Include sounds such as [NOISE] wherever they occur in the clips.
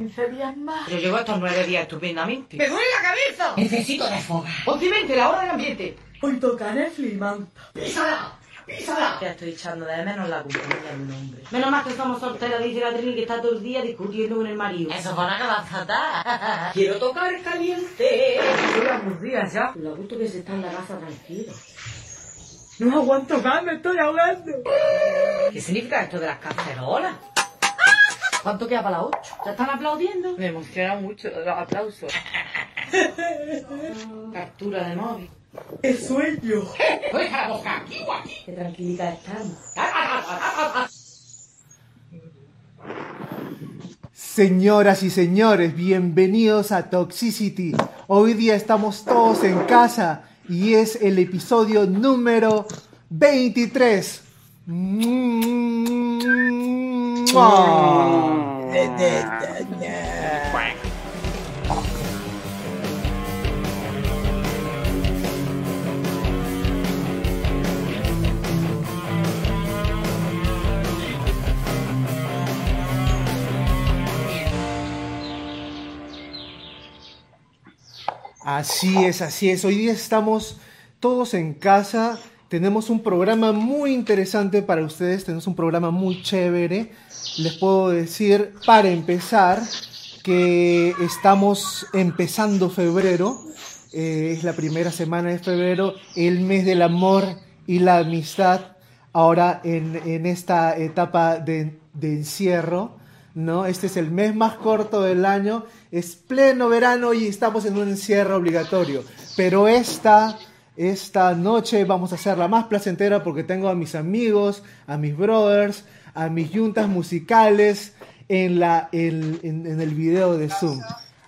15 días más. Yo llevo estos nueve días estupendamente. ¡Me duele la cabeza! Necesito desfogar. Obviamente, la hora del ambiente. Hoy toca Netflix, man. ¡Písala! ¡Písala! Ya estoy echando de menos la compañía de un hombre. Menos mal que somos solteras, dice la Trini, que está todo el día discutiendo con el marido. Eso van a acabar fatal. Quiero tocar caliente. Estoy aburrida ya. Lo gusto que se está en la casa tranquilo. No aguanto más, me estoy ahogando. ¿Qué significa esto de las cacerolas? ¿Cuánto queda para las 8? ¿Ya están aplaudiendo? Me emociona mucho los aplausos. [LAUGHS] Captura de móvil. ¡Qué sueño! ¡Deja la boca! aquí o aquí! ¡Qué tranquilita estamos! Señoras y señores, bienvenidos a Toxicity. Hoy día estamos todos en casa y es el episodio número 23. Así es, así es. Hoy día estamos todos en casa. Tenemos un programa muy interesante para ustedes. Tenemos un programa muy chévere. Les puedo decir, para empezar, que estamos empezando febrero. Eh, es la primera semana de febrero, el mes del amor y la amistad. Ahora en, en esta etapa de, de encierro, ¿no? Este es el mes más corto del año es pleno verano y estamos en un encierro obligatorio. Pero esta, esta noche vamos a hacerla más placentera porque tengo a mis amigos, a mis brothers, a mis juntas musicales en, la, en, en- en el video de Zoom.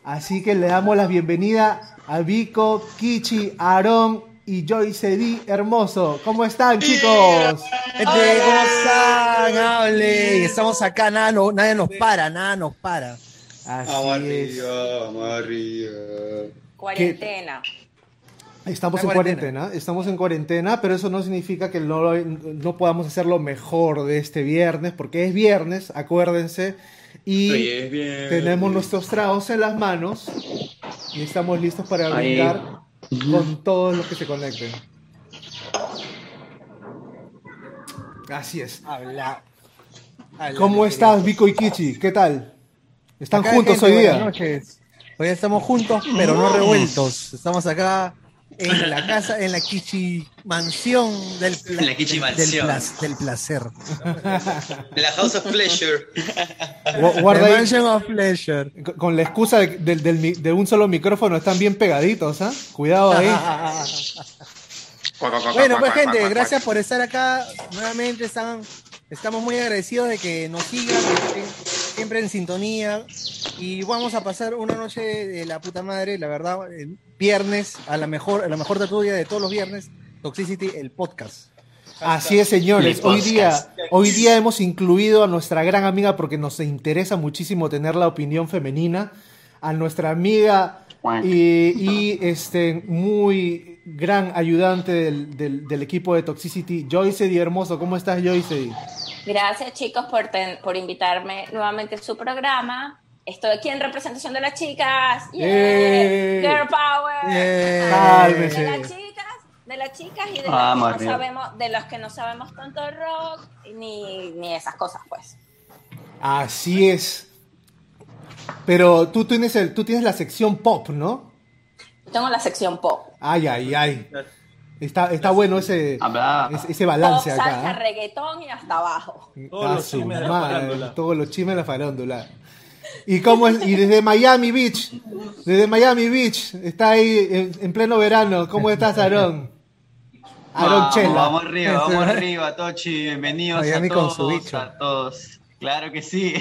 Así que le damos la bienvenida a Vico, Kichi, Aarón y Joyce D. Hermoso. ¿Cómo están, chicos? Gente, ¿cómo están? Hable. Estamos acá, nada, no- nadie nos para, nada nos para. Así Vamos es. arriba, vamos arriba. Cuarentena. Estamos en en cuarentena. cuarentena. estamos en cuarentena, pero eso no significa que no, no podamos hacer lo mejor de este viernes, porque es viernes, acuérdense, y Hoy es bien. tenemos nuestros tragos en las manos y estamos listos para Ahí. brindar con todos los que se conecten. Así es. Habla. Habla, ¿Cómo estás. Vico y Kichi? ¿Qué tal? ¿Están Acá, juntos gente, hoy buenas día? noches. Hoy estamos juntos, pero no revueltos. Estamos acá en la casa, en la Kichi mansión del, [LAUGHS] pla- En la Kichi del- mansión. Del, placer. De la House of Pleasure. Guarda The Mansion of Pleasure. con- la excusa de, del- del mi- de un solo micrófono, están bien pegaditos, ¿ah? Cuidado ahí. [LAUGHS] Bueno, pues gente, gracias por estar acá. Nuevamente están, estamos muy agradecidos de que nos sigan, que estén siempre en sintonía. Y vamos a pasar una noche de la puta madre, la verdad, el viernes, a la mejor, a la mejor tertulia de todos los viernes, Toxicity, el podcast. Así es, señores. Hoy día, hoy día hemos incluido a nuestra gran amiga porque nos interesa muchísimo tener la opinión femenina, a nuestra amiga y, y, este muy gran ayudante del, del- del equipo de Toxicity, Joyce Di Hermoso. ¿Cómo estás, Joyce? Gracias chicos por, ten- por invitarme nuevamente a su programa. Estoy aquí en representación de las chicas. ¡Yeah! ¡Eh! Girl Power. Cálmese. De las chicas, de las chicas y de, Vamos los que no sabemos, de los que no sabemos tanto rock ni, ni esas cosas, pues. Así es. Pero tú tienes, el, tú tienes la sección pop, ¿no? Tengo la sección pop. Ay, ay, ay. Está, está bueno ese, Habla. ese, ese Pop, balance salsa, acá. ¿eh? reggaetón y hasta abajo. Todos los su chismes de la madre, farándula. Todos los chismes de la farándula. ¿Y cómo es? Y desde Miami Beach, desde Miami Beach, está ahí en, en pleno verano. ¿Cómo estás, Aarón? Aarón Chela. vamos arriba, vamos [LAUGHS] arriba, Tochi. Bienvenidos Miami a con todos. su bicho. A todos. Claro que sí.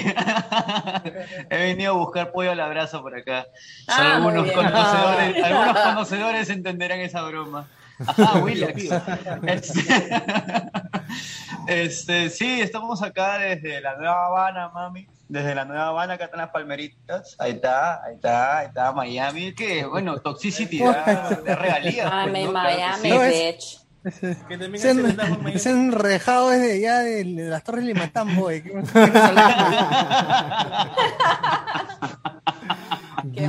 [LAUGHS] He venido a buscar pollo al abrazo por acá. Ah, conocedores, [LAUGHS] algunos conocedores entenderán esa broma. [LAUGHS] Ajá, Willax. Este, [LAUGHS] este, sí, estamos acá desde la Nueva Habana, mami. Desde la Nueva Habana, acá están las palmeritas. Ahí está, ahí está, ahí está Miami. Que bueno, toxicity da regalías. pues, Miami, ¿no? Claro Miami, sí. Es- bitch. Que Se han, se han desde ya de, de las torres Limatambo. eh. [LAUGHS]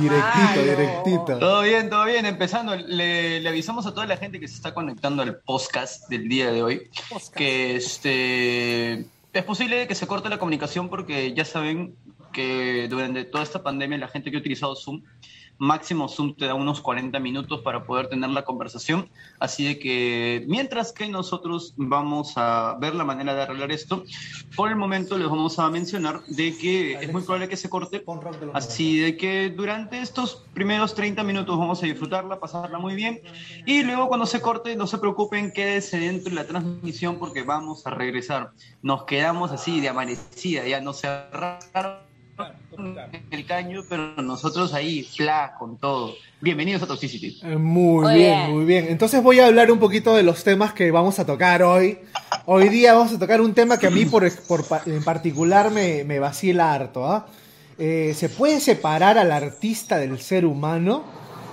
¿Qué- Directito, directito. Todo bien, todo bien. Empezando, le, le avisamos a toda la gente que se está conectando al podcast del día de hoy que este es posible que se corte la comunicación porque ya saben que durante toda esta pandemia la gente que ha utilizado Zoom máximo Zoom te da unos 40 minutos para poder tener la conversación. Así de que mientras que nosotros vamos a ver la manera de arreglar esto, por el momento les vamos a mencionar de que es muy probable que se corte. Así de que durante estos primeros 30 minutos vamos a disfrutarla, pasarla muy bien. Y luego cuando se corte, no se preocupen, quédese dentro de la transmisión porque vamos a regresar. Nos quedamos así de amanecida, ya no cerraron el caño, pero nosotros ahí, fla, con todo. Bienvenidos a Toxicity. Eh, Muy bien, muy bien. Entonces voy a hablar un poquito de los temas que vamos a tocar hoy. Hoy día vamos a tocar un tema que a mí por, en particular me, me vacila harto. ¿ah? Eh, ¿Se puede separar al artista del ser humano?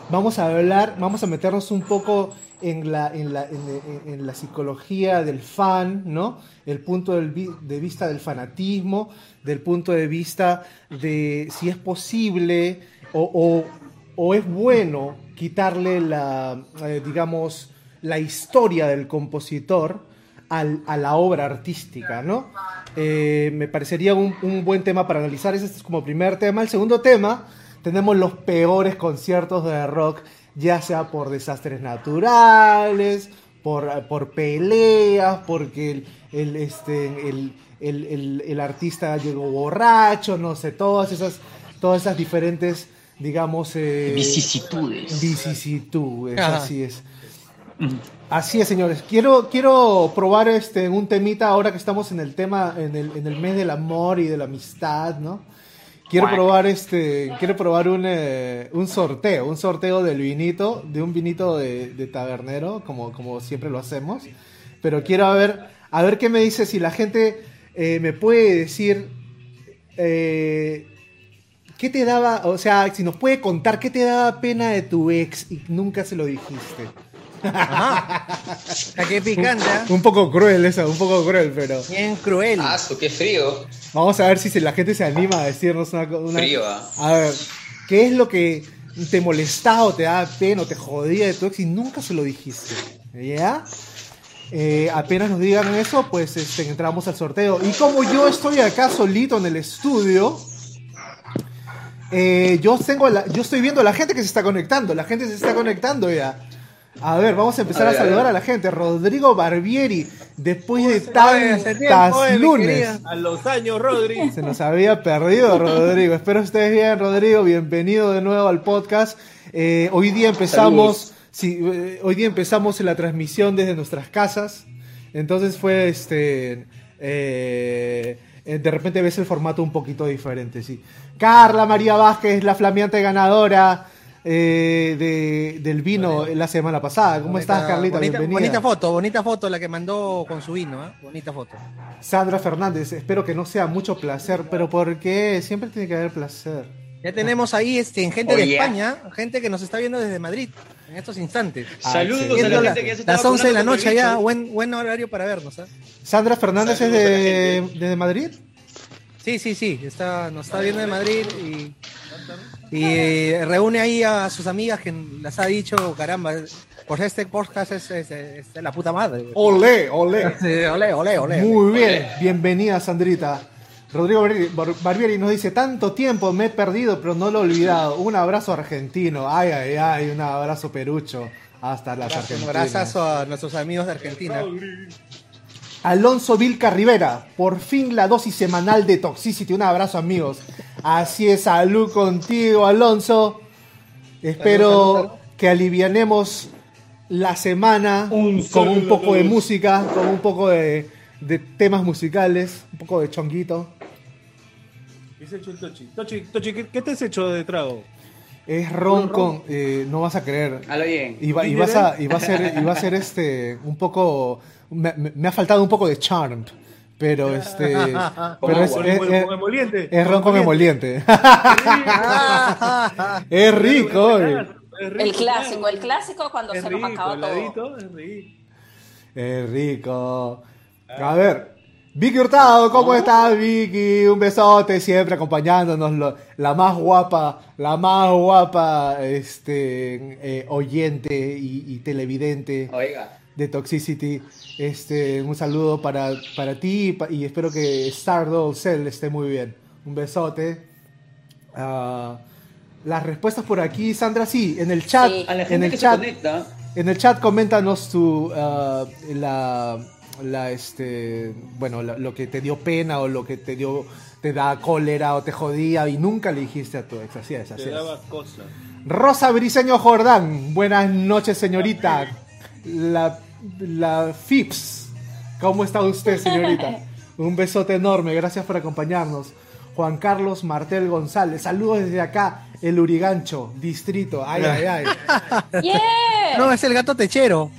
Vamos a hablar, vamos a meternos un poco en la, en la, en- la psicología del fan, ¿no? El punto del de vista del fanatismo, del punto de vista de si es posible o, o- o es bueno quitarle la, eh, digamos, la historia del compositor al- a la obra artística, ¿no? Eh, me parecería un, un buen tema para analizar. Ese es como primer tema. El segundo tema, tenemos los peores conciertos de rock, ya sea por desastres naturales, por, por peleas, porque el, el, este, el, el- el- el artista llegó borracho, no sé, todas esas, todas esas diferentes, digamos... eh, Vicisitudes. vicisitudes, Ajá. así es. Así es, señores. Quiero, quiero probar este un temita ahora que estamos en el tema, en el, en el mes del amor y de la amistad, ¿no? Quiero Guac. probar este, quiero probar un, eh, un sorteo, un sorteo del vinito, de un vinito de, de tabernero, como, como siempre lo hacemos. Pero quiero ver, a ver qué me dice si la gente eh, me puede decir eh, ¿Qué te daba, o sea, si nos puede contar qué te daba pena de tu ex y nunca se lo dijiste? Ajá. Qué picante, ¿ah? Un poco cruel eso, un poco cruel, pero Bien cruel. Ah, qué frío. vamos a ver si se- la gente se anima a decirnos una cosa. Frío, ¿ah? A ver, ¿qué es lo que te molestaba o te daba pena o te jodía de tu ex y nunca se lo dijiste? ¿Ya? Eh, apenas nos digan eso, pues este, entramos al sorteo. Y como yo estoy acá solito en el estudio, eh, yo tengo la- yo estoy viendo a la gente que se está conectando. La gente se está conectando ya. A ver, vamos a empezar a, A ver, a saludar a la gente. Rodrigo Barbieri, después de tantas tiempo, eh, lunes. A los años, Rodri. [LAUGHS] Se nos había perdido, [LAUGHS] Rodrigo. Espero estés bien, Rodrigo. Bienvenido de nuevo al podcast. Eh, hoy día empezamos, sí, eh, hoy día empezamos la transmisión desde nuestras casas. Entonces fue este. eh, de repente ves el formato un poquito diferente, sí. Carla María Vázquez, la flameante ganadora eh, de- del vino la semana pasada. ¿Cómo Bonita- estás, Carlita? Bonita, Bienvenida. bonita foto, bonita foto la que mandó con su vino, ¿ah? Bonita foto. Sandra Fernández, espero que no sea mucho placer, pero ¿por qué? Siempre tiene que haber placer. Ya tenemos ahí este, en gente de Oye. España, gente que nos está viendo desde Madrid en estos instantes. Saludos a Viendo la la- gente que ya se está las 11 de la noche ya, buen, buen horario para vernos. ¿ah? Sandra Fernández Saludos es a de, desde Madrid. Sí, sí, sí, está, nos está viendo de Madrid y, y reúne ahí a sus amigas que las ha dicho, caramba, por este podcast es, es- es de la puta madre. Olé, olé. [LAUGHS] Sí, Ole, ole, ole. Muy bien, bienvenida Sandrita. Rodrigo Barbieri, Bar- Barbieri nos dice, tanto tiempo me he perdido, pero no lo he olvidado. Un abrazo argentino. Ay, ay, ay, un abrazo perucho. Hasta las Un Argentinas. abrazazo a nuestros amigos de Argentina. Alonso Vilca Rivera, por fin la dosis semanal de Toxicity. Un abrazo, amigos. Así es, salud contigo, Alonso. Espero Salud, salud, salud. que alivianemos la semana Un con un poco de música, con un poco de, de temas musicales, un poco de chonguito. ¿Qué se hecho el Tochi? Tochi, Tochi, ¿qué, qué te has hecho de trago? Es ron con, eh, no vas a creer. Halo bien. Y va, y vas a, y va a ser, y va a ser este, un poco, me, ha faltado un poco de charm, pero este, [LAUGHS] pero es, Con es- con es- emoliente. es ron con emoliente. [LAUGHS] es rico. Es El clásico, el clásico cuando Es se nos acaba todo. es rico. Es rico. A ver, Vicky Hurtado, ¿cómo estás, Vicky? Un besote siempre acompañándonos, lo- la más guapa, la más guapa este, eh, oyente y, y televidente Oiga. de Toxicity. Este, un saludo para, para ti y espero que Stardoll Cell esté muy bien. Un besote. Ah, las respuestas por aquí, Sandra, sí, en el chat, Sí. A la en el que chat, se conecta. en el chat coméntanos tu ah, la, la este bueno la- lo que te dio pena o lo que te dio te da cólera o te jodía y nunca le dijiste a tu ex. Así es así Te es. daba cosa. Rosa Briseño Jordán buenas noches señorita. La la Fips cómo está usted señorita [LAUGHS] un besote enorme gracias por acompañarnos. Juan Carlos Martel González saludos desde acá el Urigancho distrito. Ay ay ay. [LAUGHS] Yeah. No, es el gato techero.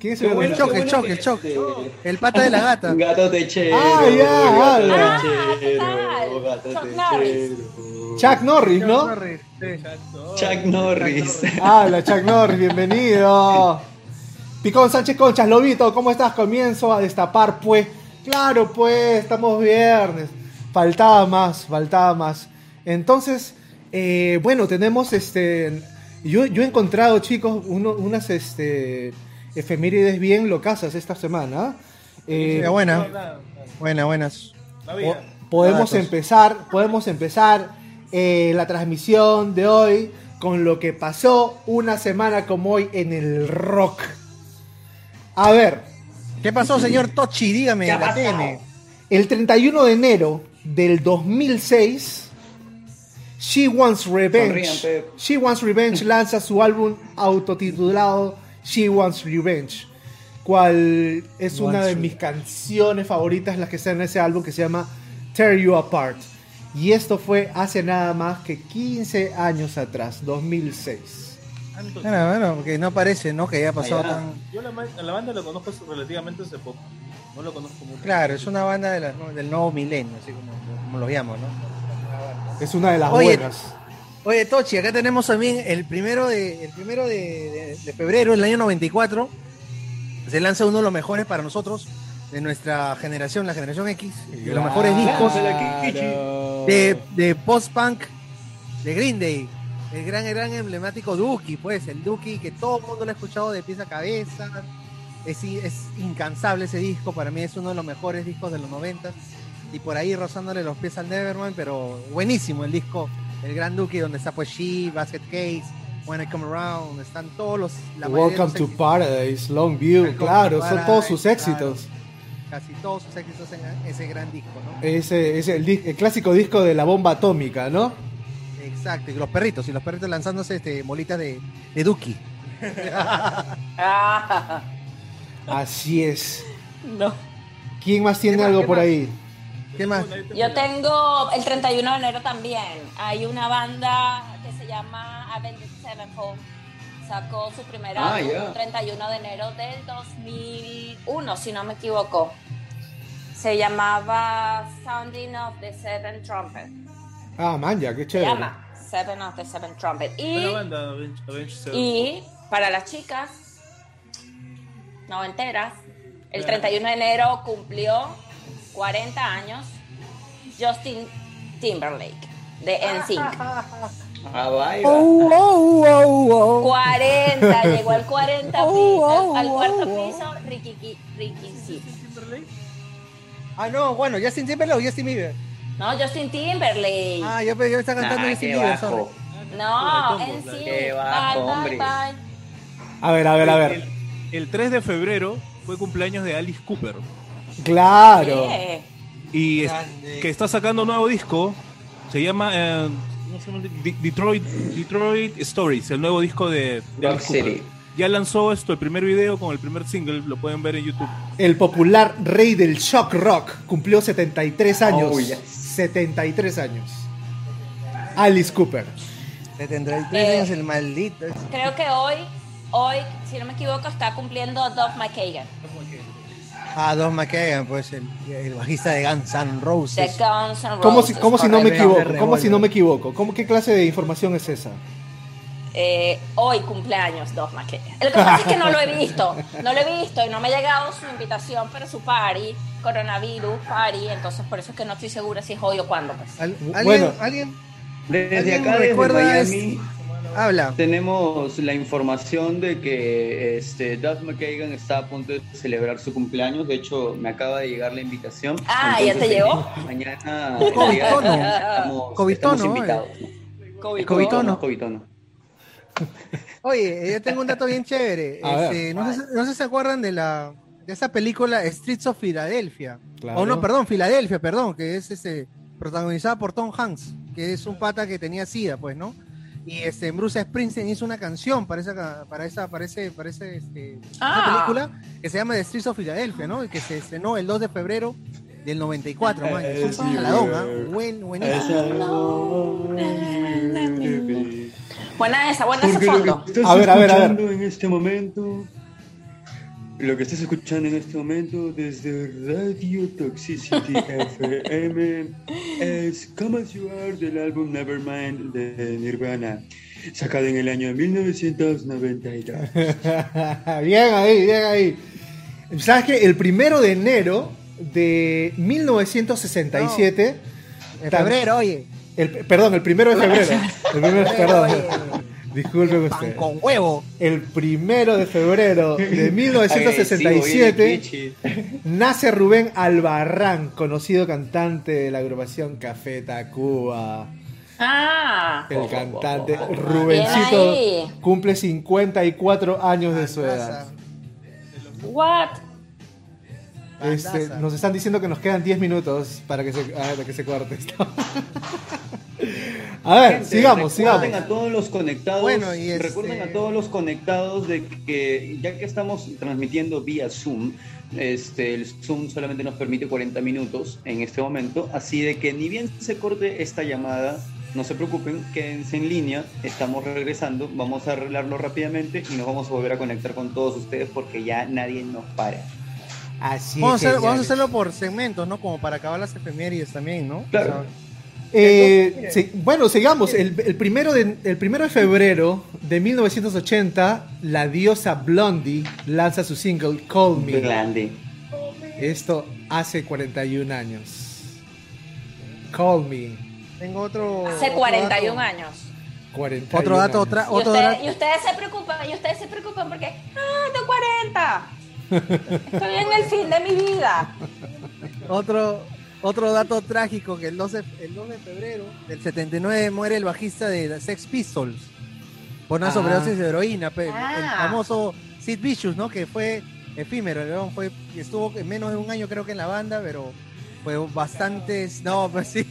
¿Quién es el bueno, choque, bueno choque, que- choque. este, El pata de la gata. Gato techero. Ah, ya, gato habla. techero, Ah, gato Chuck techero. Chuck Norris ¿no? Chuck Norris. Hola, Chuck Norris, bienvenido. Picón Sánchez Conchas, Lobito, ¿cómo estás? Comienzo a destapar, pues. Claro, pues, estamos viernes. Faltaba más, faltaba más. Entonces, eh, bueno, tenemos este. Yo, yo he encontrado, chicos, uno- unas este, efemérides bien locasas esta semana. Eh, buena. Buena, buenas. Po- podemos Datos. empezar, podemos empezar eh, la transmisión de hoy con lo que pasó una semana como hoy en el rock. A ver, ¿Qué pasó, señor Tochi? Dígame, ¿Qué ha la? TM. el 31 de enero del 2006, She Wants Revenge. Sonrían. She Wants Revenge lanza su álbum autotitulado She Wants Revenge, cual es una de mis canciones favoritas, las que están en ese álbum que se llama Tear You Apart. Y esto fue hace nada más que 15 años atrás, 2006. Tanto- Bueno, bueno, porque no parece, ¿no? Que haya pasado Allá. tan... Yo la, la banda lo conozco relativamente hace poco. No lo conozco mucho. Claro, es una banda de la- del nuevo milenio, así como, como lo llamo, ¿no? Es una de las Oye, buenas. Oye, Tochi, acá tenemos también el primero de, el primero de, de- de febrero, el año 94. Se lanza uno de los mejores para nosotros, de nuestra generación, la generación X, de los mejores discos de, de post-punk de Green Day. El gran, el gran emblemático Dookie, pues, el Dookie que todo el mundo lo ha escuchado de pieza a cabeza. Es, es incansable ese disco, para mí es uno de los mejores discos de los 90 y por ahí rozándole los pies al Nevermind, pero buenísimo el disco, el gran Dookie, donde está pues She, Basket Case, When I Come Around, están todos los... la Welcome los to éxitos, Paradise, Longview, Welcome claro, son todos sus éxitos. Casi todos sus éxitos en ese gran disco, ¿no? Ese es el, el clásico disco de la bomba atómica, ¿no? Exacto, y los perritos, y los perritos lanzándose este, bolitas de, de. Ah, [LAUGHS] Así es. no. ¿Quién más tiene ¿Qué más, algo por más? ahí? ¿Qué más? Yo tengo el 31 de enero también. Hay una banda que se llama Avenged Sevenfold. Sacó su primer Ah, álbum ya. el 31 de enero del 2001, si no me equivoco. Se llamaba Sounding of the Seven Trumpet. Ah, man, ya, qué Se chévere. llama Seven of the Seven Trumpet. Y, banda, Avenged- Avenged Sevenfold. y para las chicas noventeras, el 31 de enero cumplió 40 años Justin Timberlake de NSYNC. Ah, vaya. Oh, oh, oh, oh. 40, llegó al 40 [LAUGHS] Oh, piso, oh, al, oh, cuarto oh. piso, Ricky, Ricky sí. Ah, no, bueno, Justin Timberlake o Justin Bieber. No, Justin Timberlake. Ah, yo, yo estaba cantando Ah, Justin Bieber, sorry. no, Qué NSYNC. Qué Bye, bajo, bye, hombre. bye. A ver, a ver, a ver. El, el 3 de febrero fue cumpleaños de Alice Cooper. Claro. Y es- que está sacando un nuevo disco. Se llama eh, ¿cómo se llama? De- Detroit, Detroit Stories, el nuevo disco de, de Rock Alice Cooper. City. Ya lanzó esto, el primer video con el primer single, lo pueden ver en YouTube. El popular rey del shock rock cumplió 73 años. Oh, yes. 73 años. Alice Cooper. 73 Eh, años el maldito. Creo que hoy, hoy, si no me equivoco, está cumpliendo Duff McKagan. Ah, Don McKagan, pues el, el bajista de Guns N' De Roses. Guns N' Roses. ¿Cómo si, cómo si no me equivoco? ¿Cómo si no me equivoco? ¿Cómo, ¿Qué clase de información es esa? eh, hoy cumpleaños Doc McLean. Lo que pasa es que no lo he visto, no lo he visto y no me ha llegado su invitación para su party, coronavirus party, entonces por eso es que no estoy segura si es hoy o cuándo. Pues. ¿Al- ¿Alguien, Bueno. alguien Desde ¿Alguien acá, desde recuerda Miami, habla? tenemos la información de que este, Duff McKagan está a punto de celebrar su cumpleaños. De hecho, me acaba de llegar la invitación. Ah, ¿ya te llegó? Mañana Covitono. Covitono, estamos invitados. COVID. Covitono. Covitono. Oye, yo tengo un dato bien chévere. [LAUGHS] Este, no, sé, no sé si se acuerdan de la de esa película Streets of Philadelphia. Claro. O no, perdón, Filadelfia, perdón, que es este protagonizada por Tom Hanks, que es un pata que tenía sida, pues, ¿no? Y este Bruce Springsteen hizo una canción para esa para esa para ese, para ese, este, Ah. esa película que se llama The Streets of Philadelphia, ¿no? Y que se estrenó el 2 de febrero del 94, man. Eh, Es un ¿ah? güey. Buen, buenísimo. Buena esa, buena ese fondo. A ver, a ver, a ver. en este momento, lo que estás escuchando en este momento desde Radio Toxicity [LAUGHS] FM es Come As You Are del álbum Nevermind de Nirvana, sacado en el año 1992. [LAUGHS] bien ahí, bien ahí. ¿Sabes qué? El primero de enero de 1967. En tan- febrero, oye. el- perdón, el primero de [LAUGHS] febrero. El primero, perdón. Pan usted. con huevo. El primero de febrero de Agresivo, 1967 bien, Kichi. nace Rubén Albarrán, conocido cantante de la agrupación Café Tacuba. Ah, El cantante Rubencito cumple 54 años de su edad. what? Este, nos están diciendo que nos quedan 10 minutos para que se, ah, para que se corte esto. [LAUGHS] A ver, Gente, sigamos, sigamos. recuerden a todos los conectados, Bueno, y este- recuerden a todos los conectados de que ya que estamos transmitiendo vía Zoom, este, el Zoom solamente nos permite 40 minutos en este momento, así de que ni bien se corte esta llamada, no se preocupen, quédense en línea, estamos regresando, vamos a arreglarlo rápidamente y nos vamos a volver a conectar con todos ustedes porque ya nadie nos para. Así Vamos, a es, hacer- vamos a hacerlo por segmentos, ¿no? Como para acabar las efemérides también, ¿no? Claro. Eh, sí, bueno, sigamos. El, el primero de, el primero de febrero de 1980, la diosa Blondie lanza su single Call Me. Grande. Esto hace 41 años. Call Me. tengo otro. Hace otro 41 dato. años. 41 Otro dato, años. otra, Y, otro usted- dato. y ustedes se preocupan, y ustedes se preocupan porque, ah, tengo 40. Estoy en el fin de mi vida. Otro, otro dato trágico que el 12, el 2 de febrero del 79 muere el bajista de The Sex Pistols por una Ah. sobredosis de heroína, pe- el, Ah. famoso Sid Vicious, ¿no? Que fue efímero, el león fue estuvo menos de un año creo que en la banda, pero fue bastantes, no, pues sí,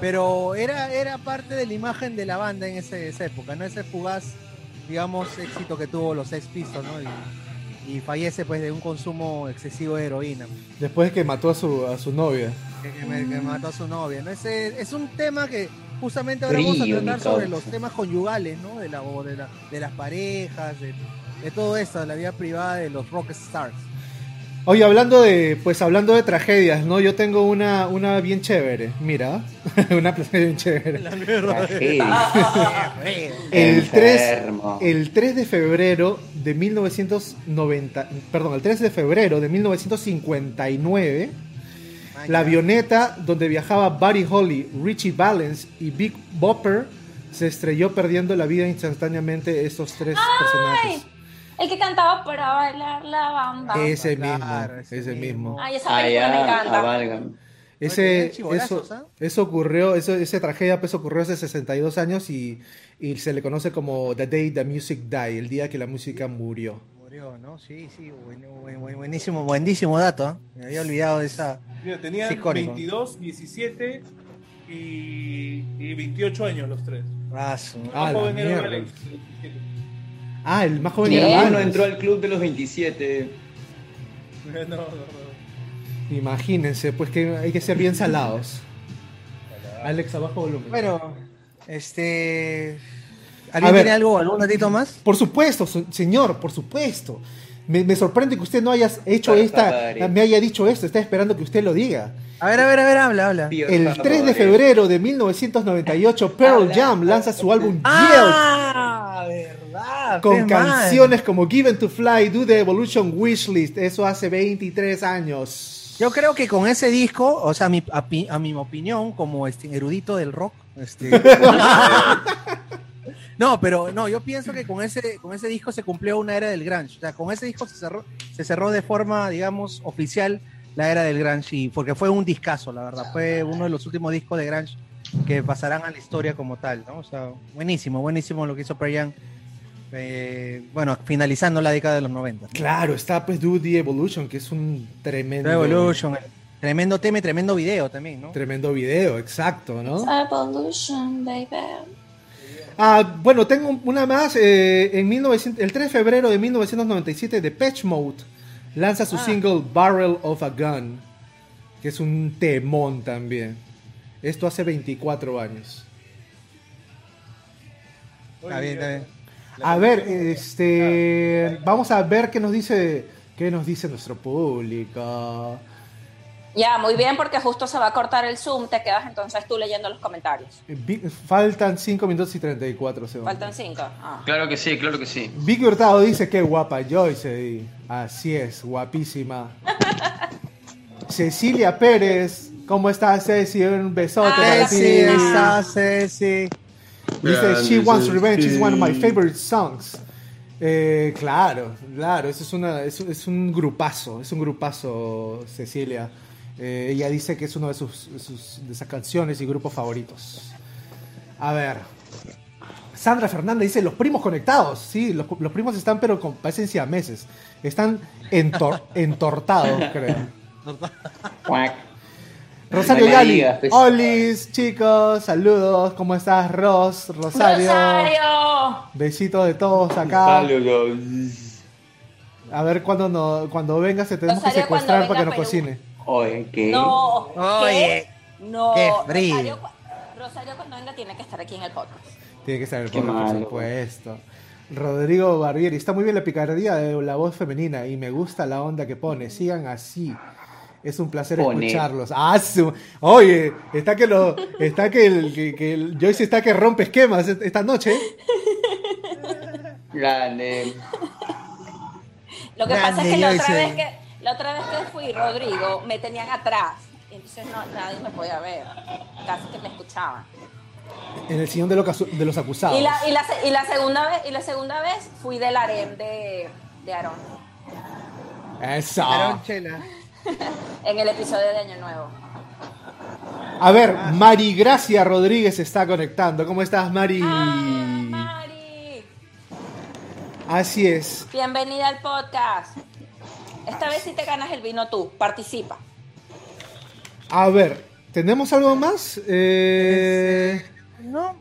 pero era era parte de la imagen de la banda en ese- esa época, no ese fugaz, digamos, éxito que tuvo los Sex Pistols, ¿no? Y, y fallece pues de un consumo excesivo de heroína Después que mató a su, a su novia. que, que me- que mató a su novia. ¿no? Ese, es un tema que justamente ahora vamos a tratar sobre los temas conyugales, ¿no? De, la, o de, la- de las parejas, de, de todo esto, de la vida privada de los rock stars. Oye, hablando de, pues hablando de tragedias, ¿no? Yo tengo una, una bien chévere. Mira, [LAUGHS] una tragedia bien chévere. Tragedia. [LAUGHS] El 3, Enfermo. el 3 de febrero de 1990, perdón, el 3 de febrero de 1959, la avioneta donde viajaba Buddy Holly, Richie Valens y Big Bopper se estrelló perdiendo la vida instantáneamente estos tres personajes. El que cantaba para bailar la banda. Ese Claro, mismo, ese ese mismo. mismo. Ay, esa película me Allá, encanta. avalgan. Ese, eso, ¿ah? eso ocurrió, eso, esa tragedia pues ocurrió hace 62 años y, y se le conoce como The Day the Music Died, el día que la música murió. Murió, ¿no? Sí, sí, buen- buen- buen- buenísimo, buenísimo dato. ¿eh? Me había olvidado de esa. Mira, tenían Sí, icónico. 22, 17 y, y 28 años los tres. Ah, su- Ah, Más la joven era mierda. Alex, 17. Ah, el más joven era Uno Valens. entró al club de los 27. No, no, no. Imagínense, pues que hay que ser bien salados. Alex, abajo volumen. Bueno, este. ¿Alguien ver. tiene algo, algún datito más? Por supuesto, su- señor, por supuesto. Me, me sorprende que usted no haya hecho Por esta, favor. me haya dicho esto, está esperando que usted lo diga. A ver, a ver, a ver, habla, habla. El por 3 de febrero de 1998, Pearl Jam lanza su álbum Yield. Ah, verdad. Con man. canciones como Given to Fly, Do the Evolution Wishlist. Eso hace 23 años. Yo creo que con ese disco, o sea, a mi, a, mi opinión, como este erudito del rock, este, [LAUGHS] no, pero no, yo pienso que con ese, con ese disco se cumplió una era del grunge. O sea, con ese disco se cerró, se cerró de forma, digamos, oficial la era del grunge, y porque fue un discazo, la verdad. Fue uno de los últimos discos de grunge que pasarán a la historia como tal, ¿no? O sea, buenísimo, buenísimo lo que hizo Pearl Jam. Eh, bueno, finalizando la década de los 90. Claro, está pues Do the Evolution, que es un tremendo. Revolution, tremendo tema y tremendo video también, ¿no? Tremendo video, exacto, ¿no? Evolution, baby. Ah, bueno, tengo una más. eh, en 1900 el 3 de febrero de 1997, Depeche Mode lanza su single Barrel of a Gun, que es un temón también. Esto hace 24 años. Está bien, está bien. A ver, este, vamos a ver qué nos dice, qué nos dice nuestro público. Ya, muy bien, porque justo se va a cortar el Zoom. Te quedas entonces tú leyendo los comentarios. Faltan 5 minutos y 34 segundos. Faltan cinco. Ah. Claro que sí, claro que sí. Vicky Hurtado dice que guapa Joyce. Así es, guapísima. [LAUGHS] Cecilia Pérez, ¿cómo estás Ceci? Un besote para Ceci, ti. esa Ceci. Dice, She Wants Revenge is one of my favorite songs. Eh, claro, claro, eso es, una, es, es un grupazo, es un grupazo, Cecilia. Eh, ella dice que es uno de sus, de sus de esas canciones y grupos favoritos. A ver. Sandra Fernández dice, los primos conectados. Sí, los, los primos están, pero con, parecen siameses. Están entor- [LAUGHS] entortados, creo. Rosario Gali. pues. Olis, chicos, saludos. ¿Cómo estás, Ros? Rosario. ¡Rosario! Besitos de todos acá. Saludos. A ver cuando no, cuando vengas te tenemos que secuestrar para que venga nos cocine. Oye, ¿qué? No. ¿qué? Oye, No. qué frío. Rosario, Rosario cuando venga tiene que estar aquí en el podcast. Tiene que estar el Qué podcast, por supuesto. Rodrigo Barbieri, está muy bien la picardía de la voz femenina y me gusta la onda que pone. Sigan así. Es un placer escucharlos. Ah, su- Oye, está que lo, está que el, que, que el Joyce está que rompe esquemas esta noche. Grande. Lo que Grande, pasa es que la otra, Joyce. vez que la otra vez que fui, Rodrigo, me tenían atrás. Entonces no, nadie me podía ver. Casi que me escuchaban. En el sillón de los, de los acusados. Y la, y, la, se- y la segunda vez, y la segunda vez fui del harem de, de Aarón. Eso. Aarón Chela. [LAUGHS] En el episodio de Año Nuevo. A ver, Mari Gracia Rodríguez se está conectando. ¿Cómo estás, Mari? Ah, Mari! Así es. Bienvenida al podcast. Esta vez sí te ganas el vino tú. Participa. A ver, ¿tenemos algo más? Eh, No,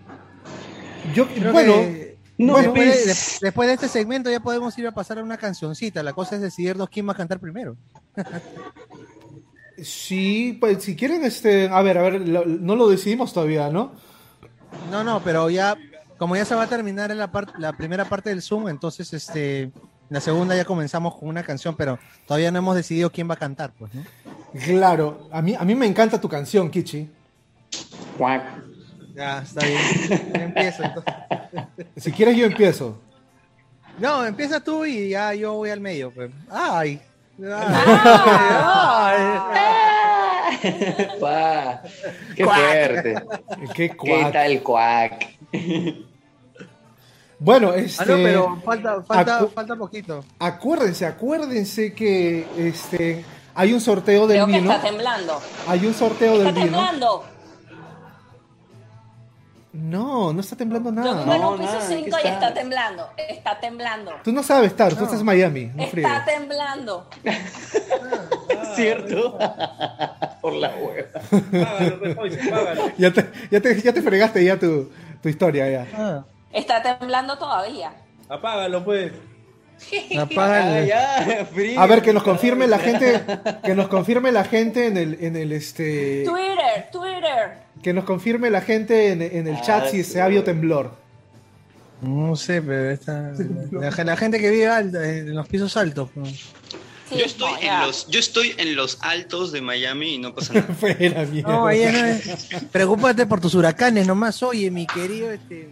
yo, creo bueno, que No, bueno, después, de, pues. de- después de este segmento ya podemos ir a pasar a una cancioncita. La cosa es decidirnos quién va a cantar primero. [LAUGHS] sí, pues si quieren, este, a ver, a ver, lo- no lo decidimos todavía, ¿no? No, no, pero ya, como ya se va a terminar en la, par- la primera parte del Zoom, entonces este, la segunda ya comenzamos con una canción, pero todavía no hemos decidido quién va a cantar, pues, ¿no? Claro, a mí, a mí me encanta tu canción, Kichi. Cuac. Ya, está bien. Yo empiezo entonces. Si quieres, yo empiezo. No, empieza tú y ya yo voy al medio. Pues. Ay. Pa. Qué fuerte. Qué ¿Qué cuac. tal cuac? Bueno, este. Ah, no, pero falta, falta, acu- falta poquito. Acuérdense, acuérdense que este hay un sorteo del Creo que vino. está temblando. Hay un sorteo Está del vino. No, no está temblando Yo nada. vivo en No, un piso nada, 5 aquí y está. temblando. Está temblando. Tú no sabes estar, tú estás en Miami, no. Está temblando. [LAUGHS] ¿Cierto? [LAUGHS] Por la hueva. Págalo, pues, págalo. Ya te, ya te, ya te fregaste ya tu, tu historia ya. Ah, Está temblando todavía. Apágalo, pues. [LAUGHS] Ah, el- ya, frío. A ver, que nos confirme la gente, que nos confirme la gente en el, en el este, Twitter, Twitter. Que nos confirme la gente en, en el chat Ah, si sí. se ha habido temblor. No sé, pero esta, la, la gente que vive alta, en los pisos altos. pues. Sí, Yo estoy, en los, yo estoy en los altos de Miami y no pasa nada. [LAUGHS] Fue la mierda. No, ahí no es. Preocúpate por tus huracanes nomás. Oye, mi querido, este.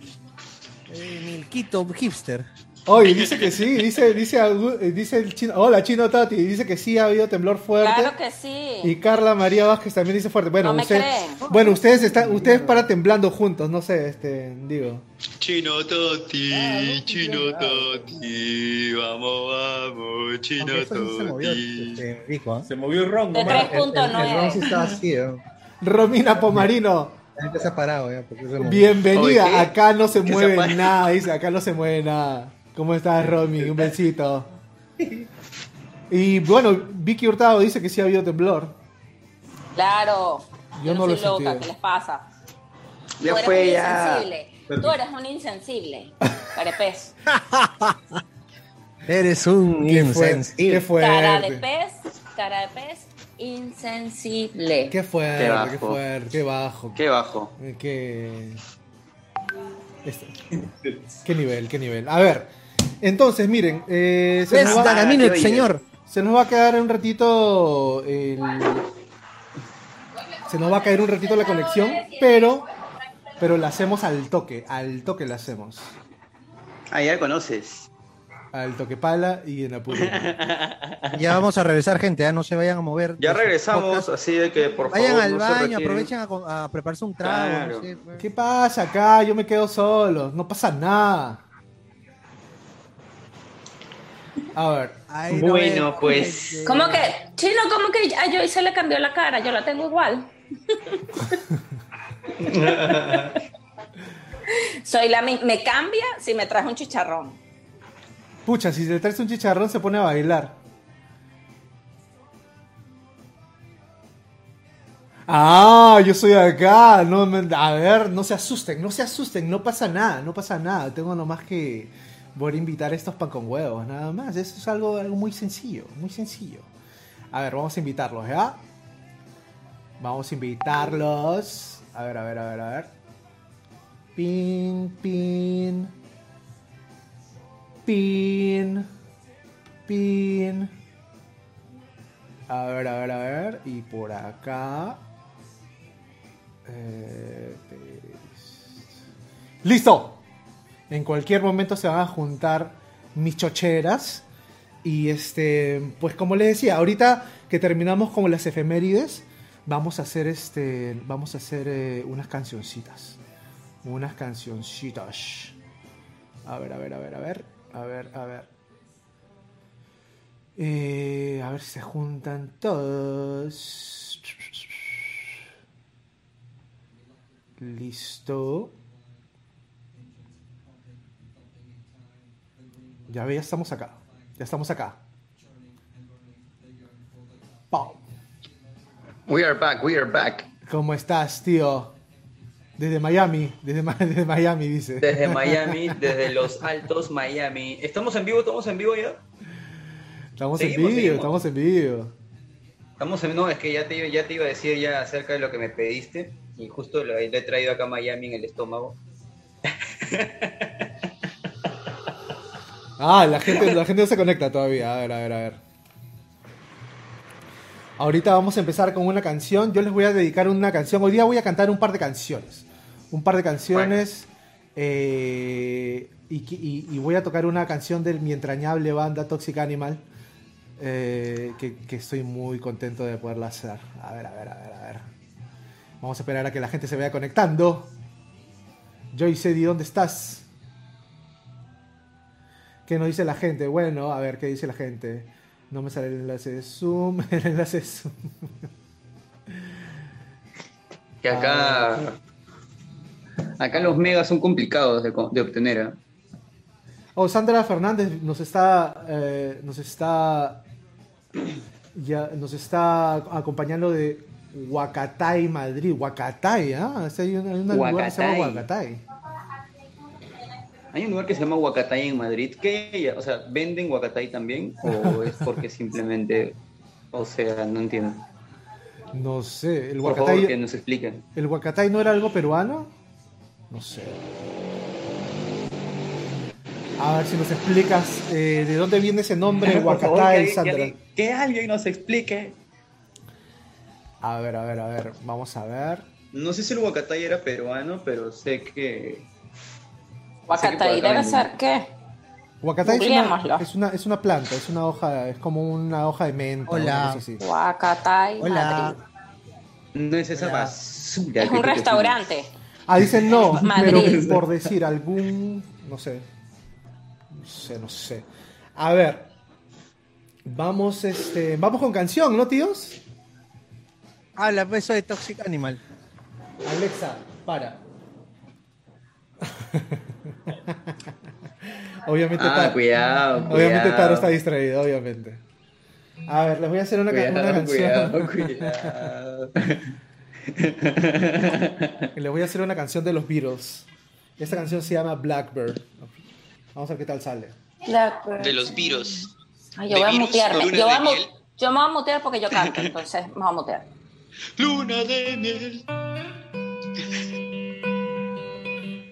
Eh, Milquito hipster. Oye, dice que sí, dice, dice, eh, dice el chino, hola chino Tati, dice que sí ha habido temblor fuerte. Claro que sí. Y Carla María Vázquez también dice fuerte. Bueno, No usted- bueno, ustedes están, ustedes para temblando juntos, no sé, este, digo. Chino Toti, Chino Toti, vamos, vamos, Chino sí se movió, Toti. este, rico, ¿ah? Se movió el ron, De nomás. El, el, el ron sí 3.9. estaba así, ¿eh? Romina Pomarino, La gente se ha parado ya. Porque se bienvenida. Acá no se ¿Qué se mueve nada, dice, acá no se mueve nada. ¿Cómo estás, Romy? Un besito. Y bueno, Vicky Hurtado dice que sí ha habido temblor. Claro. Yo no lo he soy loca, sentido. ¿qué les pasa? Ya Tú eres fue, un ya. insensible. Tú eres un insensible. Carepez. [LAUGHS] Eres un Qué, fue- insensible. qué Cara de pez, cara de pez, insensible. Qué fuerte, Qué qué, bajo. fuerte, qué bajo. Qué bajo. Qué... Este- qué nivel, qué nivel. A ver, entonces miren, eh, se, nos va, oye. señor. se nos va a quedar un ratito el... Se nos va a caer un ratito la conexión, pero pero la hacemos al toque, al toque la hacemos. Ah, ya conoces. Al toque pala y en apuro. [LAUGHS] Ya vamos a regresar, gente. ¿ah? No se vayan a mover. Ya regresamos, así de que por Vayan favor al no se baño, aprovechen a, a prepararse un trago. Claro. No sé, pues. ¿Qué pasa acá? Yo me quedo solo, no pasa nada. A ver, Ay, no Bueno, me- pues. ¿Cómo que? Chino, ¿cómo que a Joy se le cambió la cara? Yo la tengo igual. [LAUGHS] Soy la me cambia si me traes un chicharrón. pucha, si te traes un chicharrón se pone a bailar. Ah, yo soy acá. No, me- a ver, no se asusten, no se asusten, no pasa nada, no pasa nada. Tengo nomás que voy a invitar estos pan con huevos, nada más. Eso es algo, algo muy sencillo, muy sencillo. A ver, vamos a invitarlos, ¿ya? Vamos a invitarlos. A ver, a ver, a ver, a ver. Pin, pin. Pin. Pin. A ver, a ver, a ver. Y por acá. Eh. ¡Listo! En cualquier momento se van a juntar mis chocheras. Y este, pues como les decía, ahorita que terminamos con las efemérides, vamos a hacer este, vamos a hacer eh, unas cancioncitas. Unas cancioncitas. A ver, a ver, a ver, a ver. A ver, a ver. Eh, a ver si se juntan todos. Listo. Ya ve, ya estamos acá. Ya estamos acá. Pau. We are back, we are back. ¿Cómo estás, tío? Desde Miami, desde, [LAUGHS] desde Miami, dice. Desde [LAUGHS] Miami, desde los altos Miami. ¿Estamos en vivo? ¿Estamos en vivo ya? Estamos en vivo, seguimos. estamos en vivo. Estamos en... No, es que ya te, ya te iba a decir ya acerca de lo que me pediste. Y justo lo, lo he traído acá a Miami en el estómago. [LAUGHS] Ah, la gente, la gente no se conecta todavía. A ver, a ver, a ver. Ahorita vamos a empezar con una canción. Yo les voy a dedicar una canción. Hoy día voy a cantar un par de canciones. Un par de canciones. eh, y, voy a tocar una canción de mi entrañable banda Toxic Animal. eh, que, estoy muy contento de poderla hacer. A ver, a ver, a ver, a ver. Vamos a esperar a que la gente se vaya conectando. Joy Sedi, ¿dónde estás? ¿Qué nos dice la gente? Bueno, a ver, ¿qué dice la gente? No me sale el enlace de Zoom. [LAUGHS] El enlace de Zoom. Que acá... Acá los megas son complicados de, de obtener. ¿eh? Oh, Sandra Fernández nos está. eh, nos está. Ya, nos está acompañando de Huacatay, Madrid. Huacatay, ¿ah? Sí, Hay un, hay un lugar que se llama Huacatay. Hay un lugar que se llama Huacatay en Madrid. ¿Qué? O sea, ¿venden Huacatay también? ¿O es porque simplemente... O sea, no entiendo. No sé. El Por favor, que nos expliquen. ¿El Huacatay no era algo peruano? No sé. A ver si nos explicas eh, de dónde viene ese nombre, [LAUGHS] Huacatay, Sandra. que alguien- que alguien nos explique. A ver, a ver, a ver. Vamos a ver. No sé si el Huacatay era peruano, pero sé que Huacataí debe ser qué? Huacatay es una, es, una, es una planta, es una hoja, es como una hoja de menta. Hola. Huacatay, Hola. Madrid. No es esa basura. Es que un restaurante. Ah, dicen no, [LAUGHS] Madrid. pero por decir algún, no sé, no sé, no sé. A ver, vamos, este, vamos con canción, ¿no, tíos? Habla pues eso de Toxic Animal. Alexa, para. [LAUGHS] obviamente, Ah, Taro- cuidado, obviamente cuidado. Taro está distraído, obviamente. A ver, les voy a hacer una, ca- una Cuidado, canción. cuidado, [LAUGHS] cuidado. Les voy a hacer una canción de los Beatles. Esta canción se llama Blackbird. Vamos a ver qué tal sale. Blackbird. De los virus. Ay, yo voy a mutearme. Yo, voy a mu- yo me voy a mutear porque yo canto, entonces me voy a mutear. Luna de miel.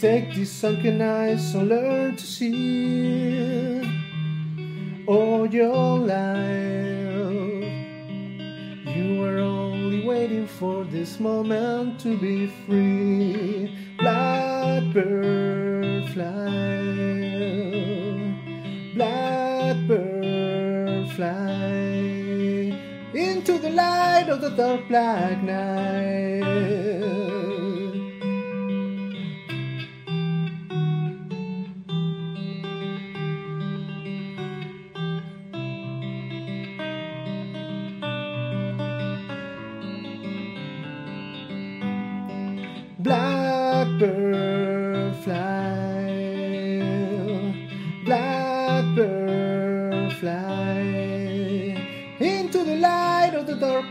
Take these sunken eyes and learn to see all your life. You were only waiting for this moment to be free. Blackbird fly. Blackbird fly into the light of the dark black night.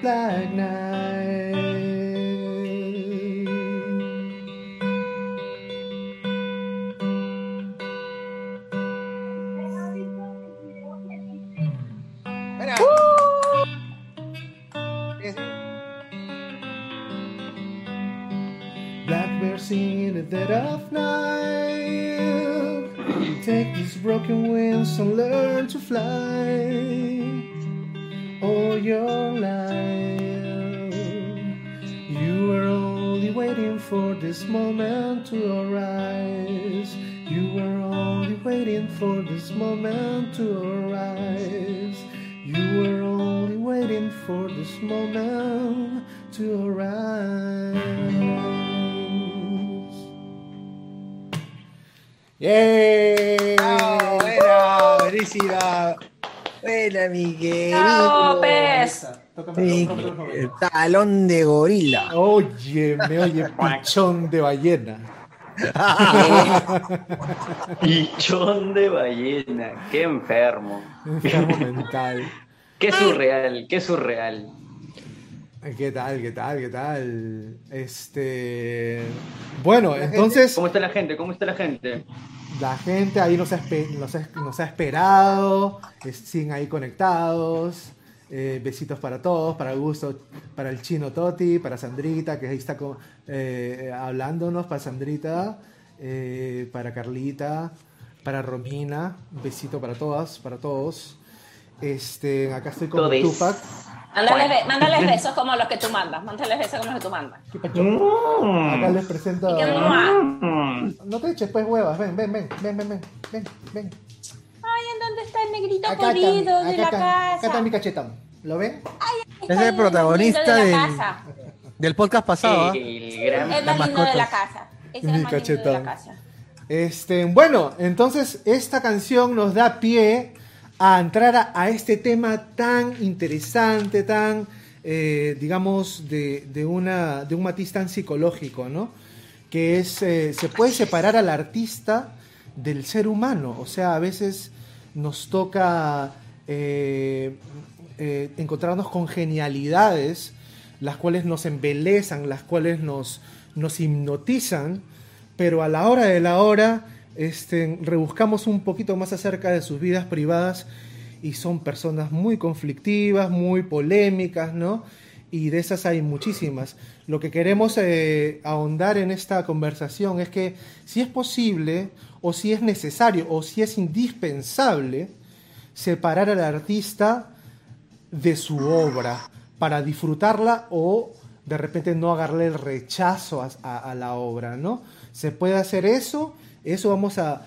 Black night. Mira. Blackbird sing in the dead of night. Take these broken wings and learn to fly. All your life, you were only waiting for this moment to arise. You were only waiting for this moment to arise. You were only waiting for this moment to arise. ¡Yay! Ah, buena, buenísima. Buena, Miguel. ¡Chao, pez! Sí, el talón de gorila. Oye, me oye, [LAUGHS] pichón de ballena. [LAUGHS] Pichón de ballena. Qué enfermo. Enfermo mental. Qué surreal, qué surreal. ¿Qué tal? ¿Qué tal? ¿Qué tal? Este. Bueno, entonces. ¿Cómo está la gente? ¿Cómo está la gente? La gente ahí nos ha, espe- nos ha- nos ha esperado, es- siguen ahí conectados. Eh, besitos para todos, para Augusto, para el chino Toti, para Sandrita, que ahí está co- eh, hablándonos, para Sandrita, eh, para Carlita, para Romina, un besito para todas, para todos. Este, acá estoy con. Tupac. Mándales, be- mándales [LAUGHS] besos como los que tú mandas. Mándales besos como los que tú mandas. Acá les presento. A-. No te eches pues huevas, ven, ven, ven, ven, ven, ven, ven, ven. Ay, ¿en dónde está el negrito Acá de acá la está, acá está casa? mi cachetón. ¿Lo ven? Es el protagonista de del, casa. del podcast pasado. ¿ah? El gran... Es Las más lindo de la casa. Mi es más lindo de la casa. Este, bueno, entonces esta canción nos da pie a entrar a, a este tema tan interesante, tan, eh, digamos, de, de una, de un matiz tan psicológico, ¿no? Que es, eh, se puede separar al artista del ser humano, o sea, a veces nos toca eh, eh, encontrarnos con genialidades, las cuales nos embelezan, las cuales nos, nos hipnotizan, pero a la hora de la hora este, rebuscamos un poquito más acerca de sus vidas privadas y son personas muy conflictivas, muy polémicas, ¿no? Y de esas hay muchísimas. Lo que queremos eh, ahondar en esta conversación es que si es posible, o si es necesario, o si es indispensable, separar al artista de su obra para disfrutarla o de repente no agarrarle el rechazo a, la obra, ¿no? Se puede hacer eso, eso vamos a,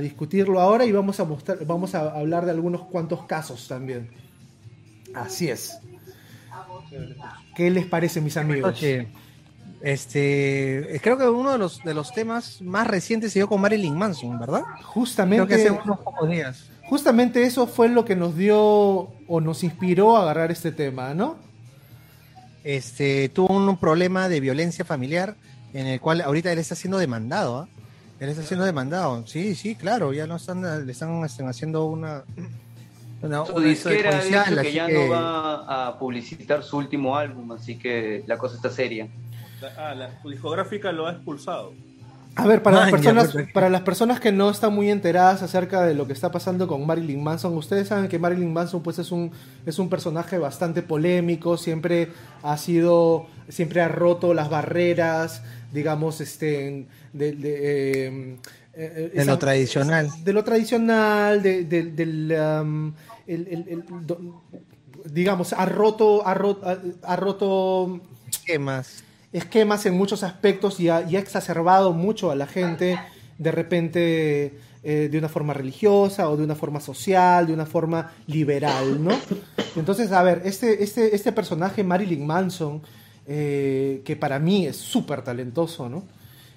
discutirlo ahora y vamos a hablar de algunos cuantos casos también. Así es. ¿Qué les parece, mis amigos? Este, creo que uno de los, de los temas más recientes se dio con Marilyn Manson, ¿verdad? Justamente, Creo que hace unos pocos días. justamente eso fue lo que nos dio o nos inspiró a agarrar este tema, ¿no? Este, tuvo un problema de violencia familiar en el cual ahorita él está siendo demandado, ¿ah? Él está siendo demandado. Sí, sí, claro, ya no están, le están, están haciendo una, una, Su una disquera ha dicho que ya que- no va a publicitar su último álbum, así que la cosa está seria. La- ah, la discográfica lo ha expulsado. A ver, para las, Maña, personas, pues, para las personas que no están muy enteradas acerca de lo que está pasando con Marilyn Manson, ustedes saben que Marilyn Manson pues es un, es un personaje bastante polémico, siempre ha sido, siempre ha roto las barreras, digamos, este, en- de, de, eh, eh, lo tradicional. De lo tradicional, de, de- del, um, el- el- el- do- digamos, ha roto, ha roto, ha, ha roto esquemas. esquemas en muchos aspectos y ha, y ha exacerbado mucho a la gente de repente eh, de una forma religiosa o de una forma social, de una forma liberal, ¿no? Entonces, a ver, este, este, este personaje Marilyn Manson, eh, que para mí es súper talentoso, ¿no?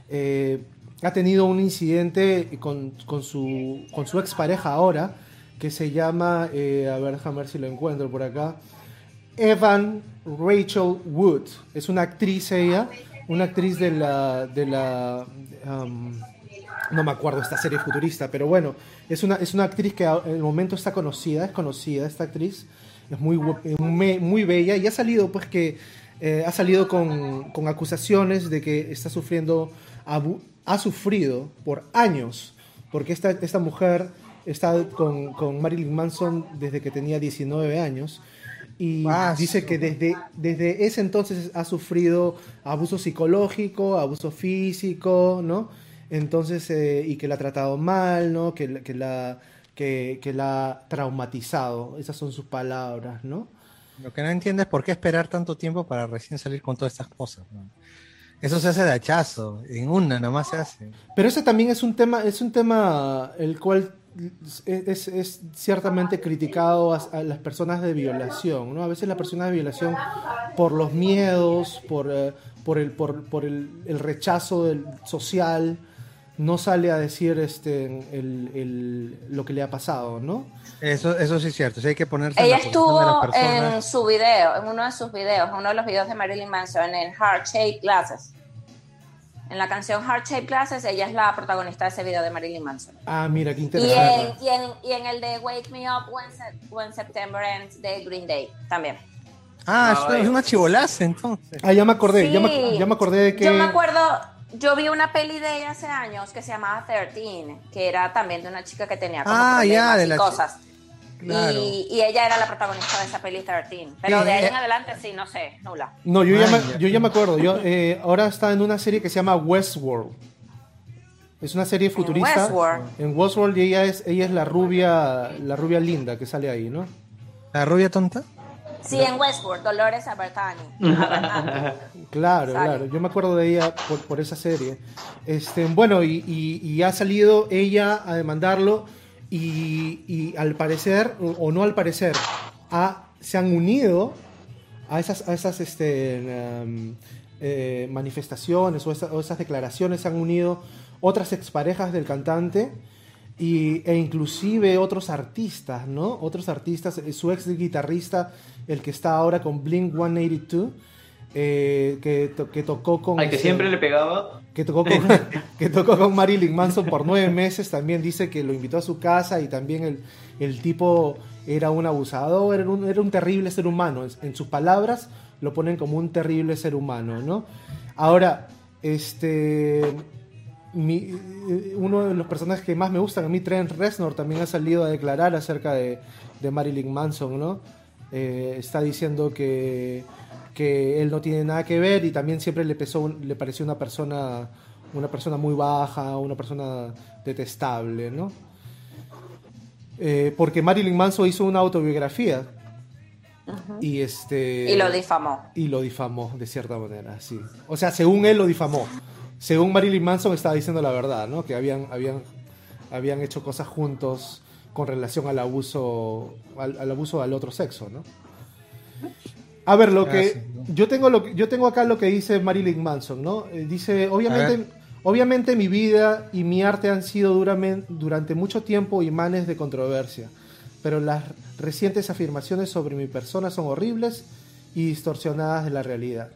Eh, ha tenido un incidente con, con su, con su expareja ahora, que se llama, eh, a ver, déjame ver si lo encuentro por acá, Evan Rachel Wood. Es una actriz ella, una actriz de la... De la um, no me acuerdo esta serie futurista, pero bueno, es una, es una actriz que en el momento está conocida, es conocida esta actriz, es muy, muy, bella y ha salido pues que eh, ha salido con, con acusaciones de que está sufriendo, ha sufrido por años, porque esta, esta mujer está con, con Marilyn Manson desde que tenía 19 años y dice que desde, desde ese entonces ha sufrido abuso psicológico, abuso físico, ¿no? Entonces, eh, y que la ha tratado mal, ¿no? Que, que, la, que, que la ha traumatizado. Esas son sus palabras, ¿no? Lo que no entiendo es por qué esperar tanto tiempo para recién salir con todas estas cosas. ¿no? Eso se hace de hachazo, en una nomás se hace. Pero ese también es un tema, es un tema el cual es, es ciertamente criticado a, a las personas de violación, ¿no? A veces las personas de violación por los miedos, por, eh, por el, por, por el, el rechazo del, social, no sale a decir este el, el- lo que le ha pasado, ¿no? Eso, eso sí es cierto, sí hay que ponerse en Ella la posición de las estuvo personas. en su video, en uno de sus videos, uno de los videos de Marilyn Manson, en Heart Shaped Glasses. En la canción Heart Shaped Glasses, ella es la protagonista de ese video de Marilyn Manson. Ah, mira, qué Y interesante. en, y, en, y en el de Wake Me Up When, Se- When September Ends de Green Day también. Ah, es una, es una chivolaza entonces. Ah, ya me acordé, ya, me, Sí. ya me acordé de que... Yo me acuerdo, yo vi una peli de ella hace años que se llamaba 13, que era también de una chica que tenía como Ah, ya, problemas de y la cosas. Claro. Y, y ella era la protagonista de esa peli 13. Pero de ahí eh. en adelante sí, no sé, nula. No, yo ya, me, yo ya me acuerdo. Yo, eh, ahora está en una serie que se llama Westworld. Es una serie futurista. Westworld. En Westworld y ella es, ella es la rubia, la rubia linda que sale ahí, ¿no? ¿La rubia tonta? Sí, en Westworld, Dolores Albertani. [LAUGHS] Claro, Sale. claro. Yo me acuerdo de ella por, por esa serie. Este, bueno, y, y- y ha salido ella a demandarlo y, y al parecer, o, no al parecer, se han unido a esas, a esas este, em, eh, manifestaciones o, esa- o esas declaraciones, se han unido otras exparejas del cantante y, e inclusive otros artistas, ¿no? Otros artistas, eh, su ex guitarrista, el que está ahora con Blink 182, eh, que, to- que tocó con... Al que siempre le pegaba. Que tocó, con, [LAUGHS] que tocó con Marilyn Manson por nueve meses, también dice que lo invitó a su casa y también el, el tipo era un abusador, era un, era un terrible ser humano. En, sus palabras lo ponen como un terrible ser humano, ¿no? Ahora, este... mi- eh, uno de los personajes que más me gustan, a mí Trent Reznor, también ha salido a declarar acerca de, de Marilyn Manson, ¿no? Eh, está diciendo que, que él no tiene nada que ver y también siempre le, pesó, le pareció una persona, una persona muy baja, una persona detestable, ¿no? Eh, porque Marilyn Manson hizo una autobiografía y este Y lo difamó. y lo difamó de cierta manera, sí. O sea, según él lo difamó. Según Marilyn Manson estaba diciendo la verdad, ¿no? Que habían, habían, habían hecho cosas juntos con relación al abuso, al, al abuso al otro sexo, ¿no? A ver, lo que yo tengo lo que- yo tengo acá lo que dice Marilyn Manson, ¿no? Eh, Dice, obviamente, obviamente mi vida y mi arte han sido duramen- durante mucho tiempo imanes de controversia, pero las recientes afirmaciones sobre mi persona son horribles y distorsionadas de la realidad.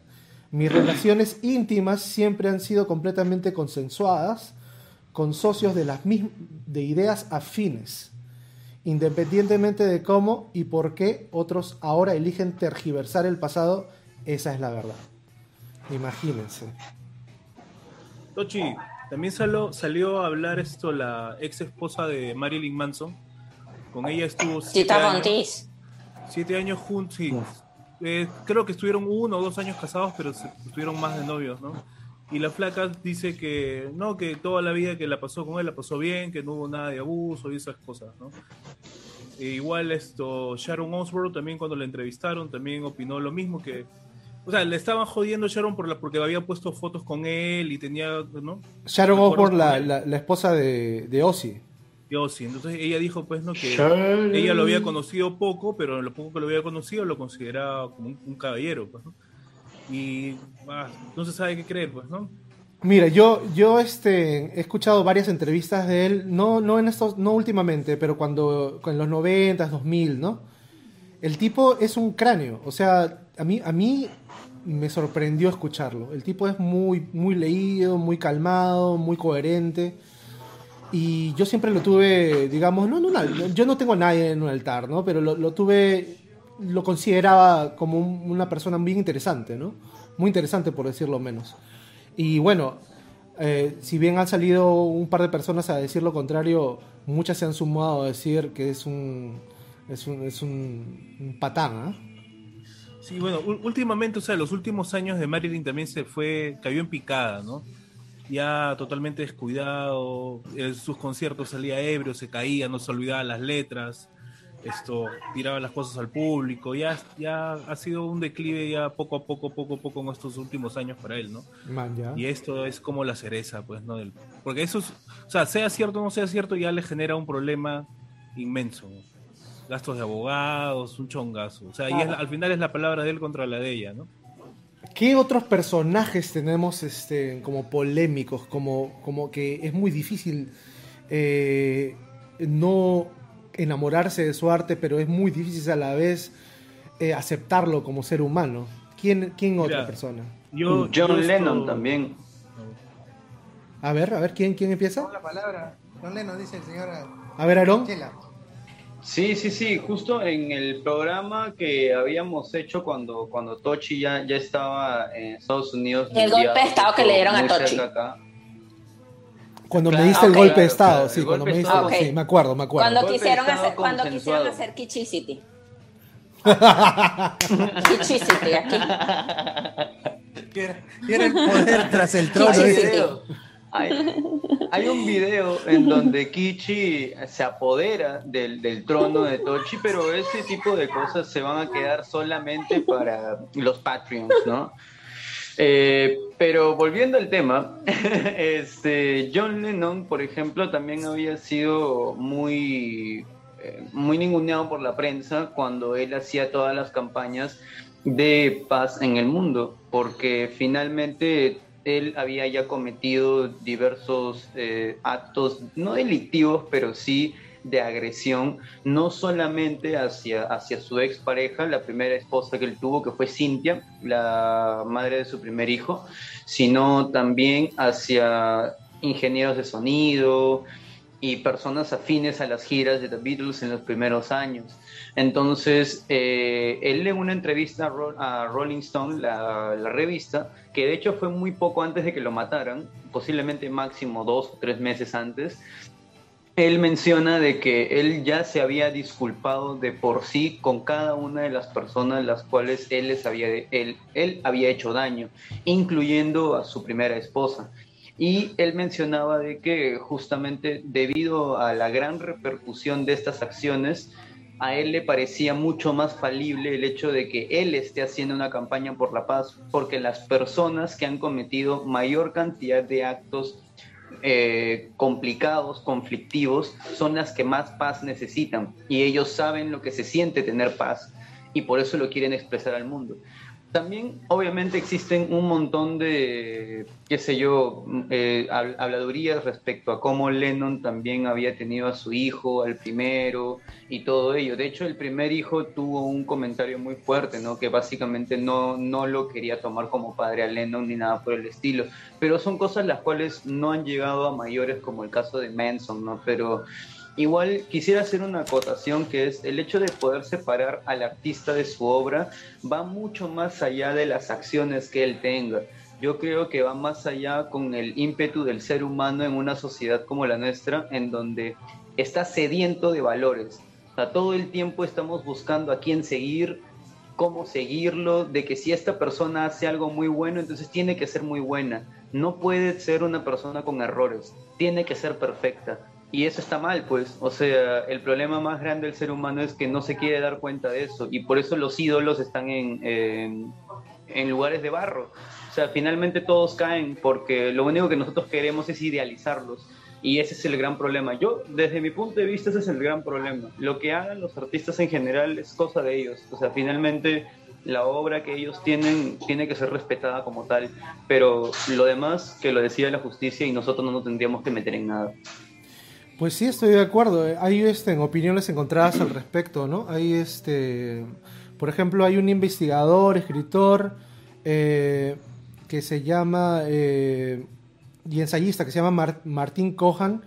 Mis [CLEARS THROAT] relaciones íntimas siempre han sido completamente consensuadas con socios de las mism- de ideas afines, independientemente de cómo y por qué otros ahora eligen tergiversar el pasado, esa es la verdad. Imagínense. Tochi, también salió, salió a hablar esto la ex esposa de Marilyn Manson. Con ella estuvo siete años, siete años juntos. sí. Eh, creo que estuvieron uno o dos años casados, pero estuvieron más de novios, ¿no? Y la flaca dice que no, que toda la vida que la pasó con él la pasó bien, que no hubo nada de abuso y esas cosas, ¿no? E igual esto, Sharon Osbourne también cuando la entrevistaron también opinó lo mismo que, o sea, le estaban jodiendo a Sharon por la, porque había puesto fotos con él y tenía, ¿no? Sharon Osbourne, la, la- la esposa de, de Ozzy. Yo sí, entonces ella dijo pues no que Sharon. ella lo había conocido poco, pero en lo poco que lo había conocido lo consideraba como un, un caballero, pues, ¿no? Y ah, no se sabe qué creer, pues, ¿no? Mira, yo, yo este, he escuchado varias entrevistas de él, no, no en estos, no últimamente, pero cuando, en los 90, 2000, ¿no? El tipo es un cráneo, o sea, a mí, a mí me sorprendió escucharlo. El tipo es muy, muy leído, muy calmado, muy coherente. Y yo siempre lo tuve, digamos, no al- yo no tengo a nadie en un altar, ¿no? Pero lo tuve, lo consideraba como un- una persona bien interesante, ¿no? Muy interesante por decirlo menos. Y bueno, eh, si bien han salido un par de personas a decir lo contrario, muchas se han sumado a decir que es un, es un, es un, un patán, ¿ah? Sí, bueno, últimamente, o sea, los últimos años de Marilyn también se fue, cayó en picada, ¿no? Ya totalmente descuidado, en sus conciertos salía ebrio, se caía, no se olvidaba las letras, esto, tiraba las cosas al público, ya, ya ha sido un declive ya poco a poco, poco a poco en estos últimos años para él, ¿no? Man, ya. Y esto es como la cereza, pues, ¿no? Del- porque eso, es- o sea, sea cierto o no sea cierto, ya le genera un problema inmenso. Gastos de abogados, un chongazo. O sea, y es al final es la palabra de él contra la de ella, ¿no? ¿Qué otros personajes tenemos este, como polémicos? Como, como que es muy difícil eh, no enamorarse de su arte, pero es muy difícil a la vez eh, aceptarlo como ser humano. ¿Quién, quién otra Mira, persona? Yo, John yo esto- Lennon también. A ver, a ver, ¿quién, quién empieza? La palabra. John Lennon dice el señor. A ver, Aarón. Chela. Sí, sí, sí, justo en el programa que habíamos hecho cuando, cuando Tochi ya, ya estaba en Estados Unidos. El golpe de estado que le dieron a Tochi. acá. Cuando Claro, me diste el golpe de estado, claro, sí, cuando me golpe de diste, estado. sí, Ok. me acuerdo, me acuerdo. Cuando quisieron, hacer, cuando quisieron hacer Kichi City. [LAUGHS] Kichi City, aquí. Tiene el poder tras el trono. Hay, hay un video en donde Kichi se apodera del, del trono de Tochi, pero ese tipo de cosas se van a quedar solamente para los Patreons, ¿no? Eh, pero volviendo al tema, [LAUGHS] este, John Lennon, por ejemplo, también había sido muy, eh, muy ninguneado por la prensa cuando él hacía todas las campañas de paz en el mundo, porque finalmente él había ya cometido diversos eh, actos, no delictivos, pero sí de agresión, no solamente hacia, hacia su expareja, la primera esposa que él tuvo, que fue Cintia, la madre de su primer hijo, sino también hacia ingenieros de sonido, y personas afines a las giras de The Beatles en los primeros años. Entonces, eh, él en una entrevista a, Ro- a Rolling Stone, la revista, que de hecho fue muy poco antes de que lo mataran, posiblemente máximo dos o tres meses antes, él menciona de que él ya se había disculpado de por sí con cada una de las personas las cuales él les había él, él había hecho daño, incluyendo a su primera esposa. Y él mencionaba de que justamente debido a la gran repercusión de estas acciones, a él le parecía mucho más falible el hecho de que él esté haciendo una campaña por la paz, porque las personas que han cometido mayor cantidad de actos eh, complicados, conflictivos, son las que más paz necesitan y ellos saben lo que se siente tener paz y por eso lo quieren expresar al mundo. También, obviamente, existen un montón de, qué sé yo, eh, hab- habladurías respecto a cómo Lennon también había tenido a su hijo, al primero, y todo ello. De hecho, el primer hijo tuvo un comentario muy fuerte, ¿no? Que básicamente no, no lo quería tomar como padre a Lennon ni nada por el estilo. Pero son cosas las cuales no han llegado a mayores, como el caso de Manson, ¿no? Pero Igual quisiera hacer una acotación que es el hecho de poder separar al artista de su obra va mucho más allá de las acciones que él tenga. Yo creo que va más allá con el ímpetu del ser humano en una sociedad como la nuestra, en donde está sediento de valores. O todo el tiempo estamos buscando a quién seguir, cómo seguirlo, de que si esta persona hace algo muy bueno, entonces tiene que ser muy buena. No puede ser una persona con errores, tiene que ser perfecta. Y eso está mal, pues. O sea, el problema más grande del ser humano es que no se quiere dar cuenta de eso. Y por eso los ídolos están en, en, en lugares de barro. O sea, finalmente todos caen porque lo único que nosotros queremos es idealizarlos. Y ese es el gran problema. Yo, desde mi punto de vista, ese es el gran problema. Lo que hagan los artistas en general es cosa de ellos. O sea, finalmente la obra que ellos tienen tiene que ser respetada como tal. Pero lo demás, que lo decida la justicia y nosotros no nos tendríamos que meter en nada. Pues sí, estoy de acuerdo. Hay este, opiniones encontradas al respecto, ¿no? Hay este, por ejemplo, hay un investigador, escritor, eh, que se llama, eh, y ensayista, que se llama Mar- Martín Cohan,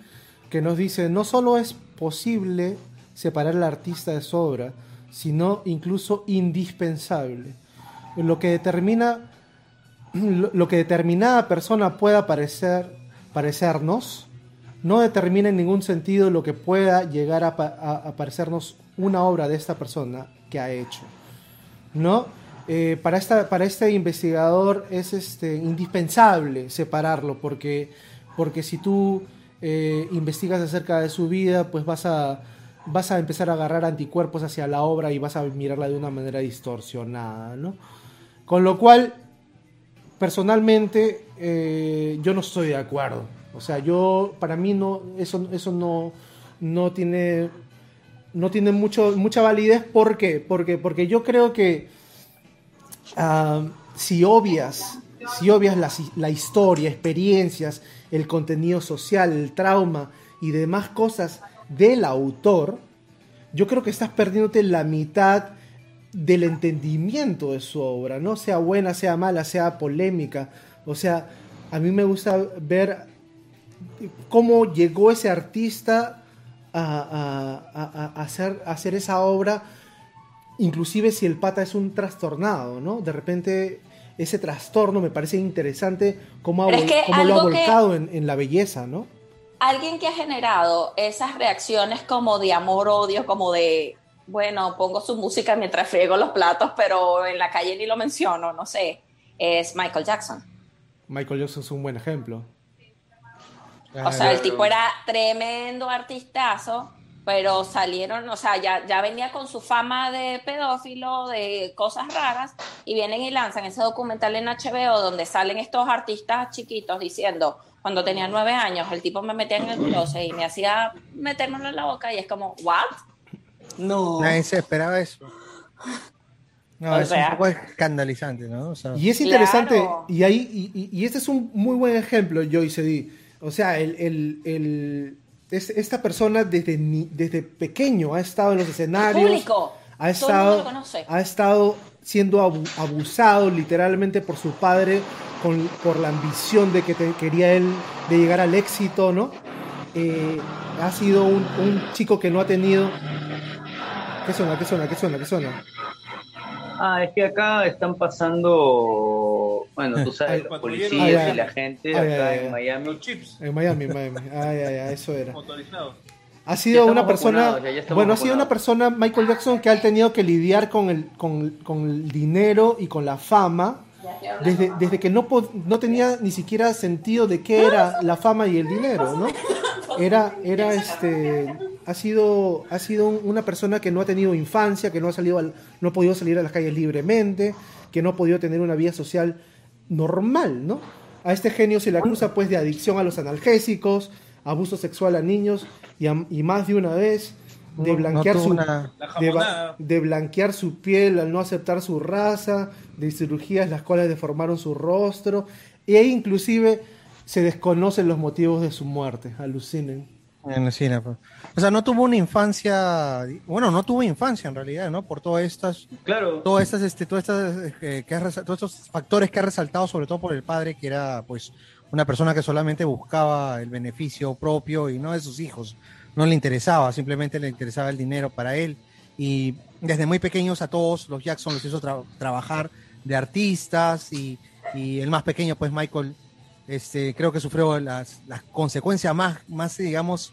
que nos dice, no solo es posible separar al artista de su obra, sino incluso indispensable. Lo que determina, lo que determinada persona pueda parecer, parecernos, no determina en ningún sentido lo que pueda llegar a, a- a parecernos una obra de esta persona que ha hecho. ¿No? Eh, para, esta, para este investigador es este, indispensable separarlo, porque, porque si tú eh, investigas acerca de su vida, pues vas a, vas a empezar a agarrar anticuerpos hacia la obra y vas a mirarla de una manera distorsionada, ¿no? Con lo cual, personalmente, eh, yo no estoy de acuerdo. O sea, yo, para mí, no, eso, eso no, no tiene, no tiene mucho, mucha validez. ¿Por qué? Porque, porque yo creo que ah, si obvias, si obvias la, la historia, experiencias, el contenido social, el trauma y demás cosas del autor, yo creo que estás perdiéndote la mitad del entendimiento de su obra, no sea buena, sea mala, sea polémica. O sea, a mí me gusta ver cómo llegó ese artista a, a- a- a hacer, a hacer esa obra, inclusive si el pata es un trastornado, ¿no? De repente ese trastorno me parece interesante cómo, ha Pero es vol- que cómo lo ha que- volcado en, en la belleza, ¿no? Alguien que ha generado esas reacciones como de amor-odio, como de, bueno, pongo su música mientras friego los platos, pero en la calle ni lo menciono, no sé, es Michael Jackson. Michael Jackson es un buen ejemplo. O sea, el tipo era tremendo artistazo, pero salieron, o sea, ya, ya venía con su fama de pedófilo, de cosas raras, y vienen y lanzan ese documental en HBO donde salen estos artistas chiquitos diciendo, cuando tenía nueve años, el tipo me metía en el closet y me hacía metérmelo en la boca, y es como, ¿what? No. Nadie se esperaba eso. No, O es sea- un poco escandalizante, ¿no? O sea- Y es interesante, y, ahí, y, y- y este es un muy buen ejemplo, Joyce D. O sea, el, el- el- es- esta persona desde, ni- desde pequeño ha estado en los escenarios. Público. Ha Todo el mundo estado, lo conoce. ha estado siendo abu- abusado literalmente por su padre con, por la ambición de que te- quería él de llegar al éxito, ¿no? eh, ha sido un, un chico que no ha tenido... ¿Qué suena? ¿Qué suena? ¿Qué suena? ¿Qué suena? Ah, es que acá están pasando, bueno, tú [LAUGHS] sabes, los policías Ay, y la gente ay, acá ay, en ay. Miami. En Miami, en Miami. Ay, ay, ay, eso era. Ha sido Ya una persona, ya- ya bueno, ha sido una persona, Michael Jackson, que ha tenido que lidiar con el, con, con el dinero y con la fama desde, desde que no, no tenía ni siquiera sentido de qué era la fama y el dinero, ¿no? Era, era este, ha sido, ha sido un- una persona que no ha tenido infancia, que no ha salido, al- no ha podido salir a las calles libremente, que no ha podido tener una vida social normal, ¿no? A este genio se le acusa pues de adicción a los analgésicos, abuso sexual a niños y, a- y más de una vez de blanquear no su de, de blanquear su piel al no aceptar su raza, de cirugías las cuales deformaron su rostro e inclusive se desconocen los motivos de su muerte, alucinen. Cine, pues. O sea, no tuvo una infancia, bueno, no tuvo infancia en realidad, ¿no? Por todas estas, Claro, todas estas, este, todas estas, eh, que ha resa- todos estos factores que ha resaltado, sobre todo por el padre, que era, pues, una persona que solamente buscaba el beneficio propio y no de sus hijos. No le interesaba, simplemente le interesaba el dinero para él. Y desde muy pequeños a todos los Jackson los hizo tra- trabajar de artistas y, y el más pequeño, pues Michael, este, creo que sufrió las, las consecuencias más, más, digamos,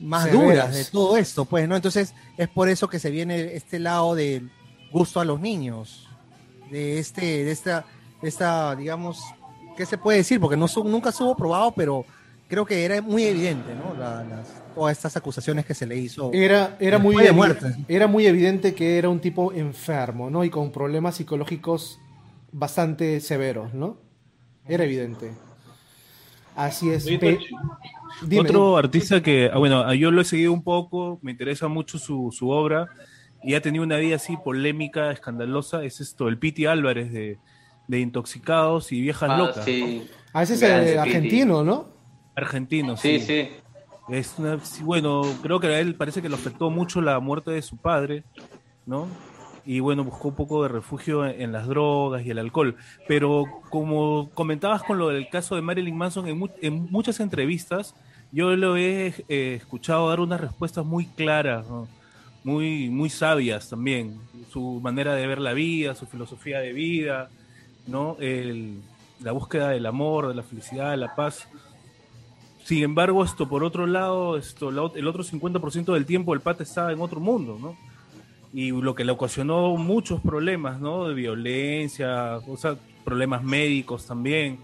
más Severas. duras de todo esto, pues, ¿no? Entonces, es por eso que se viene este lado del gusto a los niños, de este, de esta, de esta, digamos, ¿qué se puede decir? Porque no su- nunca estuvo probado, pero creo que era muy evidente, ¿no? La- las, todas estas acusaciones que se le hizo. Era, era, muy de muerte. era muy evidente que era un tipo enfermo, ¿no? Y con problemas psicológicos bastante severos, ¿no? Era evidente. Así es. Pe- Dime, Otro artista que, ah, bueno, ah, yo lo he seguido un poco, me interesa mucho su, su obra y ha tenido una vida así polémica, escandalosa, es esto, el Piti Álvarez de, de Intoxicados y Viejas ah, Locas. sí. Ah, ese es Grande el Piti. argentino, ¿no? Argentino, Sí, sí. sí. Es una- sí, bueno, creo que a él parece que le afectó mucho la muerte de su padre, ¿no? Y bueno, buscó un poco de refugio en, las drogas y el alcohol. Pero como comentabas con lo del caso de Marilyn Manson, en, mu- en muchas entrevistas yo lo he eh, escuchado dar unas respuestas muy claras, muy, muy sabias también. Su manera de ver la vida, su filosofía de vida, ¿no? El- la búsqueda del amor, de la felicidad, de la paz. Sin embargo, esto por otro lado, esto la el otro 50% del tiempo el pata estaba en otro mundo, ¿no? Y lo que le ocasionó muchos problemas, ¿no? De violencia, o sea, problemas médicos también.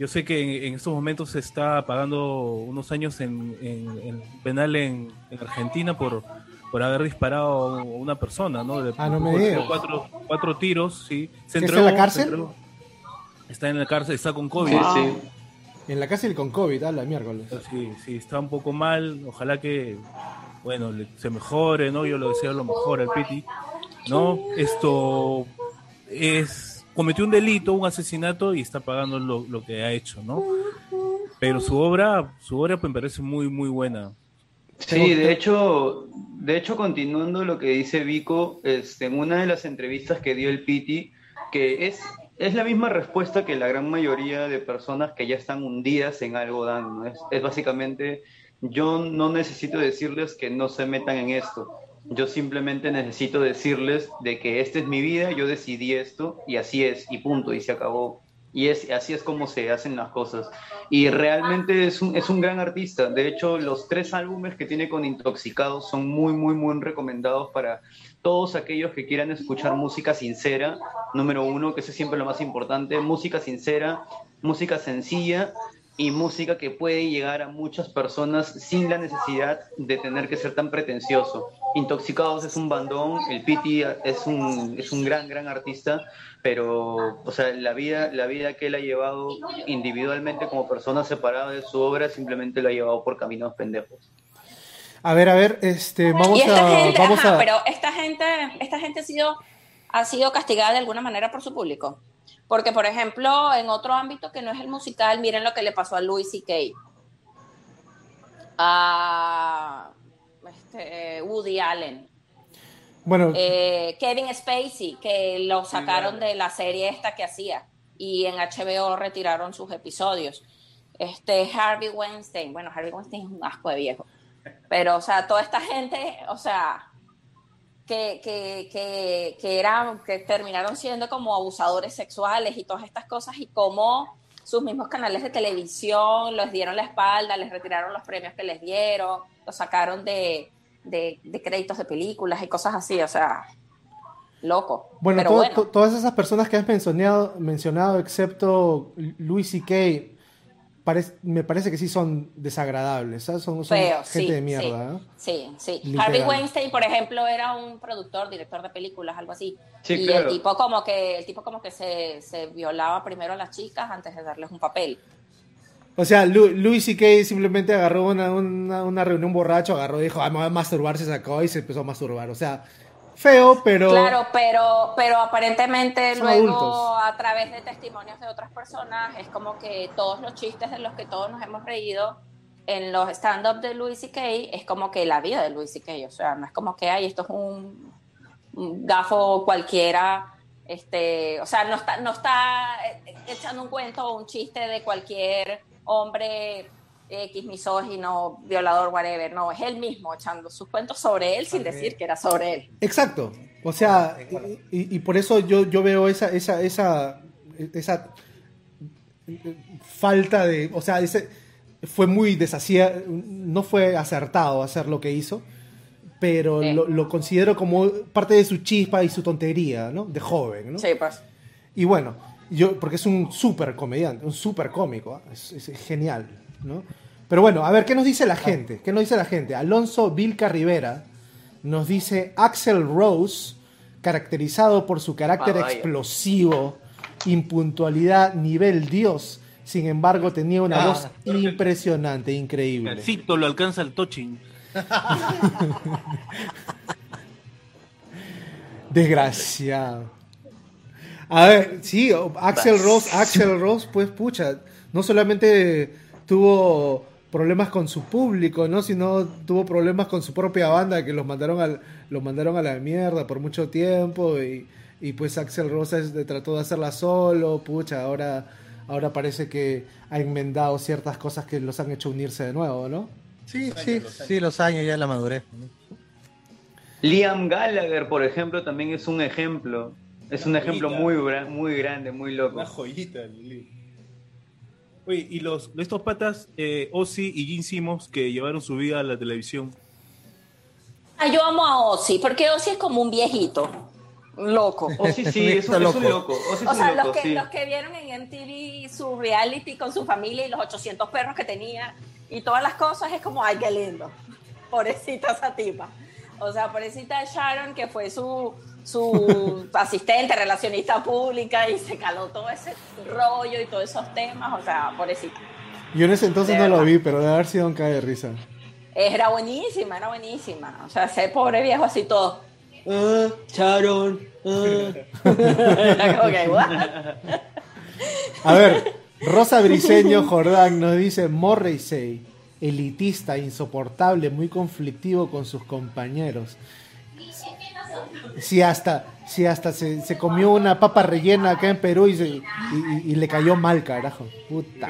Yo sé que en, en estos momentos se está pagando unos años en, en- en penal en, en Argentina por, por haber disparado a una persona, ¿no? Ah, no me digas. Cuatro, cuatro tiros, sí. Se ¿Está en la cárcel? entregó. Está en la cárcel, está con COVID. Sí, sí. En la cárcel con COVID, a la miércoles. Sí, sí, está un poco mal. Ojalá que, bueno, le- se mejore, ¿no? Yo lo deseo lo mejor al Piti, ¿no? Esto es, cometió un delito, un asesinato y está pagando lo, lo que ha hecho, ¿no? Pero su obra, su obra pues, me parece muy, muy buena. Sí, de hecho, de hecho, continuando lo que dice Vico, este, en una de las entrevistas que dio el Piti, que es, es la misma respuesta que la gran mayoría de personas que ya están hundidas en algo dan, ¿no? Es, es básicamente, yo no necesito decirles que no se metan en esto, yo simplemente necesito decirles de que esta es mi vida, yo decidí esto y así es, y punto, y se acabó. Y es, así es como se hacen las cosas. Y realmente es un, es un gran artista. De hecho, los tres álbumes que tiene con Intoxicados son muy, muy, muy recomendados para todos aquellos que quieran escuchar música sincera. Número uno, que es siempre lo más importante. Música sincera, música sencilla y música que puede llegar a muchas personas sin la necesidad de tener que ser tan pretencioso. Intoxicados es un bandón, el Piti es un, es un gran, gran artista, pero, o sea, la vida, la vida que él ha llevado individualmente como persona separada de su obra simplemente lo ha llevado por caminos pendejos. A ver, a ver, este, vamos a, gente, vamos ajá, a, pero esta gente, esta gente ha sido, ha sido castigada de alguna manera por su público. Porque, por ejemplo, en otro ámbito que no es el musical, miren lo que le pasó a Louis C.K. A este, Woody Allen. bueno, Eh, Kevin Spacey, que lo sacaron de la serie esta que hacía. Y en HBO retiraron sus episodios. este Harvey Weinstein. Bueno, Harvey Weinstein es un asco de viejo. Pero, o sea, toda esta gente, o sea, que, que, que, que, eran, que terminaron siendo como abusadores sexuales y todas estas cosas y cómo sus mismos canales de televisión les dieron la espalda, les retiraron los premios que les dieron, los sacaron de, de, de créditos de películas y cosas así, o sea, loco. Bueno, Pero to- bueno. to- todas esas personas que has mencionado, mencionado excepto Luis y Me parece que sí son desagradables, ¿sabes? Son, son Feo, gente sí, de mierda. Sí, sí. Harvey Weinstein, por ejemplo, era un productor, director de películas, algo así. Sí, y claro. el tipo como que, el tipo como que se, se violaba primero a las chicas antes de darles un papel. O sea, Lu- Luis y Kay simplemente agarró una, una, una reunión borracho, agarró y dijo, ah, me voy a masturbar, se sacó y se empezó a masturbar. O sea, feo, pero... Claro, pero, pero aparentemente luego adultos. a través de testimonios de otras personas es como que todos los chistes de los que todos nos hemos reído en los stand-up de Louis C.K. es como que la vida de Louis C.K. O sea, no es como que, ay, esto es un, un gafo cualquiera. Este, o sea, no está, no está eh, echando un cuento o un chiste de cualquier hombre X, misógino, violador, whatever. No, es él mismo echando sus cuentos sobre él sin decir que era sobre él. Exacto. O sea, y, y por eso yo, yo veo esa, esa, esa, esa falta de. O sea, ese fue muy desacía, no fue acertado hacer lo que hizo, pero lo, lo considero como parte de su chispa y su tontería, ¿no? De joven, ¿no? Sí, pues. Y bueno, yo, porque es un súper comediante, un súper cómico, ¿ah? es, es genial, ¿no? Pero bueno, a ver, ¿qué nos dice la gente? ¿Qué nos dice la gente? Alonso Vilca Rivera nos dice Axel Rose, caracterizado por su carácter Ah, explosivo, impuntualidad, nivel Dios. Sin embargo, tenía una Ah. voz impresionante, increíble. Cito lo alcanza el touching. [LAUGHS] Desgraciado. A ver, sí, Axel Rose, Axel Rose, pues pucha, no solamente tuvo problemas con su público, ¿no? Sino tuvo problemas con su propia banda que los mandaron al, los mandaron a la mierda por mucho tiempo y, y pues Axel Rose es- trató de hacerla solo, pucha, ahora, ahora parece que ha enmendado ciertas cosas que los han hecho unirse de nuevo, ¿no? Sí, sí, sí, los años ya la madurez. Liam Gallagher, por ejemplo, también es un ejemplo. Es un ejemplo muy, muy grande, muy loco. Una joyita, Lili. Oye, y los, estos patas, eh, Ozzy y Gene Simmons, que llevaron su vida a la televisión. Ah, yo amo a Ozzy, porque Ozzy es como un viejito. Loco. [LAUGHS] Ozzy sí, es un, es un loco. Ozzy es O sea, los loco, que, sí. los que vieron en MTV su reality con su familia y los 800 perros que tenía y todas las cosas, es como, ay, qué lindo. [LAUGHS] Pobrecita esa tipa. O sea, pobrecita Sharon, que fue su, su asistente, relacionista pública y se caló todo ese rollo y todos esos temas. O sea, pobrecita. Yo en ese entonces De no lo verdad. vi, pero debe haber sido un cae de risa. Era buenísima, era buenísima. O sea, ese pobre viejo así todo. Ah, Sharon. ah. [LAUGHS] "What?". A ver, Rosa Briseño Jordán nos dice Morrissey, elitista, insoportable, muy conflictivo con sus compañeros. Si hasta, si hasta se, se comió una papa rellena acá en Perú y, se- y- y- y le cayó mal, carajo. Puta.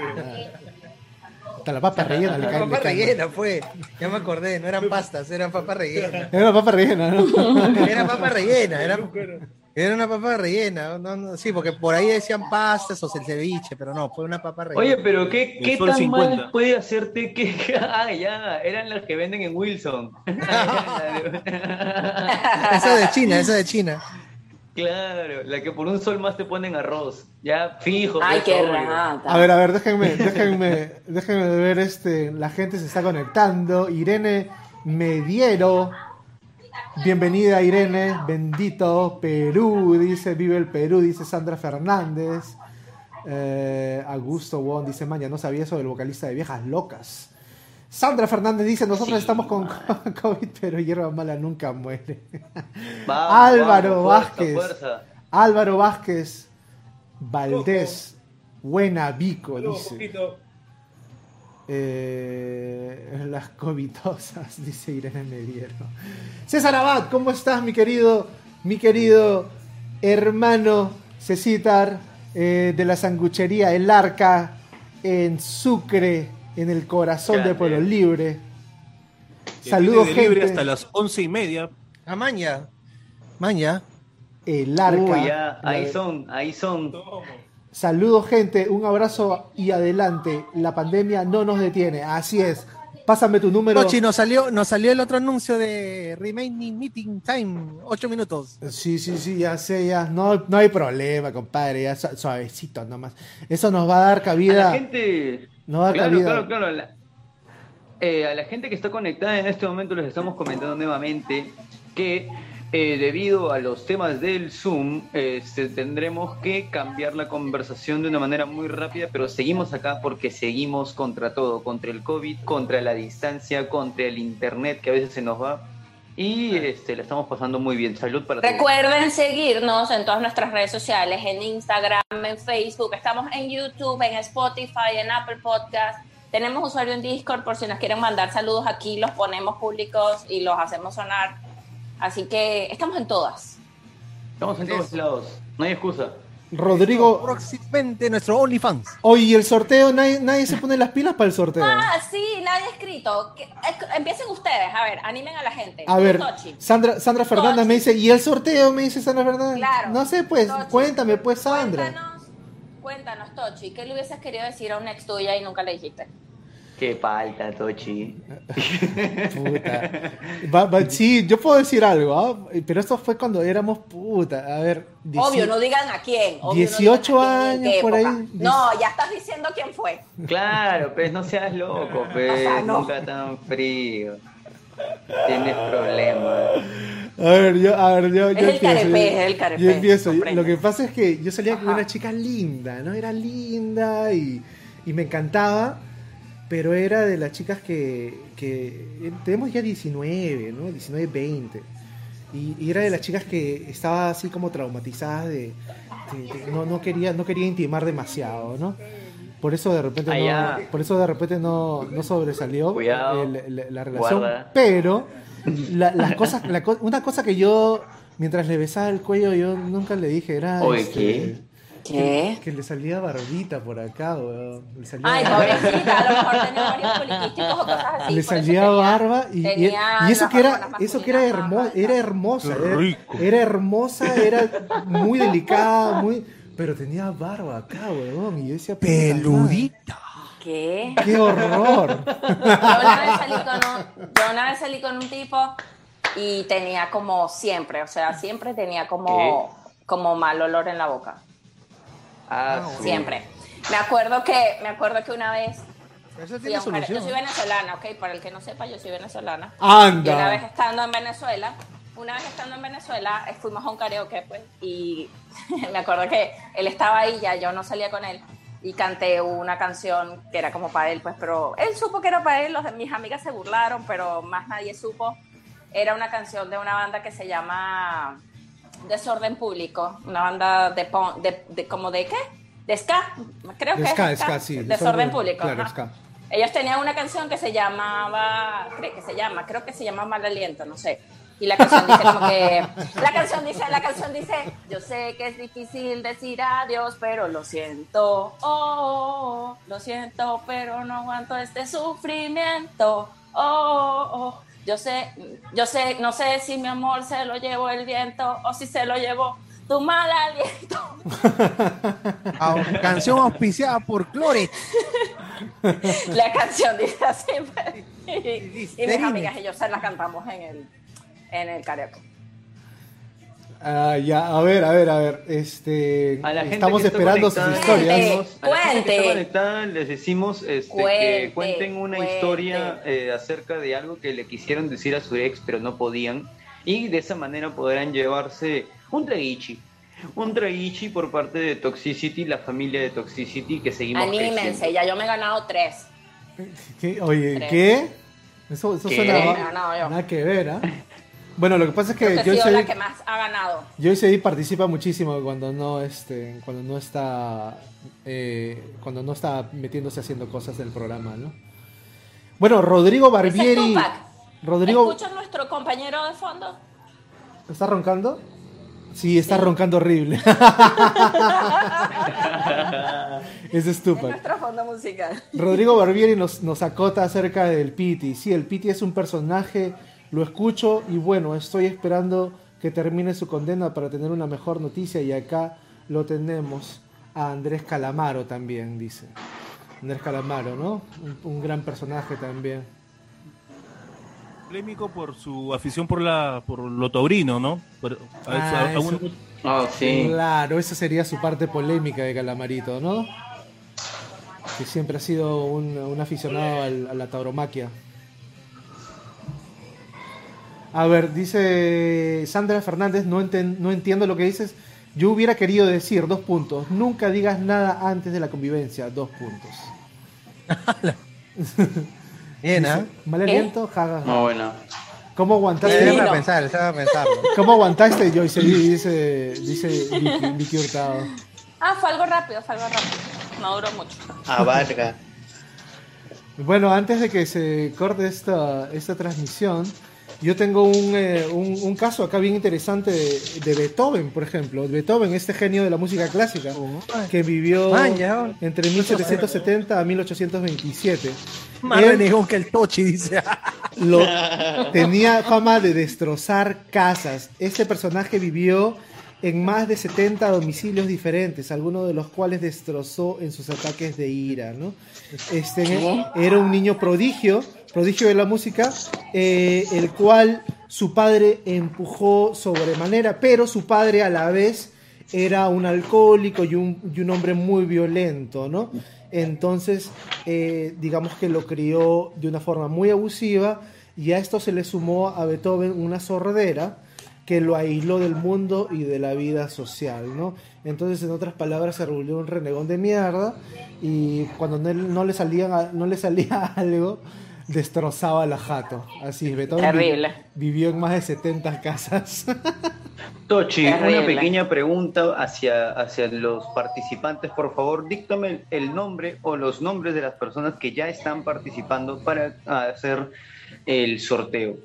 Hasta la papa rellena le La cae, le papa rellena fue. Ya me acordé, no eran pastas, eran papas rellenas. Era papa rellena, ¿no? Era papa rellena, era, era una papa rellena. no, no, sí, porque por ahí decían pastas o el ceviche, pero no, fue una papa rellena. Oye, pero ¿qué, qué tan 50. mal puede hacerte que... [LAUGHS] Ah, ya, eran las que venden en Wilson. [LAUGHS] [LAUGHS] Esa de China, esa de China. claro, la que por un sol más te ponen arroz. Ya, fijo. Ay, pues, qué rata. A ver, a ver, déjenme, déjenme, déjenme ver este. La gente se está conectando. Irene Mediero. Bienvenida Irene, bendito Perú, dice, vive el Perú, dice Sandra Fernández. Eh, Augusto Wong dice, maña, no sabía eso del vocalista de Viejas Locas. Sandra Fernández dice, nosotros estamos con [LAUGHS] COVID, pero hierba mala nunca muere. [LAUGHS] Vamos, Álvaro vamos, Vázquez. fuerza. Álvaro Vázquez Valdés, buena Vico, Luego, dice. Eh, [LAUGHS] las covitosas, [LAUGHS] dice Irene Mediero. César Abad, ¿cómo estás, mi querido, mi querido hermano Cecitar eh, de la sanguchería El Arca? en Sucre, en el corazón de. Pueblo Libre. Que Saludos, gente. hasta las once y media. A Maña. Maña. El arca. Uy, ya, La ahí son, ahí son. Saludos, gente. Un abrazo y adelante. La pandemia no nos detiene. Así es. Pásame tu número. Tochi, nos salió, nos salió el otro anuncio de Remaining Meeting Time, 8 minutos. Sí, sí, sí, ya sé, ya. No, no hay problema, compadre. Ya su- suavecito nomás. Eso nos va a dar A cabida. la gente. No da claro, cabida. claro, claro. a la- eh, a la gente que está conectada en este momento les estamos comentando nuevamente que eh, debido a los temas del Zoom este, tendremos que cambiar la conversación de una manera muy rápida, pero seguimos acá porque seguimos contra todo, contra el COVID, contra la distancia, contra el Internet que a veces se nos va y este, la estamos pasando muy bien. Salud para todos. Recuerden seguirnos en todas nuestras redes sociales, en Instagram, en Facebook, estamos en YouTube, en Spotify, en Apple Podcast. Tenemos usuario en Discord por si nos quieren mandar saludos aquí, los ponemos públicos y los hacemos sonar. Así que estamos en todas. Estamos en todos lados, no hay excusa. Rodrigo. Próximamente nuestro OnlyFans. Oye, ¿y el sorteo? ¿Nadie, nadie se pone las pilas para el sorteo? Ah, sí, nadie ha escrito. Que- eh, Empiecen ustedes, a ver, animen a la gente. A ver, Tochi. Sandra, Sandra Fernández me dice, ¿y el sorteo? Me dice Sandra Fernández. Claro. No sé, pues, Tochi. cuéntame, pues, Sandra. Cuéntanos, cuéntanos, Tochi, ¿qué le hubieses querido decir a una ex tuya y nunca le dijiste? Qué falta, Tochi. Puta. Sí, yo puedo decir algo, ¿ah? pero esto fue cuando éramos puta. A ver, dieci- Obvio, no digan a quién. obvio, no 18 digan a quién, en qué años, por ahí. No, ya estás diciendo quién fue. Claro, pues no seas loco, pues O sea, no. nunca tan frío. Tienes problemas. A ver, yo, a ver, yo, Es yo el empiezo. carepé, yo- es el carepé, Yo empiezo. Lo que pasa es que yo salía con una chica linda, ¿no? Era linda y, y me encantaba, pero era de las chicas que, que eh, tenemos ya 19, ¿no? 19, 20. Y, y era de las chicas que estaba así como traumatizadas de, de- de- no, no quería no quería intimar demasiado, ¿no? Por eso de repente Allá. no, por eso de repente no, no sobresalió Cuidado. el- el- la relación, Guarda. pero la- las cosas, la una cosa que yo mientras le besaba el cuello yo nunca le dije era Oye, este, ¿qué? ¿Qué? Que, que le salía barbita por acá, weón. Le salía Ay, barba. pobrecita, a lo mejor [LAUGHS] tenía varios poliquísticos o cosas así. le eso salía tenía- barba y, tenía y eso que era eso que era era hermosa era, rico. era hermosa era muy delicada muy pero tenía barba acá weón y yo decía "Puta madre, Peludita. ¿Qué? qué horror Yo una, vez salí con un, yo una vez salí con un tipo y tenía como siempre, o sea, siempre tenía como, como mal olor en la boca. Ah, sí. Siempre. Me acuerdo que, me acuerdo que una vez Eso tiene yo soy venezolana, ok, para el que no sepa, yo soy venezolana. Anda. Y una vez estando en Venezuela, una vez estando en Venezuela, eh, fuimos a un karaoke, pues, y [LAUGHS] me acuerdo que él estaba ahí, ya yo no salía con él, y canté una canción que era como para él, pues, pero él supo que era para él, los mis amigas se burlaron, pero más nadie supo. Era una canción de una banda que se llama Desorden Público, una banda de, pon- de, de- como de qué? De ska, creo que De ska, es ska, sí, Desorden, desorden- Público. claro, ska. Ellos tenían una canción que se llamaba, creo que se llama, creo que se llama Mal Aliento, no sé. Y la canción dice como que, [LAUGHS] la canción dice, la canción dice, yo sé que es difícil decir adiós, pero lo siento, oh, oh, oh, lo siento, pero no aguanto este sufrimiento, oh, oh, oh. Yo sé, yo sé, no sé si mi amor se lo llevó el viento o si se lo llevó tu mal aliento. [LAUGHS] Canción auspiciada por Cloret. [LAUGHS] La canción dice así. pues. Y, y mis amigas y yo se la cantamos en el, en el karaoke. Ah, ya, a ver, a ver, a ver. Este, A la gente estamos que está esperando sus historias. Cuente. a la gente que Cuente. está conectada les decimos este, que Cuente, cuenten una cuente. historia eh, acerca de algo que le quisieron decir a su ex pero no podían y de esa manera podrán llevarse un traguichi. Un traguichi por parte de Toxicity, la familia de Toxicity que seguimos Anímense, creciendo. ya yo me he ganado tres. ¿Qué? Oye, Tres. ¿qué? Eso, eso ¿Qué? suena yo. nada que ver, ¿ah? Bueno, lo que pasa es que sido Joyce la que más ha ganado. Joyce Eddy participa muchísimo cuando no este, cuando no está eh, cuando no está metiéndose haciendo cosas del programa, ¿no? Bueno, Rodrigo es Barbieri. Tupac. Rodrigo ¿Escuchan nuestro compañero de fondo? ¿está roncando? Sí, está roncando horrible. [LAUGHS] es Es Tupac. nuestro fondo musical. Rodrigo Barbieri nos, nos acota acerca del Piti. Sí, el Piti es un personaje, lo escucho y bueno, estoy esperando que termine su condena para tener una mejor noticia y acá lo tenemos a Andrés Calamaro también, dice. Andrés Calamaro, ¿no? Un, un gran personaje también. Polémico por su afición por la por lo taurino, ¿no? Por- a- Ah, a- a un- eso. Ah, sí. Claro, esa sería su parte polémica de Calamarito, ¿no? Que siempre ha sido un, un aficionado al- a la tauromaquia. A ver, dice Sandra Fernández, no, enten- no entiendo lo que dices. Yo hubiera querido decir, dos puntos, nunca digas nada antes de la convivencia, dos puntos. [LAUGHS] Bien, ¿ah? Dice, Mal aliento, ja, ja, ja. No, bueno. ¿Cómo aguantaste? Va a pensar, se va a pensar. ¿Cómo aguantaste, Joyce? Dice, dice Vicky, Vicky Hurtado. Ah, fue algo rápido, fue algo rápido. No duró mucho. Abarca. Bueno, antes de que se corte esta, esta transmisión, yo tengo un, eh, un, un caso acá bien interesante de, de Beethoven, por ejemplo. Beethoven, este genio de la música clásica, que vivió entre 1770 a 1827. Más renegón que el Tochi, dice. lo, tenía fama de destrozar casas. Este personaje vivió en más de 70 domicilios diferentes, algunos de los cuales destrozó en sus ataques de ira, ¿no? Este, era un niño prodigio, prodigio de la música, eh, el cual su padre empujó sobremanera, pero su padre a la vez era un alcohólico y un, y un hombre muy violento, ¿no? Entonces, eh, digamos que lo crió de una forma muy abusiva y a esto se le sumó a Beethoven una sordera que lo aisló del mundo y de la vida social, ¿no? Entonces, en otras palabras, se volvió un renegón de mierda y cuando no, no le, salía, no le salía [LAUGHS] algo, destrozaba la jato. Así es, Beethoven Terrible. vivió en más de 70 casas. [LAUGHS] Tochi, Terrible. una pequeña pregunta hacia, hacia los participantes. Por favor, díctame el, el nombre o los nombres de las personas que ya están participando para hacer el sorteo.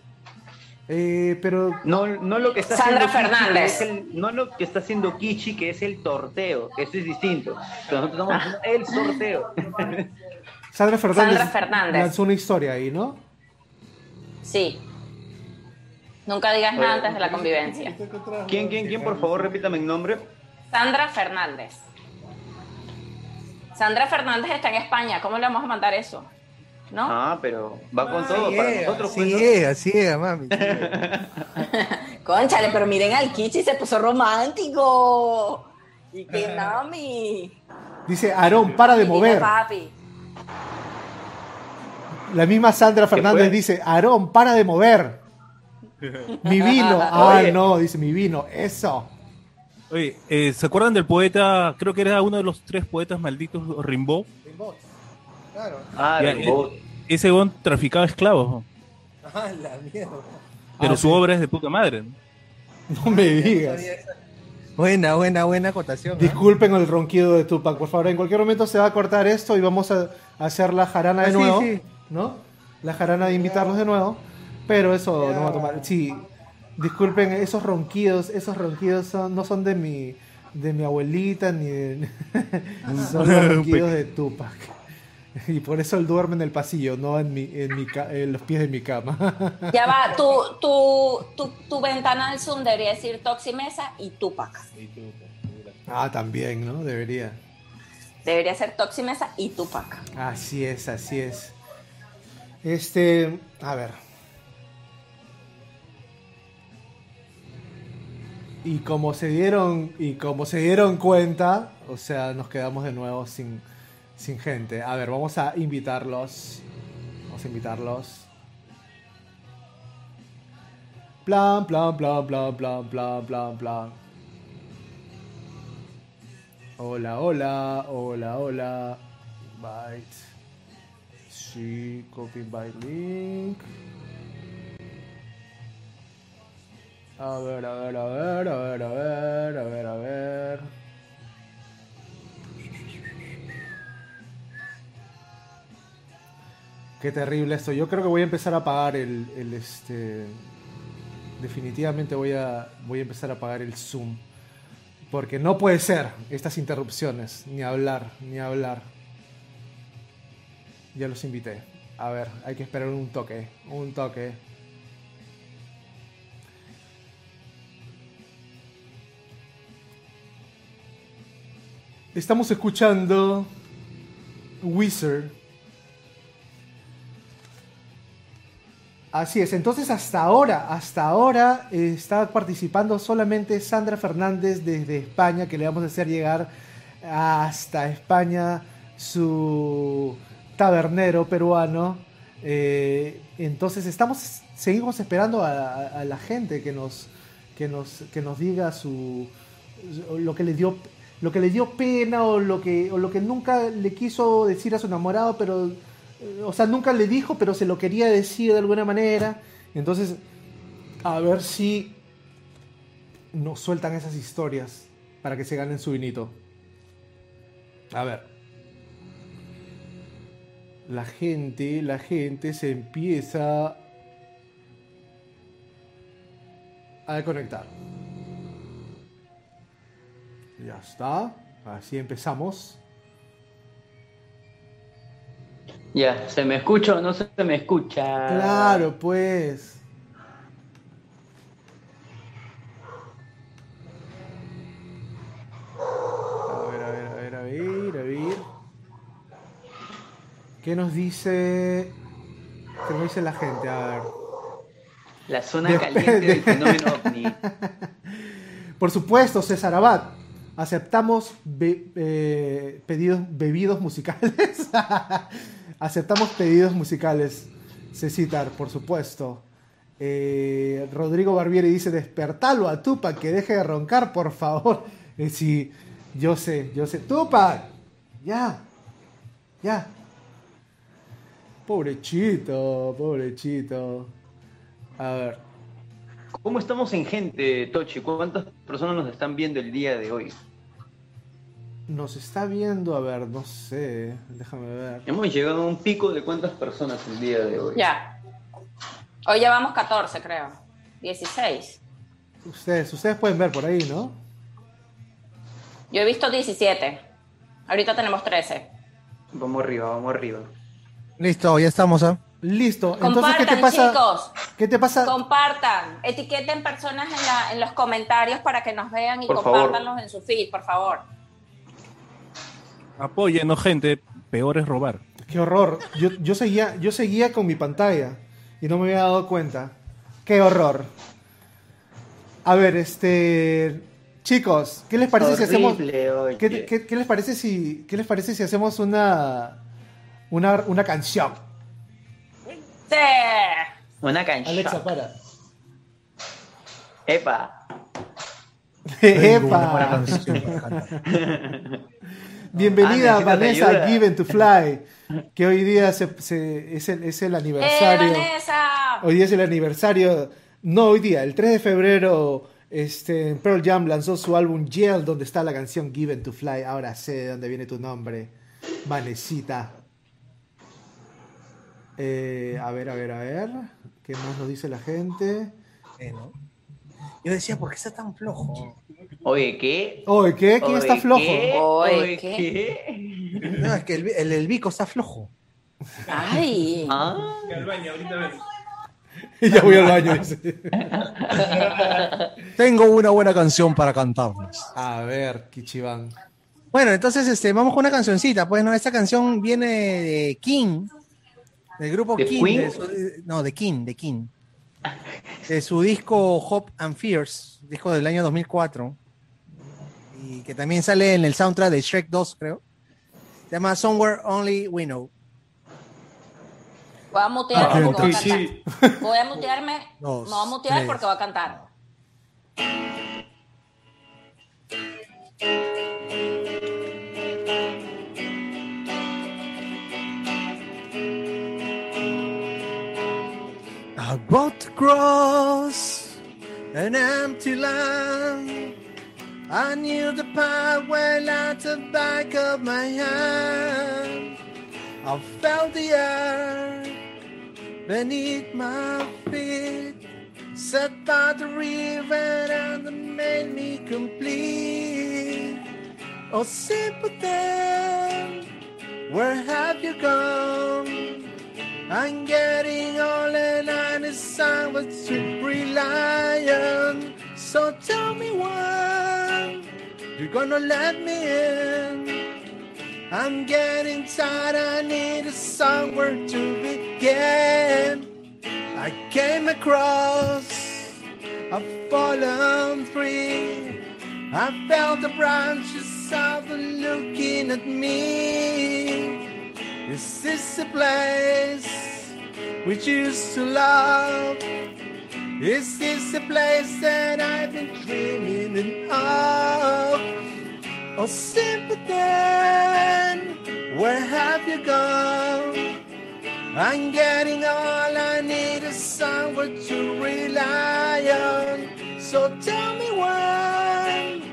Eh, pero No, no lo que está Sandra haciendo Kichi, Fernández. el- no lo que está haciendo Kichi, que es el torteo. Eso es distinto. Pero nosotros estamos haciendo el sorteo. Sandra Fernández, Sandra Fernández. lanzó una historia ahí, ¿no? Sí. Nunca digas nada antes de la convivencia. ¿Quién, quién, quién? Por favor, repítame el nombre. Sandra Fernández. Sandra Fernández está en España. ¿Cómo le vamos a mandar eso? ¿No? Ah, pero va con todo para nosotros. Así pues, ¿no? es, así es, mami. [LAUGHS] Conchale, pero miren al Kichi, se puso romántico. Y que [LAUGHS] mami. Dice, Aarón, para de mover. papi. La misma Sandra Fernández dice, Aarón, para de mover. [LAUGHS] Mi vino. Ah, Oye. no, dice mi vino. Eso. Oye, eh, ¿se acuerdan del poeta? Creo que era uno de los tres poetas malditos, Rimbaud. Claro. Ah, Ya, Rimbaud. eh, ese bon traficaba esclavos. Ah, la mierda. pero Ah, su sí. obra es de puta madre. ¿no? Me digas. Buena, buena, buena acotación. ¿ah? Disculpen el ronquido de Tupac, por favor. En cualquier momento se va a cortar esto y vamos a hacer la jarana de Ah, sí, nuevo. sí. ¿No? La jarana de invitarlos de nuevo. Pero eso no va a tomar. Sí, disculpen, esos ronquidos, esos ronquidos son- no son de mi, de mi abuelita ni de. [LAUGHS] son los [LAUGHS] ronquidos de Tupac. [LAUGHS] Y por eso él duerme en el pasillo, no en, mi, en, mi ca- en los pies de mi cama. [LAUGHS] Ya va, tu, tu, tu, tu ventana del Zoom debería decir Toximesa y Tupac. ah, también, ¿no? Debería. Debería ser Toximesa y Tupac. Así es, así es. Este, a ver. Y como se dieron y como se dieron cuenta, o sea, nos quedamos de nuevo sin, sin gente. A ver, vamos a invitarlos. Vamos a invitarlos. Plan, plan, plan, plan, plan, plan, plan, plan. Hola, hola, hola, hola. Invite. Sí, copy invite link. A ver, a ver, a ver, a ver, a ver, a ver, a ver. Qué terrible esto. Yo creo que voy a empezar a apagar el, este definitivamente voy a, voy a empezar a apagar el Zoom. Porque no puede ser estas interrupciones, ni hablar, ni hablar. Ya los invité. A ver, hay que esperar un toque, un toque. Estamos escuchando Wizard. Así es, entonces hasta ahora, hasta ahora eh, está participando solamente Sandra Fernández desde España, que le vamos a hacer llegar hasta España su tabernero peruano. Eh, entonces estamos, seguimos esperando a, a- la gente que nos, que nos, que nos diga su, lo que le dio, lo que le dio pena o lo que, o lo que nunca le quiso decir a su enamorado, pero, o sea, nunca le dijo, pero se lo quería decir de alguna manera. Entonces, a ver si nos sueltan esas historias para que se ganen su vinito. A ver. La gente, la gente se empieza a conectar. Ya está. Así empezamos. Ya, ¿se me escucha o no se me escucha? Claro, pues. A ver, a ver, a ver, a ver, a ver. ¿Qué nos dice? ¿Qué nos dice la gente? A ver. La zona caliente del [LAUGHS] fenómeno ovni. Por supuesto, César Abad. Aceptamos be- eh, pedidos, bebidos musicales. [LAUGHS] Aceptamos pedidos musicales. Cecitar, por supuesto. Eh, Rodrigo Barbieri dice: Despertalo a Tupac que deje de roncar, por favor. [LAUGHS] Eh, sí, yo sé, yo sé. Tupac, ya, ya. Pobrechito, pobrechito. A ver. ¿Cómo estamos en gente, Tochi? ¿Cuántas personas nos están viendo el día de hoy? Nos está viendo, a ver, no sé, déjame ver. Hemos llegado a un pico de cuántas personas el día de hoy. Ya. Hoy llevamos 14, creo. 16. Ustedes, ustedes pueden ver por ahí, ¿no? Yo he visto 17. Ahorita tenemos 13. Vamos arriba, vamos arriba. Listo, ya estamos, ¿ah? Listo. Entonces, ¿qué Compartan, te pasa? chicos. ¿Qué te pasa? Compartan. Etiqueten personas en, la- en los comentarios para que nos vean y Por favor. compártanlos en su feed, por favor. Apóyenos, gente. Peor es robar. Qué horror. Yo, yo seguía, yo seguía con mi pantalla y no me había dado cuenta. Qué horror. A ver, este, chicos, ¿qué les parece si hacemos? ¿qué, qué- qué les parece si, qué les parece si hacemos una, una, una canción? Sí. Una canción. Alexa, para. Epa. [LAUGHS] Tengo una buena ¡Epa! [LAUGHS] Bienvenida Ah, Vanessa. Given to Fly, que hoy día se- se- es, el, es el ¡Eh, aniversario. Vanessa! Hoy día es el aniversario, no hoy día, el 3 de febrero, este, Pearl Jam lanzó su álbum Yell, donde está la canción Given to Fly. Ahora sé de dónde viene tu nombre, Vanesita. Eh, a ver, a ver, a ver, ¿qué más nos dice la gente? Eh, ¿no? Yo decía, ¿por qué está tan flojo? Oye, ¿qué? Oye, ¿qué? ¿Quién está Oye, flojo? ¿qué? Oye, ¿qué? ¿qué? No, es que el, el, el bico está flojo. Ay. Ah. Al baño, ahorita ven. ya voy al baño. dice. [LAUGHS] Tengo una buena canción para cantarles. A ver, Kichiban. Bueno, entonces este, vamos con una cancioncita. Pues no, esta canción viene de King, del grupo ¿De King. Queen? de su- no, de King, de King. De su disco Hope and Fears, disco del año 2004. Y que también sale en el soundtrack de Shrek 2, creo. Se llama Somewhere Only We Know. Voy a mutear Ah, porque voy a sí, cantar. Voy a mutearme. [LAUGHS] Dos, Me voy a mutear tres. porque voy a cantar. About to cross an empty land. I knew the path well at the back of my hand. I felt the air beneath my feet. Set by the river and made me complete. Oh, simpleton, where have you gone? I'm getting all and I decide what to rely on. So tell me why you're gonna let me in. I'm getting tired, I need somewhere to begin. I came across a fallen tree. I felt the branches of looking at me. This is a place we used to love? Is this a place that I've been dreaming of? Oh, sympathy, where have you gone? I'm getting all I need is somewhere to rely on. So tell me when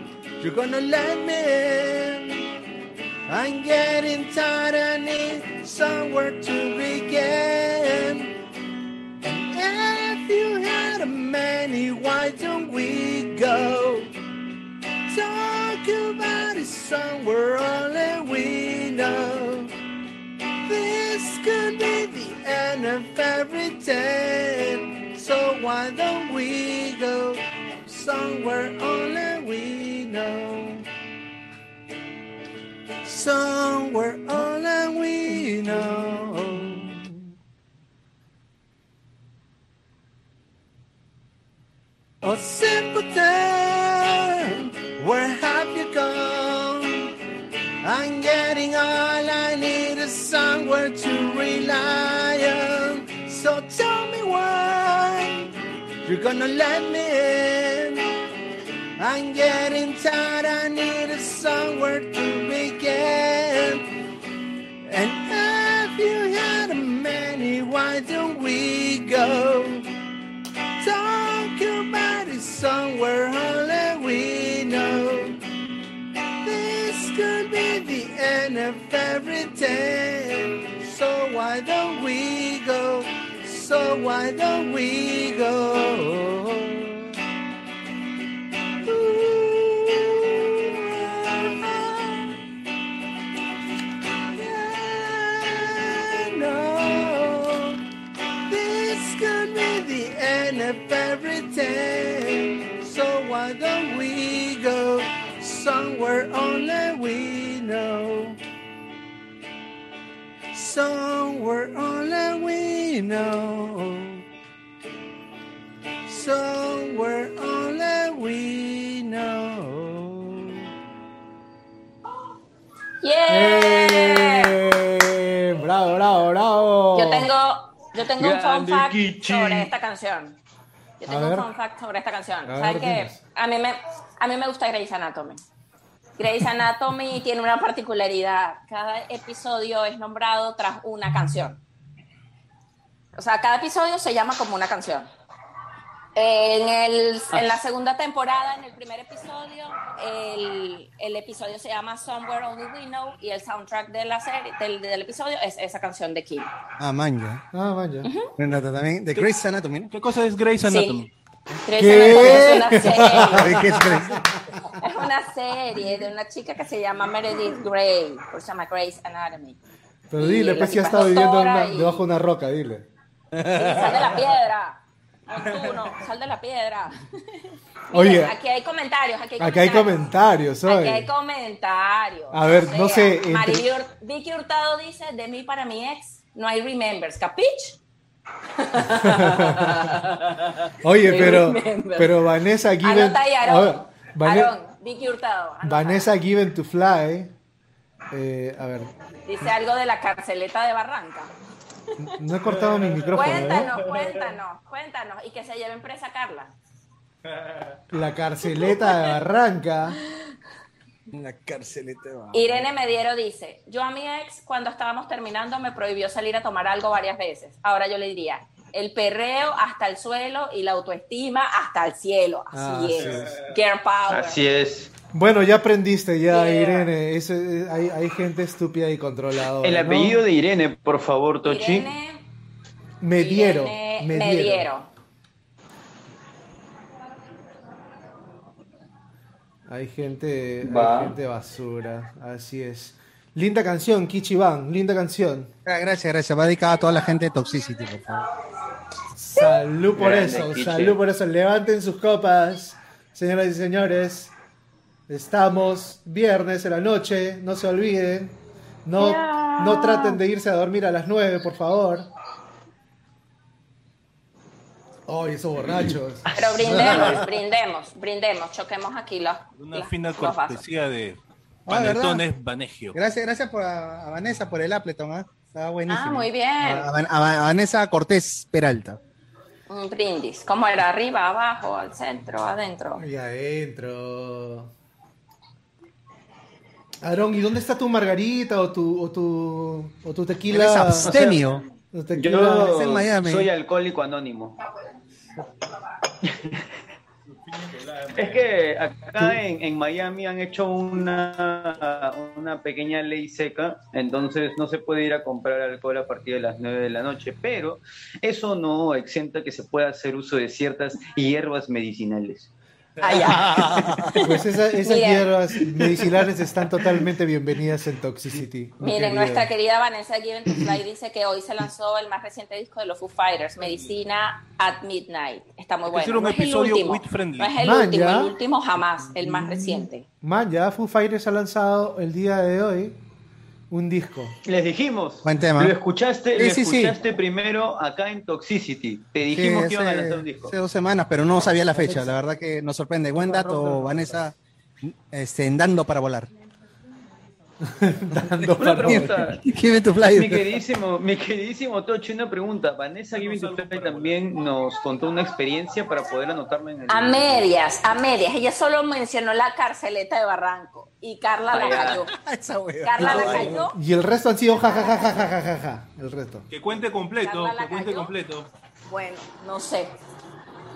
you're gonna let me in. I'm getting tired, I need somewhere to begin. If you had a many, why don't we go? Talk about it somewhere only we know. This could be the end of every day. So why don't we go somewhere only we know? Somewhere only we know. Oh, simpleton, where have you gone? I'm getting all I need is somewhere to rely on. So tell me why you're gonna let me in. I'm getting tired, I need is somewhere to begin. And if you had a many, why don't we go? Somewhere only we know. This could be the end of everything. So why don't we go? So why don't we go? Ah, ah, no, this could be the end of why don't we go somewhere only we know? Somewhere only we know. Somewhere only we know. ¡Yeah! ¡Bravo, bravo, bravo! Yo tengo, yo tengo un fun Grande fact Kichi. sobre esta canción. Yo tengo un fun fact sobre esta canción. A ¿Saben qué? A mí, me, a mí me gusta Grey's Anatomy. Grey's Anatomy tiene una particularidad. Cada episodio es nombrado tras una canción. O sea, cada episodio se llama como una canción. En, el, en la segunda temporada, en el primer episodio, el, el episodio se llama Somewhere Only We Know y el soundtrack de la serie, del, del episodio es esa canción de Kim. Ah, manja. Ah, vaya. Renata también. De Grey's Anatomy. ¿no? ¿Qué cosa es Grey's Anatomy? Grey's ¿Qué? Anatomy es una [LAUGHS] serie. ¿De qué es una serie de una chica que se llama Meredith Grey, por eso se llama Grey's Anatomy. Pero dile, pues ya tipa estaba es viviendo una- y- debajo de una roca, dile. Sí, sal de la piedra. Sal de la piedra. [LAUGHS] Oye. Aquí hay comentarios, aquí hay Acá hay comentarios. comentarios, Aquí hay comentarios. A ver, O no sé, entre- Vicky Hurtado dice, de mí para mi ex, no hay remembers, ¿capich? [LAUGHS] Oye, pero, pero Vanessa Given. Anota ahí, a ver, Aarón. Vane- Aarón, Vicky Hurtado. anota. Vanessa Given to Fly. eh, a ver, Dice algo de la carceleta de Barranca. No he cortado mi micrófono. ¿no? Cuéntanos, cuéntanos, cuéntanos. Y que se lleven presa Carla. La carceleta de Barranca. La carceleta. va. Irene Mediero dice, yo a mi ex cuando estábamos terminando me prohibió salir a tomar algo varias veces. Ahora yo le diría, el perreo hasta el suelo y la autoestima hasta el cielo. Así Ah, es. sí es. Girl power. Así es. Bueno, ya aprendiste ya. Irene. Hay, gente estúpida y controladora. El apellido de Irene, por favor, Tochi. Irene, Mediero. Irene, Mediero. Mediero. Hay gente, basura, así es. Linda canción, Kichiban, linda canción. Ah, gracias, gracias. Va dedicada a toda la gente de Toxicity, por favor. Salud por eso, salud por eso. Levanten sus copas, señoras y señores. Estamos viernes en la noche, no se olviden. No, no traten de irse a dormir a las 9, por favor. Ay, esos borrachos. Pero [LAUGHS] brindemos, brindemos, brindemos, choquemos aquí los, Una los- fina cortesía de Ah. Panetones Banegio. Gracias, gracias por a, a Vanessa por el Appleton, ¿ah? Estaba buenísimo. Ah, muy bien. A, a- a- a Vanessa Cortés Peralta. Un brindis. ¿Cómo era? ¿Arriba, abajo, al centro, adentro? Y adentro. Aarón, ¿y dónde está tu margarita o tu, o tu, o tu tequila? Eres abstemio. Tequila- Yo es en Miami. soy alcohólico anónimo. [LAUGHS] Es que acá en, en Miami han hecho una, una pequeña ley seca, entonces no se puede ir a comprar alcohol a partir de las 9 de la noche, pero eso no exenta que se pueda hacer uso de ciertas hierbas medicinales. Ah, ya. [LAUGHS] Pues esa- esas Miren. hierbas medicinales están totalmente bienvenidas en Toxicity. mi Miren, querido. nuestra querida Vanessa Given to Fly dice que hoy se lanzó el más reciente disco de los Foo Fighters, Medicina at Midnight. Está muy bueno. un No es el episodio último, friendly. no es el Man, último, ya. el último jamás, el más reciente. Man, ya Foo Fighters ha lanzado el día de hoy un disco. Les dijimos, Buen tema. lo escuchaste, Sí, lo sí, sí. escuchaste primero acá en Toxicity. Te Sí, dijimos que iban a lanzar un disco. hace dos semanas, pero no sabía la fecha. La verdad que nos sorprende. Buen dato, Vanessa. Este, en dando para volar. Dando Una pregunta. Give it to Mi queridísimo, mi queridísimo Tochi, una pregunta. Vanessa Giving to Fly también nos contó una experiencia para poder anotarla en el A medias, a medias. Ella solo mencionó la carceleta de Barranco y Carla la cayó. [LAUGHS] Esa. Carla la cayó. Y el resto han sido ja ja ja ja ja ja ja, ja, el resto. Que cuente completo, que cuente cayó. completo. Bueno, no sé.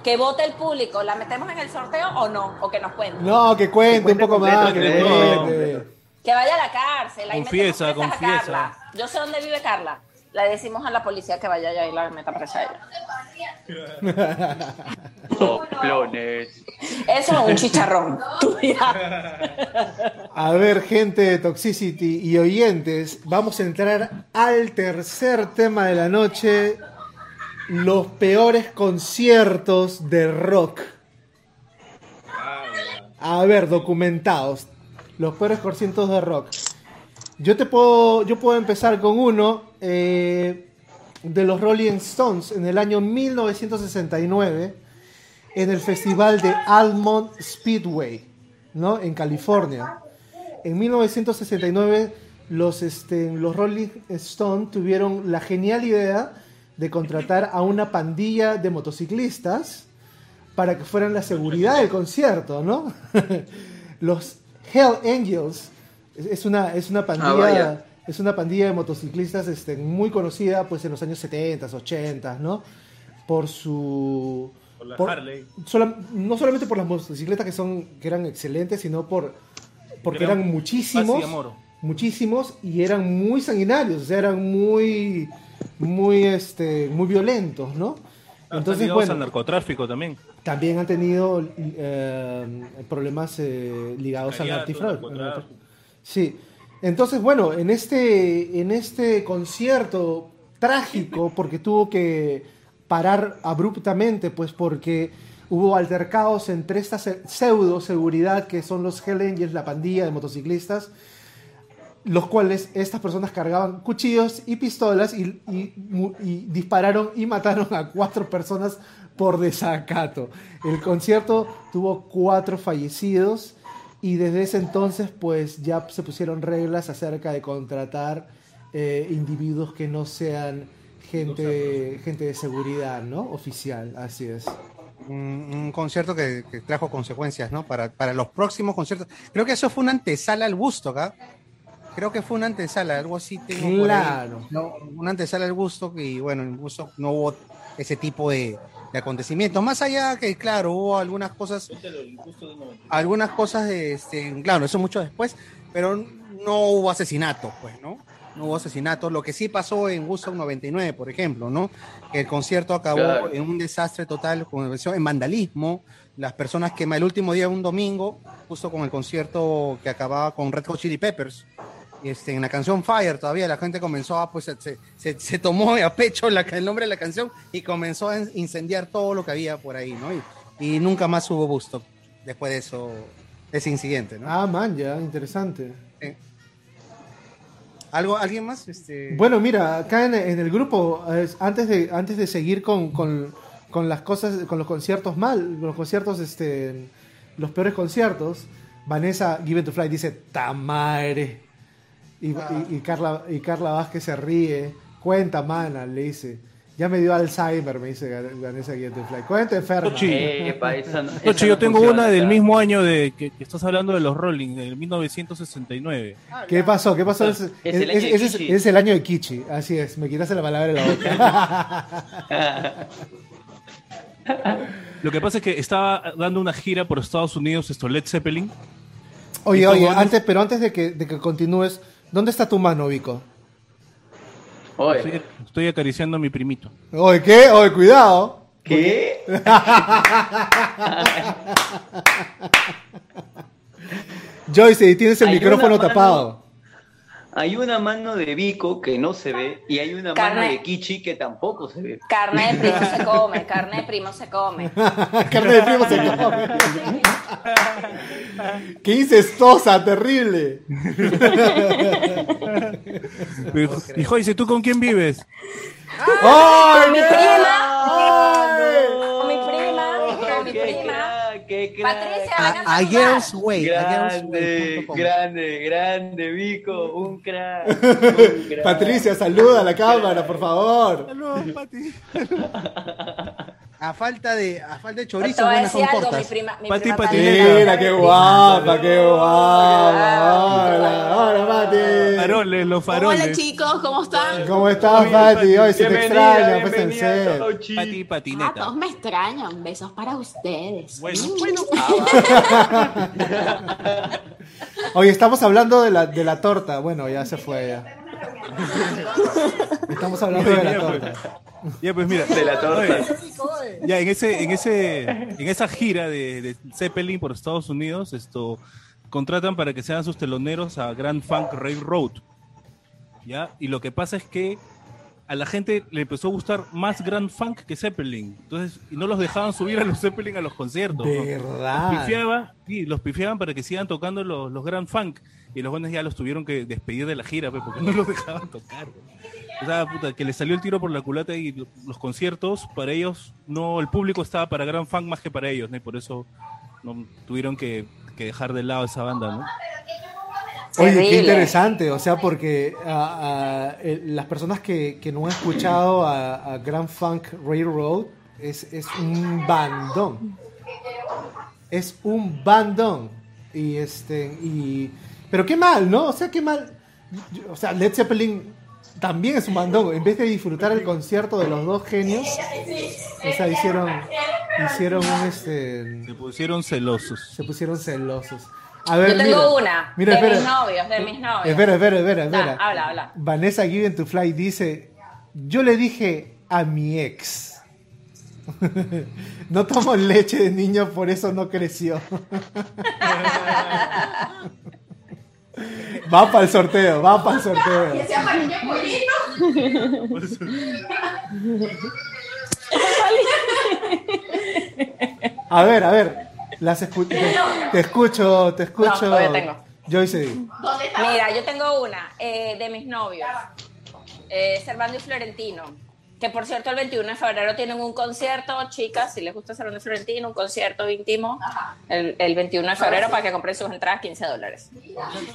Que vote el público. ¿La metemos en el sorteo o no? O que nos cuente. No, que cuente un cuente poco completo, más, que que cuente. Que vaya a la cárcel. Ahí Confiesa, confiesa. Carla. Yo sé dónde vive Carla. Le decimos a la policía que vaya allá y la meta presa a ella. Soplones. Eso es un chicharrón. [LAUGHS] A ver, gente de Toxicity y oyentes, vamos a entrar al tercer tema de la noche, los peores conciertos de rock. A ver, documentados, los peores conciertos de rock. Yo te puedo, yo puedo empezar con uno eh, de los Rolling Stones en el año 1969 en el festival de Almond Speedway, ¿no? En California. En 1969 los, este, los Rolling Stones tuvieron la genial idea de contratar a una pandilla de motociclistas para que fueran la seguridad del concierto, ¿no? [LAUGHS] los Hell Angels es- es una, es una pandilla vaya. es una pandilla de motociclistas este, muy conocida pues en los años 70, 80, ¿no? Por su Por la por- Harley. sola- no solamente por las motocicletas que son que eran excelentes, sino por porque Eran muchísimos, muchísimos y eran muy sanguinarios, o sea, eran muy muy este muy violentos, ¿no? Están Entonces, ligados al bueno, narcotráfico también. también han tenido eh, problemas eh, ligados al Cariato, narcotráfico. Sí. Entonces, bueno, en este, en este concierto trágico, porque tuvo que parar abruptamente, pues porque hubo altercados entre esta se- pseudo seguridad que son los Hell Angels, la pandilla de motociclistas, los cuales estas personas cargaban cuchillos y pistolas y, y mu- y dispararon y mataron a cuatro personas por desacato. El concierto tuvo cuatro fallecidos y desde ese entonces pues ya se pusieron reglas acerca de contratar eh, individuos que no sean gente, gente de seguridad, ¿no? Oficial, así es. Un, un concierto que, que trajo consecuencias, ¿no? Para, para los próximos conciertos. Creo que eso fue una antesala al gusto acá. Creo que fue una antesala, algo así tengo ahí. Claro. No, una antesala al gusto y bueno, en gusto no hubo ese tipo de, de acontecimientos. Más allá que, claro, hubo algunas cosas, algunas cosas de, este, claro, eso mucho después, pero no hubo asesinatos, pues, ¿no? no hubo asesinatos. Lo que sí pasó en Woodstock 99, por ejemplo, ¿no? Que el concierto acabó Claro. en un desastre total, con en vandalismo. Las personas que el último día, un domingo, justo con el concierto que acababa con Red Hot Chili Peppers, este, en la canción Fire todavía la gente comenzó a, pues, se, se, se tomó a pecho la, el nombre de la canción y comenzó a incendiar todo lo que había por ahí, ¿no? Y, y nunca más hubo Woodstock después de eso, de ese incidente, ¿no? Ah, man, ya, interesante. ¿Algo, ¿Alguien más? Este... Bueno, mira, acá en, en el grupo, antes de, antes de seguir con, con, con las cosas, con los conciertos mal, los conciertos, este, los peores conciertos, Vanessa Given to Fly dice, ¡Tamare! Y, y, y Carla, y Carla Vázquez se ríe, cuenta, mana, le dice, ya me dio Alzheimer, me dice Vanessa Given to Fly, cuenta enferma. Tochi. Epa, esa no- Tochi, esa yo no tengo funciona una del mismo año de que, que estás hablando de los Rolling, del 1969. ¿Qué pasó? ¿Qué pasó? Es Es- el es- año de ese es, Kichi. es el año de Kichi, así es, me quitaste la palabra de la boca. [LAUGHS] Lo que pasa es que estaba dando una gira por Estados Unidos, esto Led Zeppelin. Oye, oye, antes, pero antes de que, de que continúes, ¿dónde está tu mano, Vico? Estoy, estoy acariciando a mi primito. Oye, ¿qué? Oye, cuidado. ¿Qué? [LAUGHS] Joyce, tienes el Hay micrófono tapado. Hay una mano de Vico que no se ve y hay una Carne. mano de Kichi que tampoco se ve. Carne de primo se [LAUGHS] come, carne de primo se come. [LAUGHS] Carne de primo se come. ¡Qué incestuosa, terrible! Y Joyce, ¿tú con quién vives? ¡Ay, Con mi prima, Patricia, A, a Girls Way, Grande, grande, grande, Vico, un crack. un [LAUGHS] crack. Patricia, saluda a la cámara, por favor. [LAUGHS] A falta de, a falta de Te chorizo, voy a buenas son decir algo, mi tortas. prima, mi Pati, prima pati. Patricia. Mira, qué guapa, qué guapa. Hola, hola, Pati. Faroles, los faroles. Hola chicos, ¿cómo están? ¿Cómo estás, Pati? Hoy se te extraña, pues en bienvenida, serio. Tochi. Pati, Ah, patineta. todos me extrañan. Besos para ustedes. Bueno, Mm. bueno. [LAUGHS] Oye, estamos hablando de la, de la torta. Bueno, ya se fue ya. [LAUGHS] Estamos hablando de la pues. torta. Ya, pues mira. De la torta. Oye, ya, en ese, en ese, en esa gira de, de Zeppelin por Estados Unidos, esto contratan para que sean sus teloneros a Grand Funk Railroad. ¿Ya? Y lo que pasa es que a la gente le empezó a gustar más Grand Funk que Zeppelin. Entonces, y no los dejaban subir a los Zeppelin a los conciertos. ¿no? ¿Verdad? Los pifiaban, sí, los pifiaban para que sigan tocando los, los Grand Funk. Y los buenos ya los tuvieron que despedir de la gira, pues, porque no los [LAUGHS] dejaban tocar. pues. O sea, puta, que les salió el tiro por la culata y lo- los conciertos, para ellos, no, el público estaba para Grand Funk más que para ellos, ¿no? Y por eso no, tuvieron que, que dejar de lado esa banda, ¿no? Oye, qué interesante, o sea, porque ah, ah, eh, las personas que, que no han escuchado a, a Grand Funk Railroad es, es un bandón. Es un bandón. Y este, y. Pero qué mal, ¿no? O sea, qué mal. O sea, Led Zeppelin también es un bandón. En vez de disfrutar el concierto de los dos genios, o sea, hicieron, hicieron un este. Se pusieron celosos. Se pusieron celosos. A ver, Yo tengo mira. una, Mira, de espera. mis novios, de mis novios. Espera, espera, espera, Da, espera. habla, habla. Vanessa Given to Fly dice, yo le dije a mi ex, [LAUGHS] no tomo leche de niño, por eso no creció. [LAUGHS] va para el sorteo, va para el sorteo. amarillo pollito. A ver, a ver, las escu- te, te escucho, te escucho. No, tengo. Joyce. ¿Dónde está? Mira, yo tengo una eh, de mis novios, eh, Servando y Florentino, que por cierto el 21 de febrero tienen un concierto, chicas, si les gusta Servando y Florentino, un concierto íntimo, el, el 21 de febrero para que compren sus entradas 15 dólares.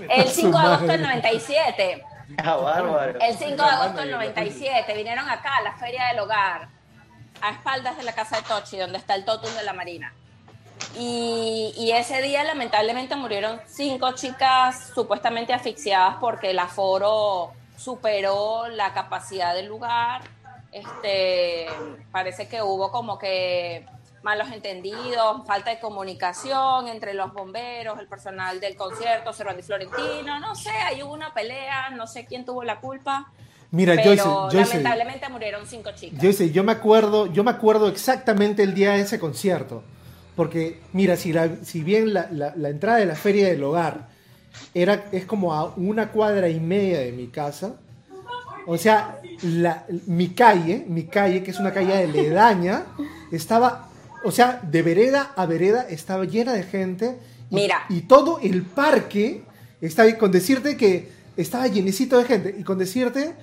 El 5 de agosto del 97, Ah, bárbaro. el 5 de agosto del 97, vinieron acá a la Feria del Hogar, a espaldas de la casa de Tochi, donde está el Totus de la Marina. Y, y ese día lamentablemente murieron cinco chicas supuestamente asfixiadas porque el aforo superó la capacidad del lugar. Este, parece que hubo como que malos entendidos, falta de comunicación entre los bomberos, el personal del concierto, Cervantes Florentino, no sé, ahí hubo una pelea, no sé quién tuvo la culpa. Mira, pero Joyce, Joyce, lamentablemente murieron cinco chicas. Joyce, yo me acuerdo, yo me acuerdo exactamente el día de ese concierto. Porque, mira, si, la, si bien la, la- la entrada de la Feria del Hogar era, es como a una cuadra y media de mi casa, o sea, la- mi calle, mi calle, que es una calle aledaña, estaba, o sea, de vereda a vereda estaba llena de gente. Y, Mira. Y todo el parque, estaba, con decirte que estaba llenecito de gente, y con decirte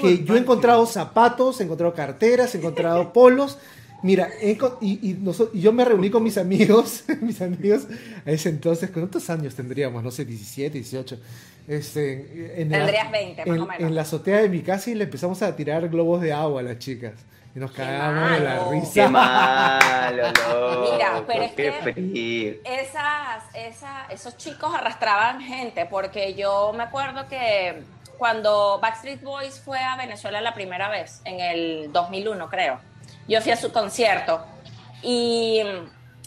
que yo he encontrado zapatos, he encontrado carteras, he encontrado [LAUGHS] polos. Mira, he y, y noso- y yo me reuní con mis amigos, [LAUGHS] mis amigos, a ese entonces, ¿cuántos años tendríamos? No sé, 17, 18. Este, en la- Tendrías 20, más en, o menos. en la azotea de mi casa y le empezamos a tirar globos de agua a las chicas. Y nos cagábamos de la risa. Qué malo, loco. Mira, pero es qué que- frío. esas, esa- esos chicos arrastraban gente, porque yo me acuerdo que cuando Backstreet Boys fue a Venezuela la primera vez, en el 2001 creo, yo fui a su concierto y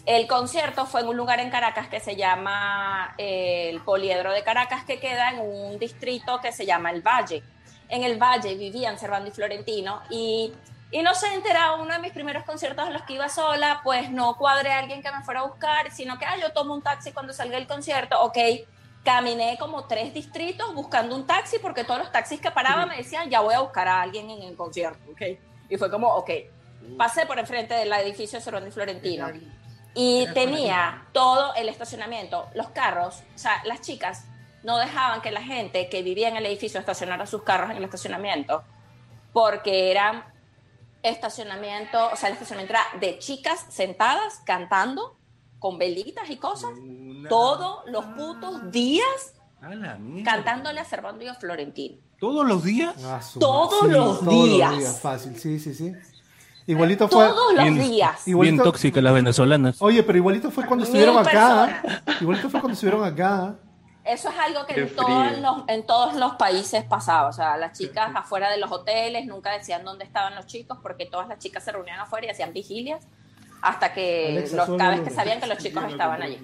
el concierto fue en un lugar en Caracas que se llama eh, el Poliedro de Caracas, que queda en un distrito que se llama El Valle. En el Valle vivían Servando y Florentino y, y no se enteraba uno de mis primeros conciertos en los que iba sola, pues no cuadré a alguien que me fuera a buscar, sino que ah, yo tomo un taxi cuando salga el concierto, ok. Caminé como tres distritos buscando un taxi porque todos los taxis que paraban me decían ya voy a buscar a alguien en el concierto, ok. Y fue como, ok. Pasé por enfrente del edificio de y Florentino y tenía todo el estacionamiento, los carros, o sea, las chicas no dejaban que la gente que vivía en el edificio estacionara sus carros en el estacionamiento, porque eran estacionamiento, o sea, el estacionamiento era de chicas sentadas cantando con velitas y cosas, todos los putos días A la mierda. cantándole a Servando y a Florentino. ¿Todos los días? Ah, Todos los todos días. los días, fácil, sí, sí, sí. Igualito fue. Todos los Bien- días. Bien Igualito- tóxicas las venezolanas. Oye, pero igualito fue cuando Mil estuvieron acá. personas. Igualito fue cuando estuvieron acá. Eso es algo que en todos, los, en todos los países pasaba. O sea, las chicas afuera de los hoteles nunca decían dónde estaban los chicos porque todas las chicas se reunían afuera y hacían vigilias hasta que Alexa, los, cada vez que sabían que los chicos estaban allí.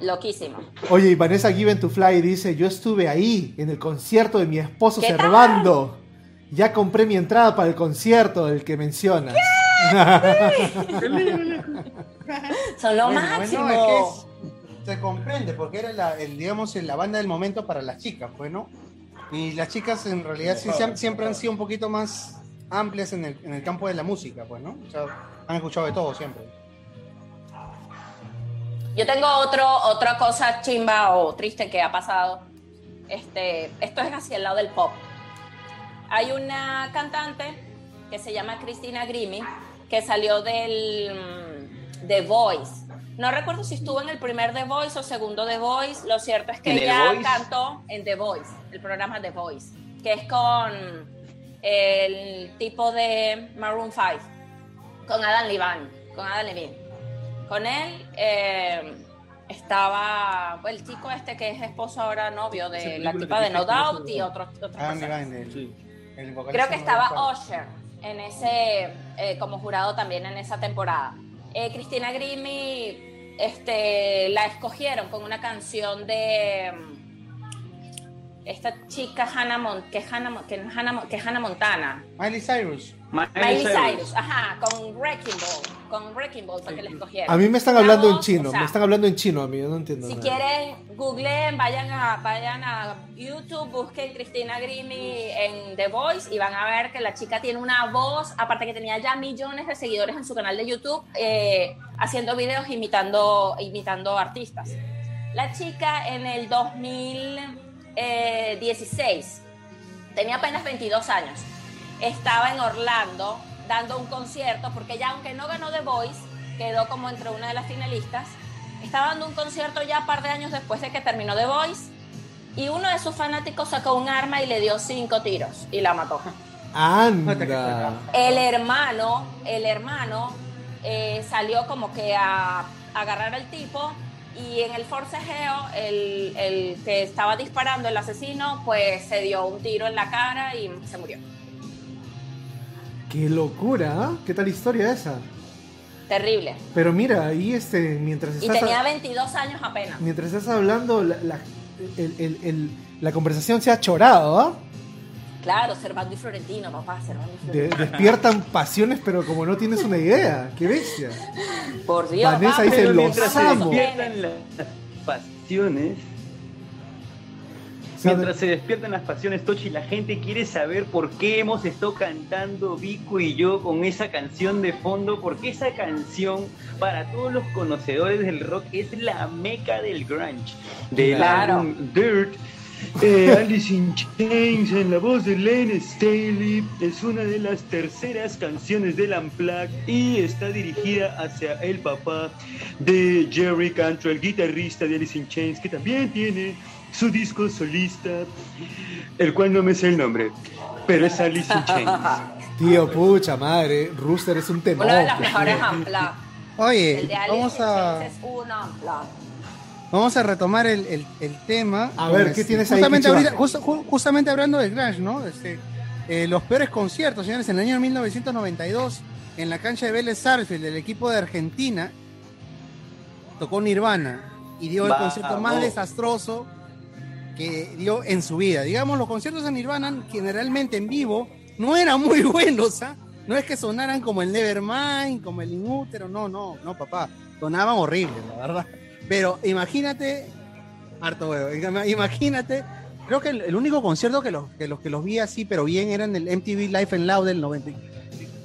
Loquísimo. Oye, y Vanessa Given to Fly dice: Yo estuve ahí en el concierto de mi esposo. Servando. Ya compré mi entrada para el concierto del que mencionas. [LAUGHS] Son lo Bueno, máximo. bueno, es que es- se comprende, porque era la, el, digamos, la banda del momento para las chicas, pues, ¿no? Y las chicas en realidad sí, se han- siempre han sido un poquito más amplias en el, en el campo de la música, pues, ¿no? O sea, han escuchado de todo siempre. Yo tengo otro, otra cosa chimba o triste que ha pasado. Este, esto es hacia el lado del pop. Hay una cantante que se llama Cristina Grimi que salió del mm, The Voice. No recuerdo si estuvo en el primer The Voice o segundo The Voice. Lo cierto es que ¿En The ella Voice? cantó en The Voice, el programa The Voice, que es con el tipo de Maroon 5, con Adam Levine, con Adam Levine. Con él eh, estaba pues, el chico este que es esposo ahora novio de la tipa de No Doubt y otros otros Adam. Levine, Sí. El Creo que estaba. Usher en ese eh, como jurado también en esa temporada. Eh, Cristina Grimi este, la escogieron con una canción de mm, esta chica Hannah, Mon- que, Hannah, Mon- que, Hannah, Mon- que Hannah Montana. Miley Cyrus. Miley Cyrus, ajá, con Wrecking Ball. Con Wrecking Ball fue que la escogieron. A mí me están La hablando en chino. o sea, me están hablando en chino a mí. Yo no entiendo. si nada. quieren, googleen, vayan a, vayan a YouTube, busquen Cristina Grimi en The Voice y van a ver que la chica tiene una voz, aparte que tenía ya millones de seguidores en su canal de YouTube, eh, haciendo videos imitando, imitando artistas. La chica en el 2016 tenía apenas 22 años. Estaba en Orlando dando un concierto, porque ya aunque no ganó The Voice, quedó como entre una de las finalistas. Estaba dando un concierto ya un par de años después de que terminó The Voice. Y uno de sus fanáticos sacó un arma y le dio cinco tiros y la mató. Anda. El hermano, el hermano eh, salió como que a, a agarrar al tipo y en el forcejeo el, el que estaba disparando, el asesino, pues se dio un tiro en la cara y se murió. Qué locura, ¿ah? ¿Qué tal historia esa? Terrible. Pero mira, ahí este, mientras Y estás, tenía 22 años apenas. mientras estás hablando, la, la- el- el- el- la conversación se ha chorado, ¿ah? Claro, Servando y Florentino, papá, Servando y De- Florentino. despiertan pasiones, pero como no tienes una idea. ¡Qué bestia! Por Dios. Vanessa papá, dice, los mientras se despiertan las pasiones. Mientras se despiertan las pasiones, Tochi, la gente quiere saber por qué hemos estado cantando Vico y yo con esa canción de fondo, porque esa canción, para todos los conocedores del rock, es la meca del grunge, del Claro. álbum Dirt. Eh, Alice in Chains en la voz de Len Staley es una de las terceras canciones del Unplugged y está dirigida hacia el papá de Jerry Cantrell, guitarrista de Alice in Chains, que también tiene su disco solista, el cual no me sé el nombre, pero es Alice in Chains. [LAUGHS] Tío, pucha madre, Rooster es un tema. Uno de los mejores unplugged. Oye, El de Alice vamos in a, Chains es un unplugged. Vamos a retomar el, el- el tema. A ver, ¿qué tienes ahí, justamente, ahorita- justo- ju- justamente hablando del grunge, ¿no? Este, eh, los peores conciertos, señores, en el año 1992, en la cancha de Vélez Sarsfield, del equipo de Argentina, tocó Nirvana y dio el concierto más desastroso que dio en su vida. Digamos, los conciertos de Nirvana generalmente en vivo no eran muy [LAUGHS] buenos, ¿ah? No es que sonaran como el Nevermind, como el Inútero, no, no, no, papá. Sonaban horribles, la verdad. Pero imagínate, harto huevo, ima- [LAUGHS] imagínate, creo que el, único concierto que los, que los que los vi así, pero bien, eran el MTV Live and Loud del 90,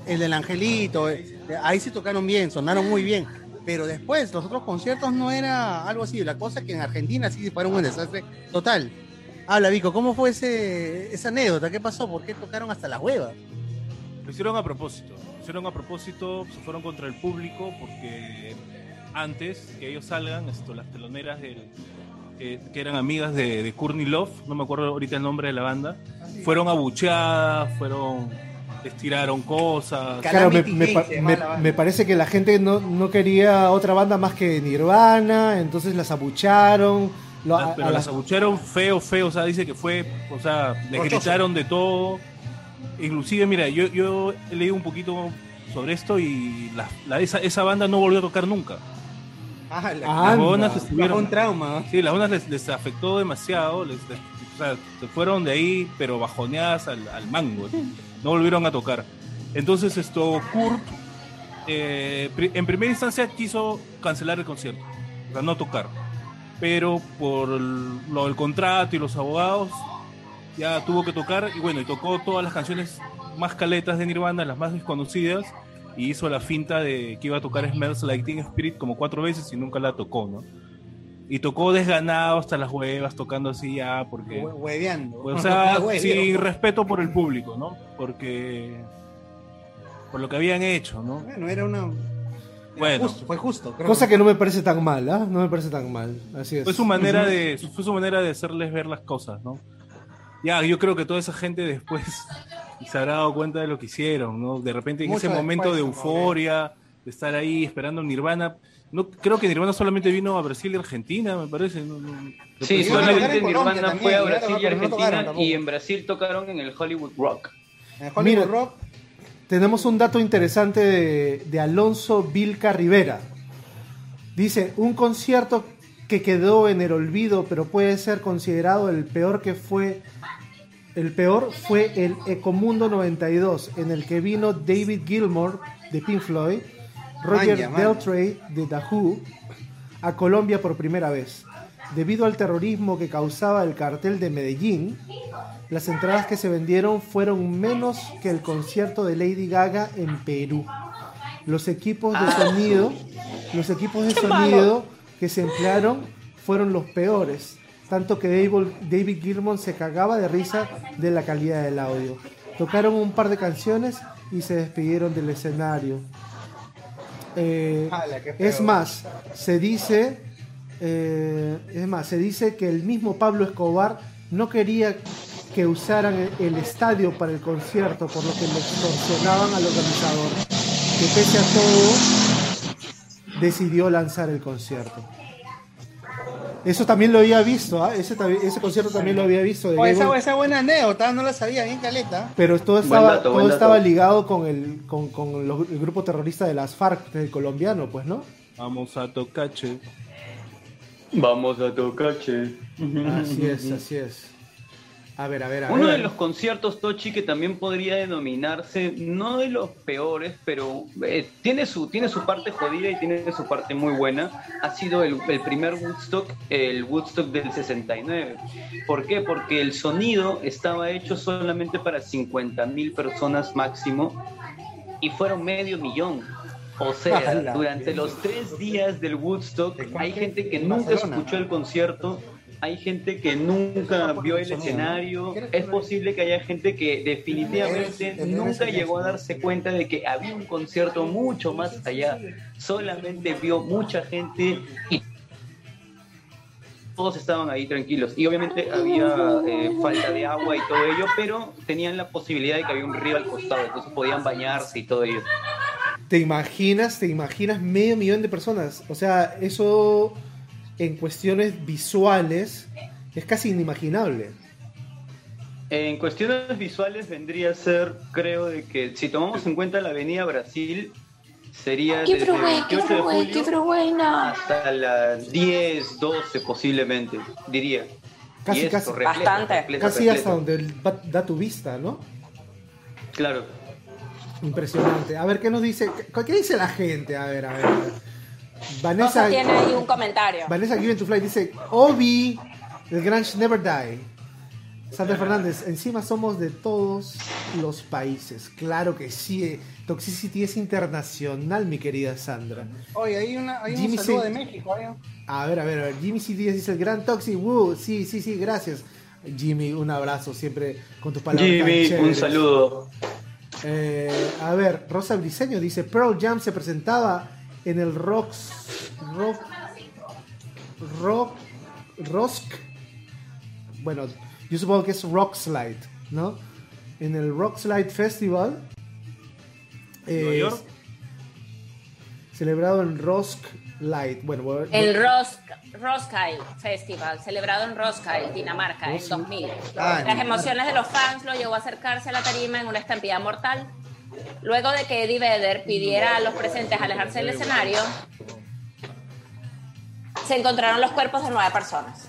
el del Angelito, eh, ahí sí tocaron bien, sonaron muy bien. Pero después, los otros conciertos no era algo así. La cosa que en Argentina sí fueron un desastre total. Habla, Vico, ¿cómo fue ese, esa anécdota? ¿Qué pasó? ¿Por qué tocaron hasta las huevas? Lo hicieron a propósito. Lo hicieron a propósito, se fueron contra el público porque antes que ellos salgan, esto, las teloneras del, eh, que eran amigas de, de Courtney Love, no me acuerdo ahorita el nombre de la banda, fueron abucheadas, fueron, les tiraron cosas. Claro, me, me pa- me- me parece que la gente no, no quería otra banda más que Nirvana, entonces las abucharon. lo- a- Ah, pero a las las- abucharon feo, feo, o sea, dice que fue, o sea, les Rochoso. gritaron de todo. Inclusive, mira, yo, yo he leído un poquito sobre esto y la, la- esa, esa banda no volvió a tocar nunca. Ah, Las bonas estuvieron. Un trauma. Sí, las bonas les, les afectó demasiado. les- les- o sea, se fueron de ahí, pero bajoneadas al, al mango. No volvieron a tocar. Entonces, esto, Kurt, eh, en primera instancia quiso cancelar el concierto, o sea, no tocar. Pero por el- lo del contrato y los abogados, ya tuvo que tocar. Y bueno, y tocó todas las canciones más caletas de Nirvana, las más desconocidas. Y hizo la finta de que iba a tocar Smells Like Teen Spirit como cuatro veces y nunca la tocó, ¿no? Y tocó desganado hasta las huevas, tocando así ya, porque. Hue- Hueveando. O sea, [LAUGHS] sin respeto por el público, ¿no? Porque. Por lo que habían hecho, ¿no? Bueno, era una. Bueno. justo, fue justo. creo. Cosa que no me parece tan mal, ¿ah? No me parece tan mal. Así es. Fue su manera de, fue su manera de hacerles ver las cosas, ¿no? Ya, yo creo que toda esa gente después [LAUGHS] se habrá dado cuenta de lo que hicieron, ¿no? De repente en Mucho ese momento de euforia, de estar ahí esperando Nirvana. No, creo que Nirvana solamente vino a Brasil y Argentina, me parece. no- no- Sí, solamente Nirvana también, fue a Brasil y tocaron Argentina y en Brasil tocaron en el Hollywood Rock. En Hollywood Mira, Rock, Tenemos un dato interesante de, de Alonso Vilca Rivera. Dice, un concierto que quedó en el olvido, pero puede ser considerado el peor que fue. El peor fue el Ecomundo 92, en el que vino David Gilmour de Pink Floyd, Roger. Daltrey de The Who a Colombia por primera vez. Debido al terrorismo que causaba el cartel de Medellín, las entradas que se vendieron fueron menos que el concierto de Lady Gaga en Perú. Los equipos de Ah. sonido, los equipos de sonido que se emplearon fueron los peores, tanto que David, Gilmour se cagaba de risa de la calidad del audio. Tocaron un par de canciones y se despidieron del escenario. Eh, es más, se dice, eh, es más, se dice que el mismo Pablo Escobar no quería que usaran el, el estadio para el concierto, por lo que le extorsionaban al organizador, que pese a todo decidió lanzar el concierto. Eso también lo había visto, ¿ah? ese, también- ese concierto también lo había visto. De Oh, esa, buena anécdota, no la sabía, bien caleta. pero todo estaba, dato, todo estaba ligado con el, con, con los- el grupo terrorista de las FARC, del colombiano, pues, ¿no? Vamos a tocache. Vamos a tocache. Así es, así es. A ver, a ver, a Uno ver. de los conciertos Tochi que también podría denominarse, no de los peores, pero eh, tiene, su, tiene su parte jodida y tiene su parte muy buena, ha sido el, el primer Woodstock, el Woodstock del 69. ¿Por qué? Porque el sonido estaba hecho solamente para 50 mil personas máximo y fueron medio millón. O sea, [LAUGHS] durante los tres días del Woodstock hay gente que nunca escuchó el concierto, hay gente que nunca vio el escenario, es posible que haya gente que definitivamente nunca llegó a darse cuenta de que había un concierto mucho más allá, solamente vio mucha gente y todos estaban ahí tranquilos. Y obviamente había eh, falta de agua y todo ello, pero tenían la posibilidad de que había un río al costado, entonces podían bañarse y todo ello. ¿Te imaginas, te imaginas medio millón de personas? O sea, eso en cuestiones visuales es casi inimaginable. En cuestiones visuales vendría a ser, creo, de que si tomamos en cuenta la Avenida Brasil, sería ¡Qué desde el vergüenza, qué 28 de vergüenza, qué julio vergüenza! hasta las 10, 12 posiblemente, diría. Casi, esto, casi. repleto, Bastante. repleto, Casi repleto. hasta donde da tu vista, ¿no? Claro. Impresionante. A ver, ¿qué nos dice? ¿Qué, qué dice la gente? A ver, a ver. a ver. Vanessa, Rosa tiene ahí un comentario. Vanessa Given to Fly dice, Obi, el Grange Never Die. Sandra Fernández, encima somos de todos los países. Claro que sí. eh. Toxicity es internacional, mi querida Sandra. Oye, hay, una, hay Jimmy un saludo de México. ¿eh? A ver, a ver, a ver. Jimmy C. Díaz dice el gran Toxic. Woo. Sí, sí, sí, gracias. Jimmy, un abrazo siempre con tus palabras. Jimmy, un saludo. Eh, a ver, Rosa Briseño dice: Pearl Jam se presentaba en el Rocks. Rock. Rock. Rosk. Bueno, yo supongo que es Rock Slide, ¿no? En el Rock Slide Festival. ¿Nueva eh, York? Celebrado en Rosk Light. Bueno, bueno, El Rosk, Roskilde Festival, celebrado en Roskilde, Dinamarca, en 2000. Ah, Las emociones de los fans lo llevó a acercarse a la tarima en una estampida mortal. Luego de que Eddie Vedder pidiera a los presentes alejarse del escenario, se encontraron los cuerpos de nueve personas.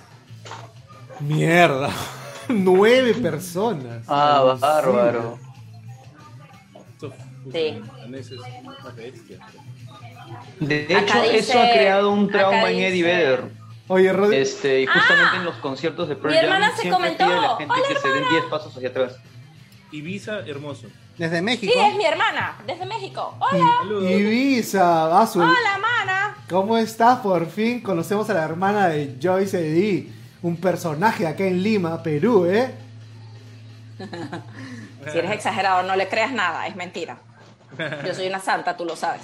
Mierda. [LAUGHS] Nueve personas. Ah, bárbaro. Sí. De Acá hecho, dice- eso ha creado un trauma en Eddie dice- Vedder. Oye, Rod- Este, y justamente en los conciertos de Pearl mi hermana Jam se comentó. pide a la gente Hola, que se den 10 pasos hacia atrás. Ibiza, hermoso. Desde Sí, México. es mi hermana, desde México. Hola. Ibiza, Azul. hola, mana. ¿Cómo estás? Por fin conocemos a la hermana de Joyce Eddy, un personaje acá en Lima, Perú, ¿eh? Si eres exagerado, no le creas nada, es mentira. Yo soy una santa, tú lo sabes.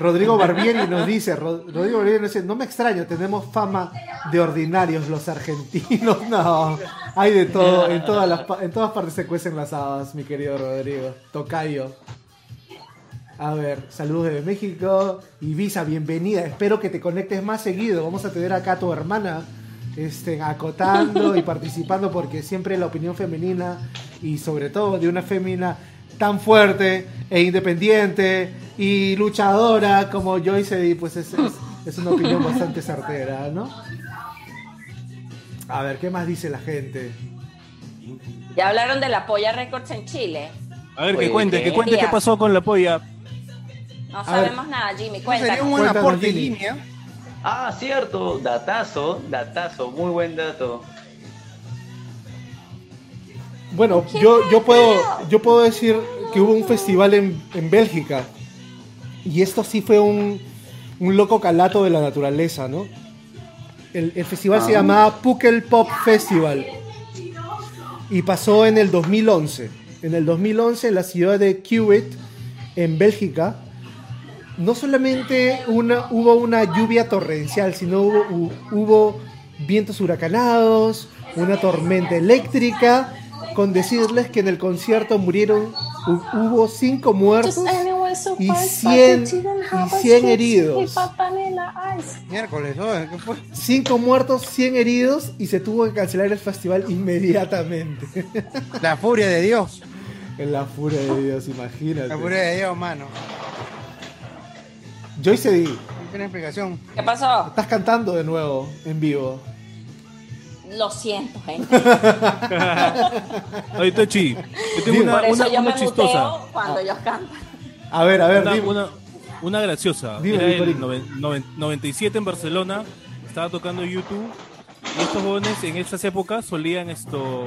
Rodrigo Barbieri nos dice, Ro- Rodrigo Barbieri nos dice, no me extraño, tenemos fama de ordinarios los argentinos. [LAUGHS] No, hay de todo, en todas, las, en todas partes se cuecen las habas, mi querido Rodrigo. Tocayo. A ver, saludos desde México. Ibiza, bienvenida. Espero que te conectes más seguido. Vamos a tener acá a tu hermana este, acotando y [LAUGHS] participando porque siempre la opinión femenina y sobre todo de una fémina tan fuerte e independiente y luchadora como Joyce Eddy, pues es, es- es una opinión bastante certera, ¿no? A ver, ¿qué más dice la gente? Ya hablaron de la Polla Records en Chile. A ver, Oye, que cuente, ¿qué? que cuente qué pasó con la polla. No ver. sabemos nada, Jimmy, Eso sería un buen aporte en Jimmy. línea. Ah, cierto, datazo, datazo, muy buen dato. Bueno, yo, yo, puedo, yo puedo decir que hubo un festival en, en Bélgica y esto sí fue un, un loco calato de la naturaleza, ¿no? El, el festival se Ah. llamaba Pukel Pop Festival y pasó en el 2011. En el 2011 en la ciudad de Kuwait, en Bélgica, no solamente una, hubo una lluvia torrencial, sino hubo, hu- hubo vientos huracanados, una tormenta eléctrica, con decirles que en el concierto murieron, hu- hubo cinco muertos y 100, y 100 heridos. Miércoles, ¿no? ¿Qué fue? Cinco muertos, 100 heridos y se tuvo que cancelar el festival inmediatamente. [LAUGHS] La furia de Dios. En la furia de Dios, imagínate. La furia de Dios, mano. Joyce D, Tiene explicación. ¿Qué pasó? estás cantando de nuevo en vivo. Lo siento, gente. [LAUGHS] Oye, Tochi, yo tengo una, Por eso una, yo una me chistosa. muteo cuando ellos cantan. A ver, a ver, Una, dime. una, una graciosa. Dime, Era el Vicorino. noven- noven- 97 en Barcelona. Estaba tocando YouTube. Y estos jóvenes en esas épocas solían esto.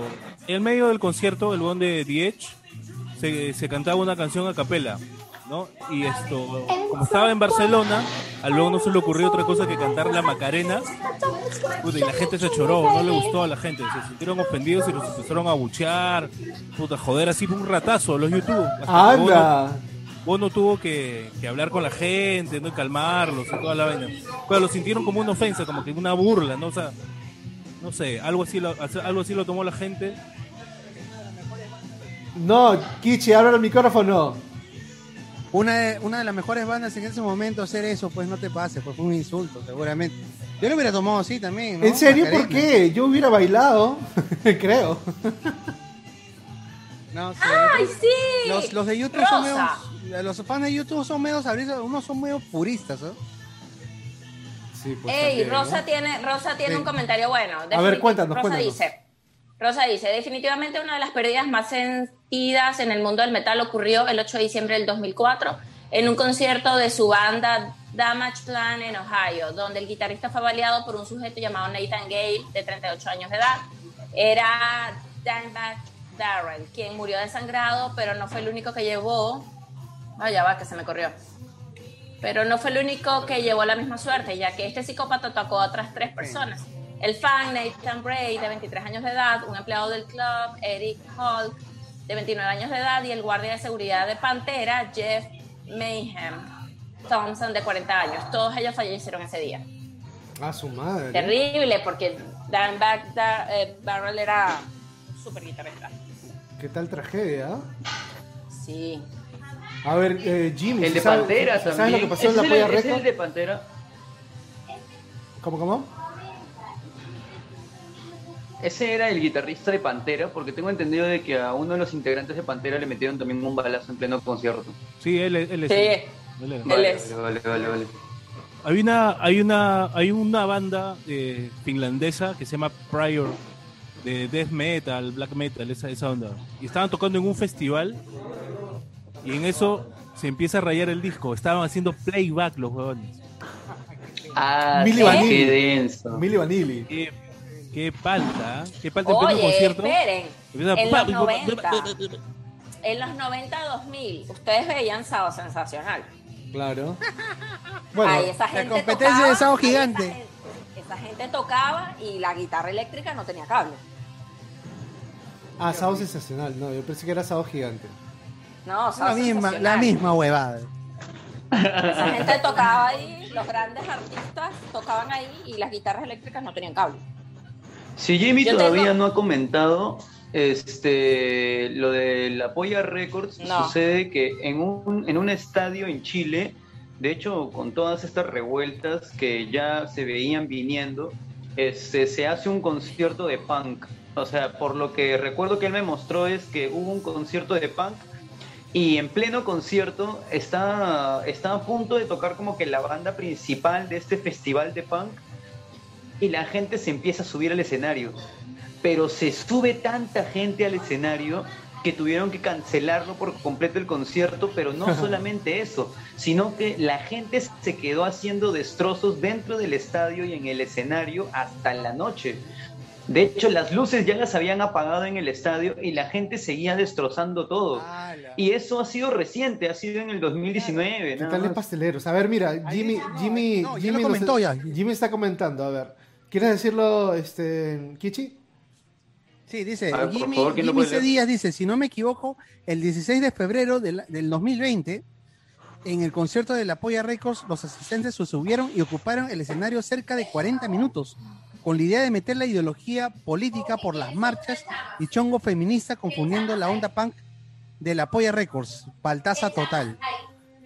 En medio del concierto, el huevón de The Edge se, se cantaba una canción a capela. ¿No? Y esto, como estaba en Barcelona, a luego no se le ocurrió otra cosa que cantar la Macarena. Puta, y la gente se choró, no le gustó a la gente. Se sintieron ofendidos y los empezaron a buchear. Puta, joder, así fue un ratazo los YouTube. Anda. Bono tuvo que, que hablar con la gente, ¿no? Y calmarlos y toda la vaina. Pero lo sintieron como una ofensa, como que una burla, ¿no? O sea, no sé, algo así lo, algo así lo tomó la gente. No, Kichi, abre el micrófono. Una de, una de las mejores bandas en ese momento hacer eso, pues no te pases, pues fue un insulto, seguramente. Yo lo hubiera tomado así también, ¿no? ¿En serio? ¿Por qué? Yo hubiera bailado, [LAUGHS] creo. No, sí. ¡Ay, sí! Los, los de YouTube son medio, los fans de YouTube son medio sabritos, unos son medio puristas, ¿no? Sí, pues Ey, también, ¿no? Rosa tiene, Rosa tiene Sí. un comentario bueno. A ver, cuéntanos, Rosa cuéntanos. dice, Rosa dice, definitivamente una de las pérdidas más sentidas en el mundo del metal ocurrió el 8 de diciembre del 2004 en un concierto de su banda Damage Plan en Ohio, donde el guitarrista fue baleado por un sujeto llamado Nathan Gale, de 38 años de edad. Era Dimebag Darrell, quien murió desangrado, pero no fue el único que llevó... No, ya va, que se me corrió. Pero no fue el único que llevó la misma suerte, ya que este psicópata atacó a otras tres personas. El fan Nathan Bray, de 23 años de edad, un empleado del club, Eric Hall, de 29 años de edad, y el guardia de seguridad de Pantera, Jeff Mayhem Thompson, de 40 años. Todos ellos fallecieron ese día. A su madre. Terrible, porque Dan Back Da- eh, Barrel era un super guitarrista. ¿Qué tal tragedia? ah? Sí. A ver, eh, Jimmy. El de ¿sabes- Pantera ¿Sabes también. lo que pasó en la polla el- ese es el de Pantera. ¿Cómo, cómo? Ese era el guitarrista de Pantera, porque tengo entendido de que a uno de los integrantes de Pantera le metieron también un balazo en pleno concierto. Sí, él, es- él es. Sí. él. Vale, es. vale, vale, vale, vale. Hay una, hay una, hay una banda eh, finlandesa que se llama Prior de death metal, black metal, esa, esa onda. Y estaban tocando en un festival y en eso se empieza a rayar el disco. Estaban haciendo playback los huevones. Ah, Milli sí, Vanilli. qué denso. Milli Vanilli. Qué, qué palta, qué palta en pleno Oye, concierto. esperen. Empieza- En los 90, en los 90 2000, ustedes veían Sábado Sensacional. Claro. [LAUGHS] Bueno, Ahí esa la gente competencia tocaba, de ahí esa Gigante. gente- Esa gente tocaba y la guitarra eléctrica no tenía cable. ah, Sábado Sensacional. No, yo pensé que era Sábado Gigante. No, La Sábado misma, la misma huevada. Esa gente tocaba ahí, los grandes artistas tocaban ahí y las guitarras eléctricas no tenían cable. Si Jimmy Yo todavía tengo- no ha comentado este lo de la Polla Records, No. sucede que en un, en un estadio en Chile, de hecho con todas estas revueltas que ya se veían viniendo, este, se hace un concierto de punk. O sea, por lo que recuerdo que él me mostró es que hubo un concierto de punk y en pleno concierto está, está a punto de tocar como que la banda principal de este festival de punk y la gente se empieza a subir al escenario. Pero se sube tanta gente al escenario que tuvieron que cancelarlo por completo el concierto, pero no [LAUGHS] solamente eso, sino que la gente se quedó haciendo destrozos dentro del estadio y en el escenario hasta la noche. De hecho, las luces ya las habían apagado en el estadio y la gente seguía destrozando todo. Y eso ha sido reciente, ha sido en el 2019. ¿Qué nada tal de más. pasteleros? A ver, mira, Jimmy, Jimmy, No, ya Jimmy, lo nos- comentó ya. Jimmy está comentando, a ver. ¿Quieres decirlo, este, Kichi? Sí, dice, ver, por Jimmy, dice, si no me equivoco, el 16 de febrero del, del 2020, en el concierto de la Polla Records, los asistentes se subieron y ocuparon el escenario cerca de 40 minutos, con la idea de meter la ideología política por las marchas y chongo feminista confundiendo la onda punk de la Polla Records. Paltaza total.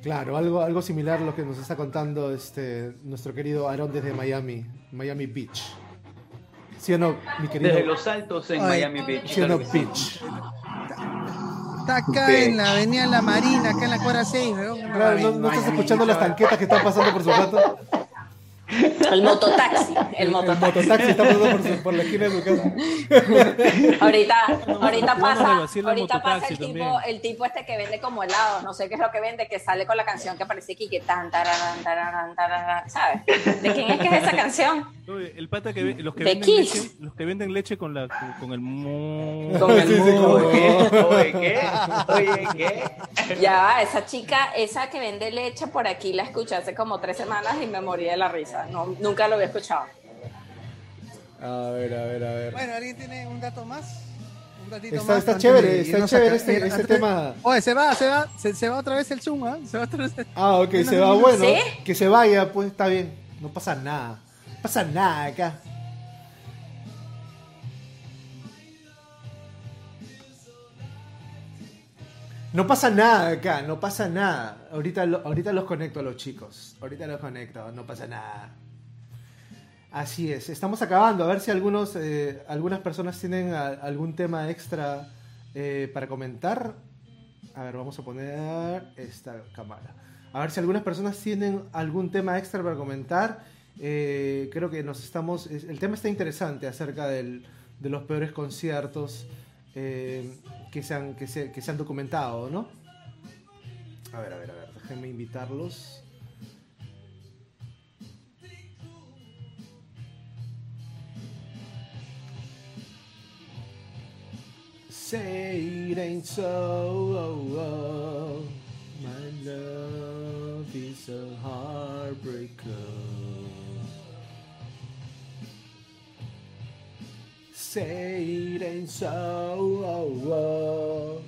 Claro, algo, algo similar a lo que nos está contando este, nuestro querido Aaron desde Miami, Miami Beach. ¿Sí o no, mi querido? Desde los altos en Ay, Miami Beach. ¿Sí o no. Beach? Está acá en la avenida La Marina, acá en la cuadra 6, weón. Claro, ¿no, no estás escuchando las tanquetas que están pasando por su rato? El mototaxi, el El mototaxi. mototaxi está pasando por, por la esquina de su casa. [LAUGHS] Ahorita, ahorita pasa, ahorita pasa mototaxi el tipo, el tipo este que vende como helados, no sé qué es lo que vende, que sale con la canción que parece aquí, que tan, tararán, tararán, tararán, ¿sabes? ¿De quién es que es esa canción? El pata que ve- los que De venden Kiss. leche, los que venden leche con la con el mo- Con el como- Oye, ¿qué? Oye, ¿qué? Ya va, esa chica, esa que vende leche por aquí la escuché hace como tres semanas y me morí de la risa. No, nunca lo había escuchado. A ver, a ver, a ver. Bueno, ¿alguien tiene un dato más? Un datito Está- más está chévere, está chévere este- Eh, este tema. Oye, se va, se va, se, se va otra vez el Zoom, ¿ah? Se va otra vez. Ah, ok, se va no, bueno. ¿Sí? Que se vaya, pues está bien. No pasa nada. Pasa nada acá. No pasa nada acá, no pasa nada. Ahorita, ahorita los conecto a los chicos. Ahorita los conecto, no pasa nada. Así es, estamos acabando. A ver si algunos, eh, algunas personas tienen algún tema extra eh, para comentar. A ver, vamos a poner esta cámara. A ver si algunas personas tienen algún tema extra para comentar. Eh, creo que nos estamos. es- El tema está interesante acerca del- de los peores conciertos eh, que, se han, que, se, que se han documentado, ¿no? A ver, a ver, a ver, déjenme invitarlos. Say it ain't so. oh, oh. My love is a heartbreaker. Say it ain't so. oh, oh.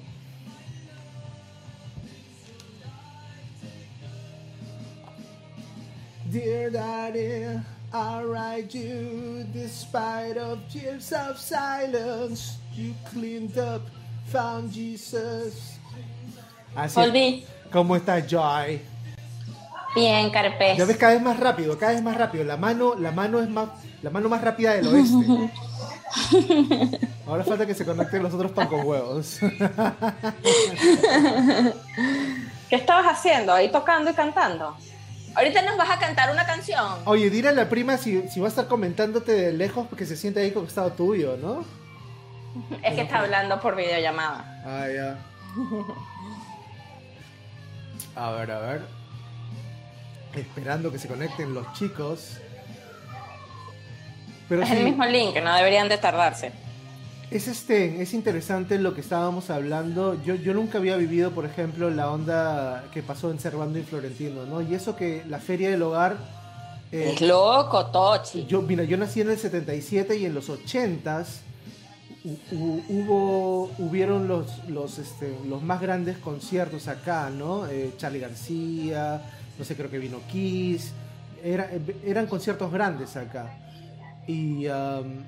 Dear Daddy, I write you despite of years of silence. You cleaned up, found Jesus. Así. Volví. ¿Cómo estás, Joy? Bien, Carpes. Ya ves cada vez más rápido, cada vez más rápido. La mano, la mano es más, la mano más rápida del oeste. [LAUGHS] [LAUGHS] Ahora falta que se conecten los otros pan con huevos. ¿Qué estabas haciendo? Ahí tocando y cantando. Ahorita nos vas a cantar una canción. Oye, dile a la prima si, si va a estar comentándote de lejos porque se siente ahí costado tuyo, ¿no? Es que está hablando por videollamada. Ah, ya. A ver, a ver. Esperando que se conecten los chicos. Pero [LAUGHS] es sí, el mismo link, no deberían de tardarse. es este, es interesante lo que estábamos hablando. Yo, yo nunca había vivido, por ejemplo, la onda que pasó en Cervando y Florentino, ¿no? Y eso que la Feria del Hogar. eh, Es loco, Tochi. yo, mira, yo nací en el 77 y en los 80s hu- hu- hubo, hubieron los, los, este, los más grandes conciertos acá, ¿no? Eh, Charlie García, no sé, creo que vino Kiss, era- eran conciertos grandes acá. Y, am,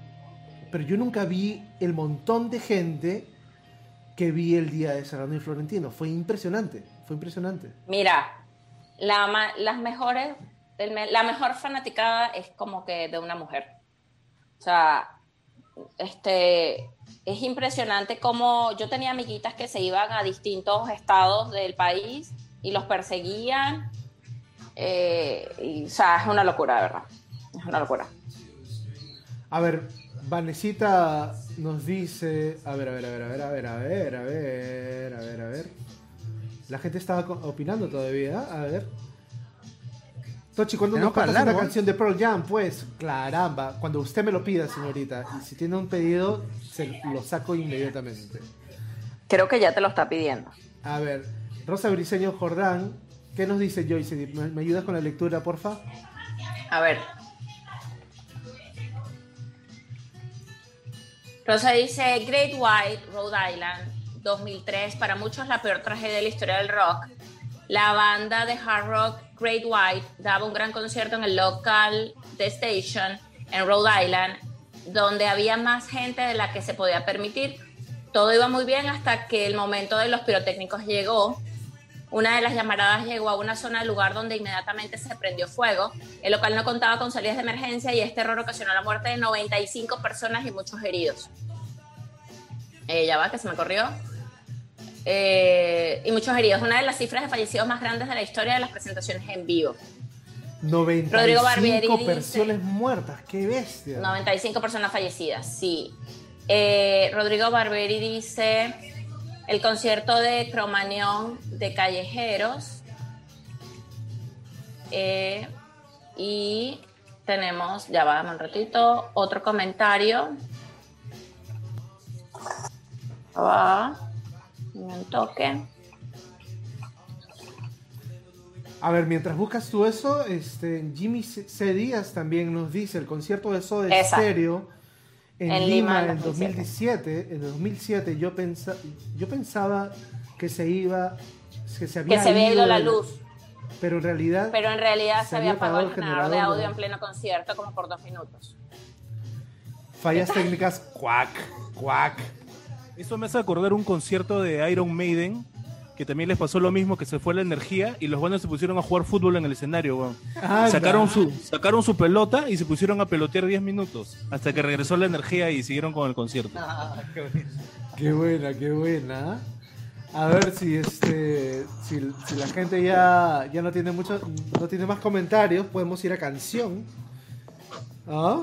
pero yo nunca vi el montón de gente que vi el día de Serrano y Florentino. Fue impresionante, fue impresionante. Mira, la, las mejores, la mejor fanaticada es como que de una mujer. O sea, este, es impresionante como yo tenía amiguitas que se iban a distintos estados del país y los perseguían. eh, y, o sea, es una locura, de verdad. Es una locura. A ver, Vanesita nos dice. A ver, a ver, a ver, a ver, a ver, a ver, a ver, a ver, a ver. La gente estaba opinando todavía, a ver. Tochi, ¿cuándo nos cantas una largo. canción de Pearl Jam? Pues, caramba, cuando usted me lo pida, señorita. Y si tiene un pedido, se lo saco inmediatamente. Creo que ya te lo está pidiendo. A ver, Rosa Briseño Jordán, ¿qué nos dice Joyce? ¿Me, me ayudas con la lectura, porfa? A ver. Rosa dice Great White, Rhode Island, 2003, para muchos la peor tragedia de la historia del rock. La banda de hard rock Great White daba un gran concierto en el local de Station en Rhode Island, donde había más gente de la que se podía permitir. Todo iba muy bien hasta que el momento de los pirotécnicos llegó una de las llamaradas llegó a una zona del lugar donde inmediatamente se prendió fuego. El local no contaba con salidas de emergencia y este error ocasionó la muerte de 95 personas y muchos heridos. Eh, ya va, que se me corrió. Eh, y muchos heridos. Una de las cifras de fallecidos más grandes de la historia de las presentaciones en vivo. 95 Barbieri dice- personas muertas, qué bestia. 95 personas fallecidas, sí. Eh, Rodrigo Barberi dice el concierto de Cromañón de Callejeros. Eh, y tenemos, ya va, un ratito, otro comentario. Va, un toque. A ver, mientras buscas tú eso, este, Jimmy C. Díaz también nos dice el concierto de Soda. Stereo en, En Lima, Lima, en 2017. En 2007 yo, pensa, yo pensaba que se iba, que se había Que se había ido la luz. Pero en realidad, Pero en realidad se, Se había apagado el apagado el generador de audio en pleno concierto como por dos minutos. fallas técnicas, cuac, cuac. Eso me hace acordar un concierto de Iron Maiden que también les pasó lo mismo, que se fue la energía y los buenos se pusieron a jugar fútbol en el escenario, weón. Sacaron su, sacaron su pelota y se pusieron a pelotear 10 minutos hasta que regresó la energía y siguieron con el concierto. Qué buena, qué buena. A ver si este si, si la gente ya, ya no tiene mucho, no tiene más comentarios, podemos ir a canción. ¿Ah?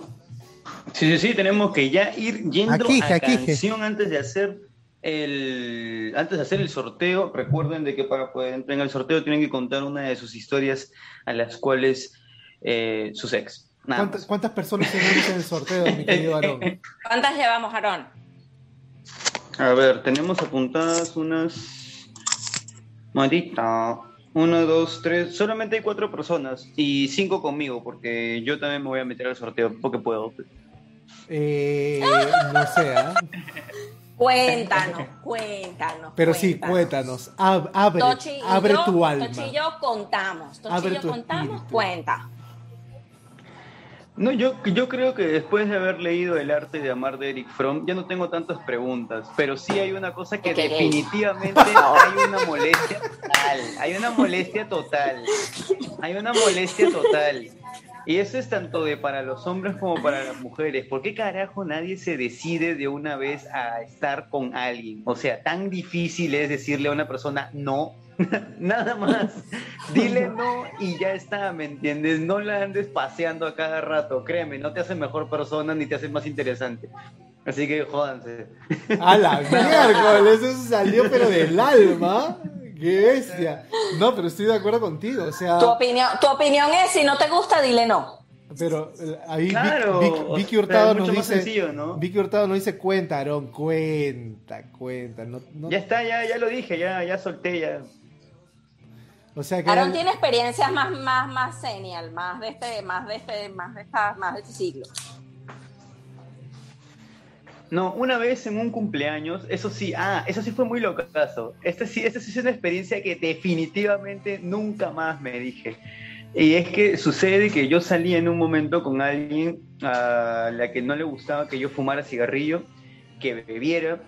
Sí, sí, sí, tenemos que ya ir yendo a aquije. canción antes de hacer el antes de hacer el sorteo. Recuerden de que para poder entrar en el sorteo tienen que contar una de sus historias a las cuales eh, sus ex. ¿Cuántas, cuántas personas tenemos en el sorteo, mi querido Aarón? [LAUGHS] ¿Cuántas llevamos, Aarón? A ver, tenemos apuntadas unas. Maldita. Uno, dos, tres. Solamente hay cuatro personas. Y cinco conmigo, porque yo también me voy a meter al sorteo, porque puedo. Eh, no sé, ¿ah? Cuéntanos, [LAUGHS] cuéntanos. pero sí, cuéntanos. Ab- abre Tochi y abre yo, tu alma. Tochi y yo contamos. Tochi Abre y yo tu contamos, espíritu. cuenta. No, yo, yo creo que después de haber leído El arte de amar de Eric Fromm, ya no tengo tantas preguntas, pero sí hay una cosa que definitivamente [LAUGHS] hay una molestia total, hay una molestia total, hay una molestia total. Y eso es tanto de para los hombres como para las mujeres. ¿Por qué carajo nadie se decide de una vez a estar con alguien? O sea, tan difícil es decirle a una persona no, [LAUGHS] nada más. Dile no y ya está, ¿me entiendes? No la andes paseando a cada rato, créeme, no te hace mejor persona ni te hace más interesante. Así que jódanse. A la [LAUGHS] miércoles, eso salió pero del alma. Qué bestia. No, pero estoy de acuerdo contigo, o sea, Tu opinión, tu opinión es, si no te gusta, dile no. pero eh, ahí Vic- Claro, Vic- o Vicky Hurtado es nos mucho más dice, sencillo, ¿no? Vicky Hurtado nos dice cuenta, Aarón, cuenta, cuenta, no, no- Ya está, ya, ya lo dije, ya, ya solté, ya. o sea que Aarón tiene experiencias más, más, más senial, más de este, más de este, más de esta, más de este siglo. No, una vez en un cumpleaños, eso sí, ah, eso sí fue muy locazo. Esta sí, esta sí es una experiencia que definitivamente nunca más me dije. Y es que sucede que yo salí en un momento con alguien a la que no le gustaba que yo fumara cigarrillo, que bebiera,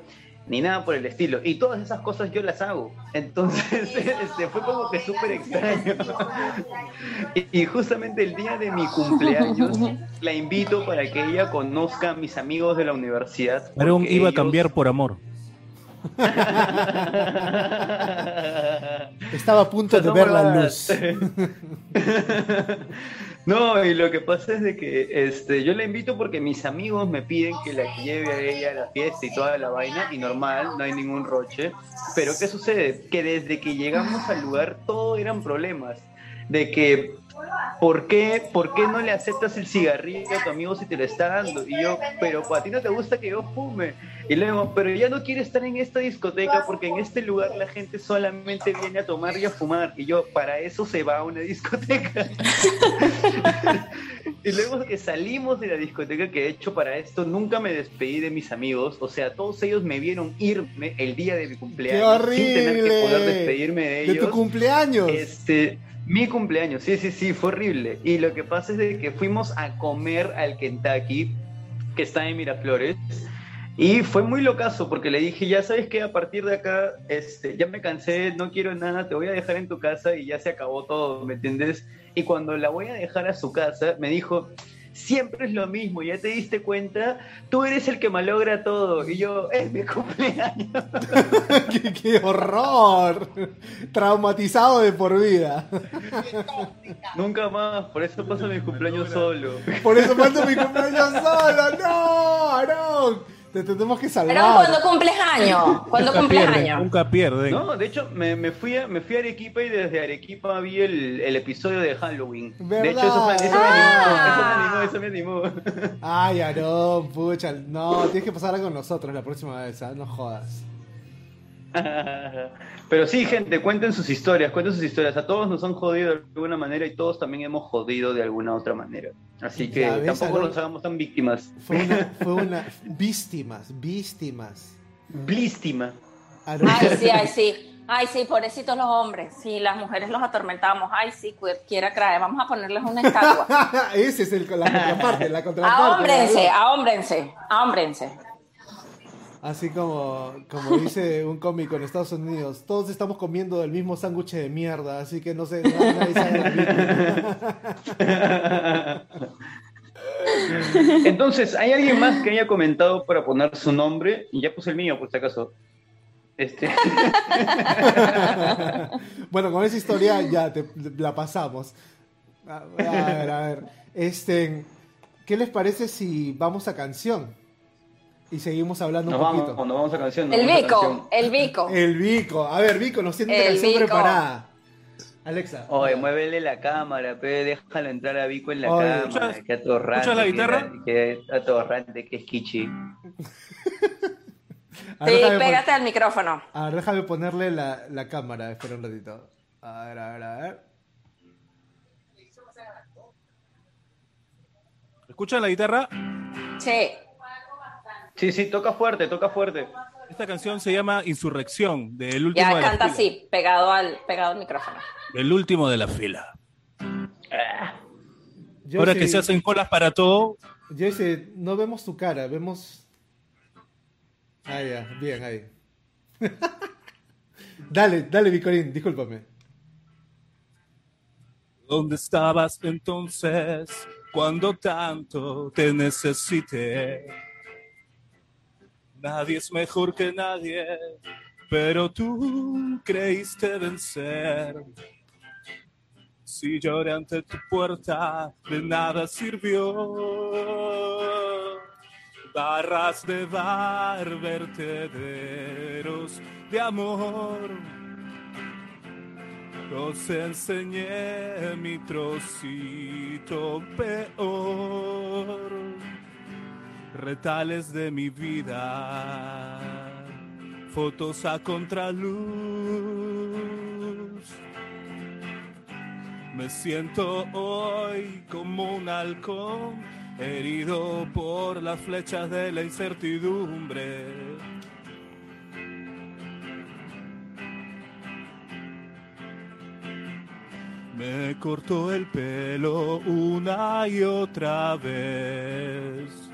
ni nada por el estilo. Y todas esas cosas yo las hago. Entonces, [LAUGHS] este, fue como que súper extraño. Y, [LAUGHS] y justamente el día de mi cumpleaños la invito para que ella conozca a mis amigos de la universidad. Porque iba a ellos- cambiar por amor. estaba a punto de ver la luz. [LAUGHS] No, y lo que pasa es de que este, yo la invito porque mis amigos me piden que la lleve a ella a la fiesta y toda la vaina, y normal, no hay ningún roche. Pero ¿qué sucede? Que desde que llegamos al lugar todo eran problemas. De que, ¿por qué, ¿por qué no le aceptas el cigarrillo a tu amigo si te lo está dando? Y yo, pero a ti no te gusta que yo fume. Y luego, pero ya no quiero estar en esta discoteca porque en este lugar la gente solamente viene a tomar y a fumar. Y yo, para eso se va a una discoteca. [LAUGHS] Y luego que salimos de la discoteca, que de hecho para esto nunca me despedí de mis amigos, o sea, todos ellos me vieron irme el día de mi ¡Qué cumpleaños sin tener que poder horrible! despedirme de De ellos. tu cumpleaños. Este, mi cumpleaños, sí, sí, sí, fue horrible. Y lo que pasa es de que fuimos a comer al Kentucky, que está en Miraflores, Y fue muy locazo porque le dije, ya sabes que a partir de acá, este, ya me cansé, no quiero nada, te voy a dejar en tu casa y ya se acabó todo, ¿me entiendes? Y cuando la voy a dejar a su casa, me dijo, siempre es lo mismo, ya te diste cuenta, tú eres el que malogra todo. Y yo, es mi [LAUGHS] cumpleaños. [LAUGHS] ¡Qué, qué horror! Traumatizado de por vida. Nunca más, por eso paso mi cumpleaños solo. Por eso paso mi cumpleaños solo. ¡No! ¡Aarón! Te tenemos que salvar. Pero cuando cumples años, cuando Nunca cumples pierden, años. Nunca pierden. No, de hecho, me, me fui a, me fui a Arequipa y desde Arequipa vi el, el episodio de Halloween. De hecho, eso, me- eso me animó, eso me animó, eso me animó. Ay, Aarón, pucha. No, tienes que pasarla con nosotros la próxima vez, ¿ah? No jodas. [LAUGHS] Pero sí, gente, cuenten sus historias, cuenten sus historias. A todos nos han jodido de alguna manera y todos también hemos jodido de alguna otra manera. Así que ves, tampoco nos hagamos tan víctimas. Fue una, [LAUGHS] fue una. Víctimas, víctimas. Víctima. Ay, sí, ay, sí. Ay, sí, pobrecitos los hombres. Sí, las mujeres los atormentamos. Ay, sí, quiera creer. Vamos a ponerles una estatua. [LAUGHS] Ese es el, la contraparte, la contraparte. Ahómbrense, ahómbrense, ahómbrense. Así como, como dice un cómico en Estados Unidos, todos estamos comiendo del mismo sándwich de mierda, así que no sé, nadie. [LAUGHS] Entonces, ¿hay alguien más que haya comentado para poner su nombre? Y ya puse el mío, por si acaso. Este. [LAUGHS] bueno, con esa historia ya te, la pasamos. A, a ver, a ver. Este, ¿Qué les parece si vamos a canción? Y seguimos hablando Nos un vamos, poquito. nos vamos a canción. nos El vamos a Vico, canción. el Vico. El Vico. A ver, Vico, nos tiene una canción Vico. preparada. Alexa. Oye, muévele la cámara, pe, déjalo entrar a Vico en la Oye. cámara. ¿Escuchas- que atorrante. escuchas la que- guitarra? Que, atorrante, que es kichi. [LAUGHS] Ver, Sí, pon- pégate al micrófono. a ver, déjame ponerle la, la cámara. Espera un ratito. A ver, a ver, a ver. ¿Escuchan la guitarra? Sí. Sí, sí, toca fuerte, toca fuerte. Esta canción se llama Insurrección, del último Ya de la canta fila. así, pegado al, pegado al micrófono. Del último de la fila. Yo Ahora sí- que se hacen colas para todo, Jesse, no vemos tu cara, vemos. Ah, ya, bien, ahí. [LAUGHS] dale, dale, Vicorín, discúlpame. ¿dónde estabas entonces cuando tanto te necesité? Nadie es mejor que nadie, pero tú creíste vencer. Si lloré ante tu puerta, de nada sirvió. Barras de bar, vertederos de amor. Os enseñé mi trocito peor, retales de mi vida, fotos a contraluz. Me siento hoy como un halcón, herido por las flechas de la incertidumbre. Me cortó el pelo una y otra vez.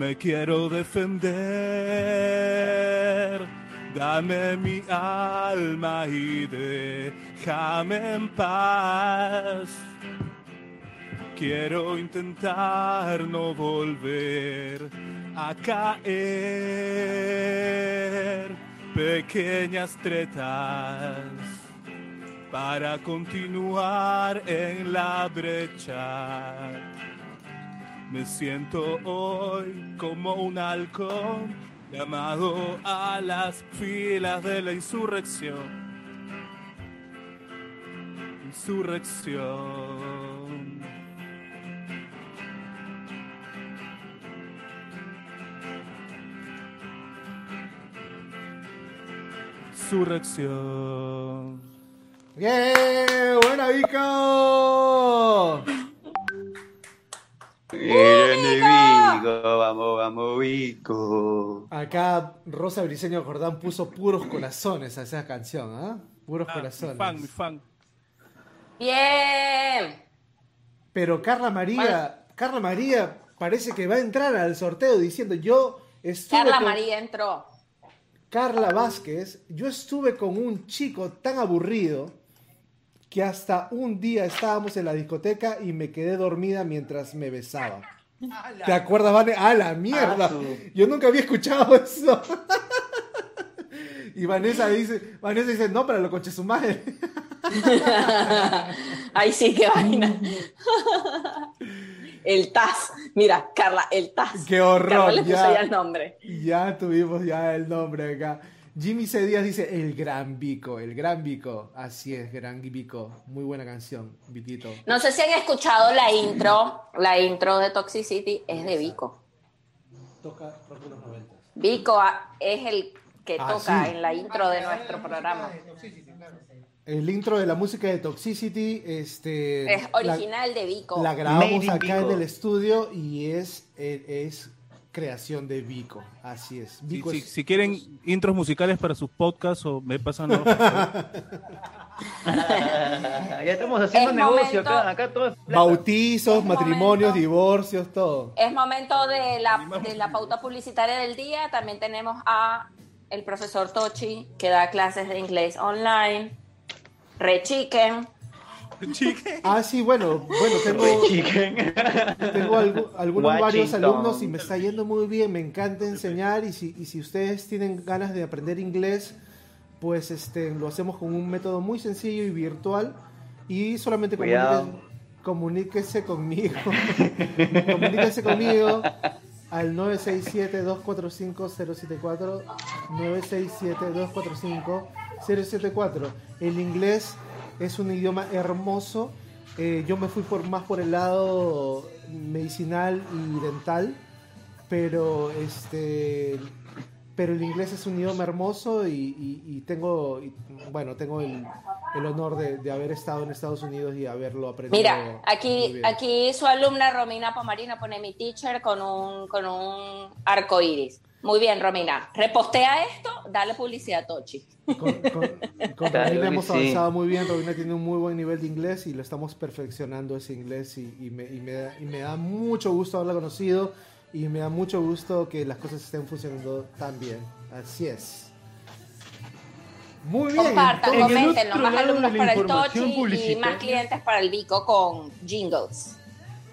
Me quiero defender. Dame mi alma y déjame en paz. Quiero intentar no volver a caer. Pequeñas tretas para continuar en la brecha. Me siento hoy como un halcón llamado a las filas de la insurrección. Insurrección. Insurrección. ¡Bien! ¡Buena, Vico! Vamos, vamos, Vico. Acá Rosa Briseño Jordán puso puros corazones a esa canción, ¿ah? Puros Ah, mi corazones. fan, mi fan. Bien. Pero Carla María, Carla María, parece que va a entrar al sorteo diciendo yo estuve Carla con María entró. Carla Vázquez, yo estuve con un chico tan aburrido que hasta un día estábamos en la discoteca y me quedé dormida mientras me besaba. ¿Te acuerdas, Vane? ¡Ah, la mierda! Ah, Yo nunca había escuchado eso. [LAUGHS] Y Vanessa dice, Vanessa dice, no, pero lo coche su madre. [LAUGHS] Ay, sí, qué vaina. [LAUGHS] El TAS. Mira, Carla, el TAS. ¡Qué horror! Carla le puso ya. ya el nombre. Ya tuvimos ya el nombre acá. Jimmy C. Díaz dice, el gran Vico, el gran Vico. Así es, gran Vico. Muy buena canción, Viquito. No sé si han escuchado la intro. La intro de Toxicity es de Vico. Toca rock de los 90. Vico es el que Ah, toca sí. en la intro de nuestro programa. El intro de la música de Toxicity, este... Es original de Vico. La, Made grabamos acá Vico. en el estudio y es, es creación de Vico. Así es. Si, Vico si- es- si quieren intros musicales para sus podcasts o me pasan los- [LAUGHS] [LAUGHS] ya estamos haciendo Es negocio momento- acá, acá todo es. Bautizos, Es matrimonios, momento. divorcios, todo. Es momento de la, de la pauta publicitaria del día. También tenemos a el profesor Tochi, que da clases de inglés online. Rechiquen. [LAUGHS] Ah, sí, bueno, bueno, tengo, Chicken. [LAUGHS] tengo algu- algunos varios alumnos y me está yendo muy bien, me encanta enseñar y si, y si ustedes tienen ganas de aprender inglés, pues este, lo hacemos con un método muy sencillo y virtual y solamente comuníquense, comuníquense conmigo, [LAUGHS] comuníquense conmigo al 967-245-074, 967-245-074. El inglés es un idioma hermoso. Eh, yo me fui por más por el lado medicinal y dental, pero este pero el inglés es un idioma hermoso y, y- y tengo y, bueno tengo el, el honor de, de haber estado en Estados Unidos y haberlo aprendido Mira, aquí, aquí su alumna Romina Pomarino pone mi teacher con un, con un arco iris. Muy bien, Romina. Repostea esto, dale publicidad a Tochi. Con, con- Romina hemos sí. avanzado muy bien. Romina tiene un muy buen nivel de inglés y lo estamos perfeccionando ese inglés y, y me, y me da, y me da mucho gusto haberla conocido y me da mucho gusto que las cosas estén funcionando tan bien. Así es. Muy bien. Compartan, comenten, más alumnos para el Tochi y más clientes para el Vico con jingles.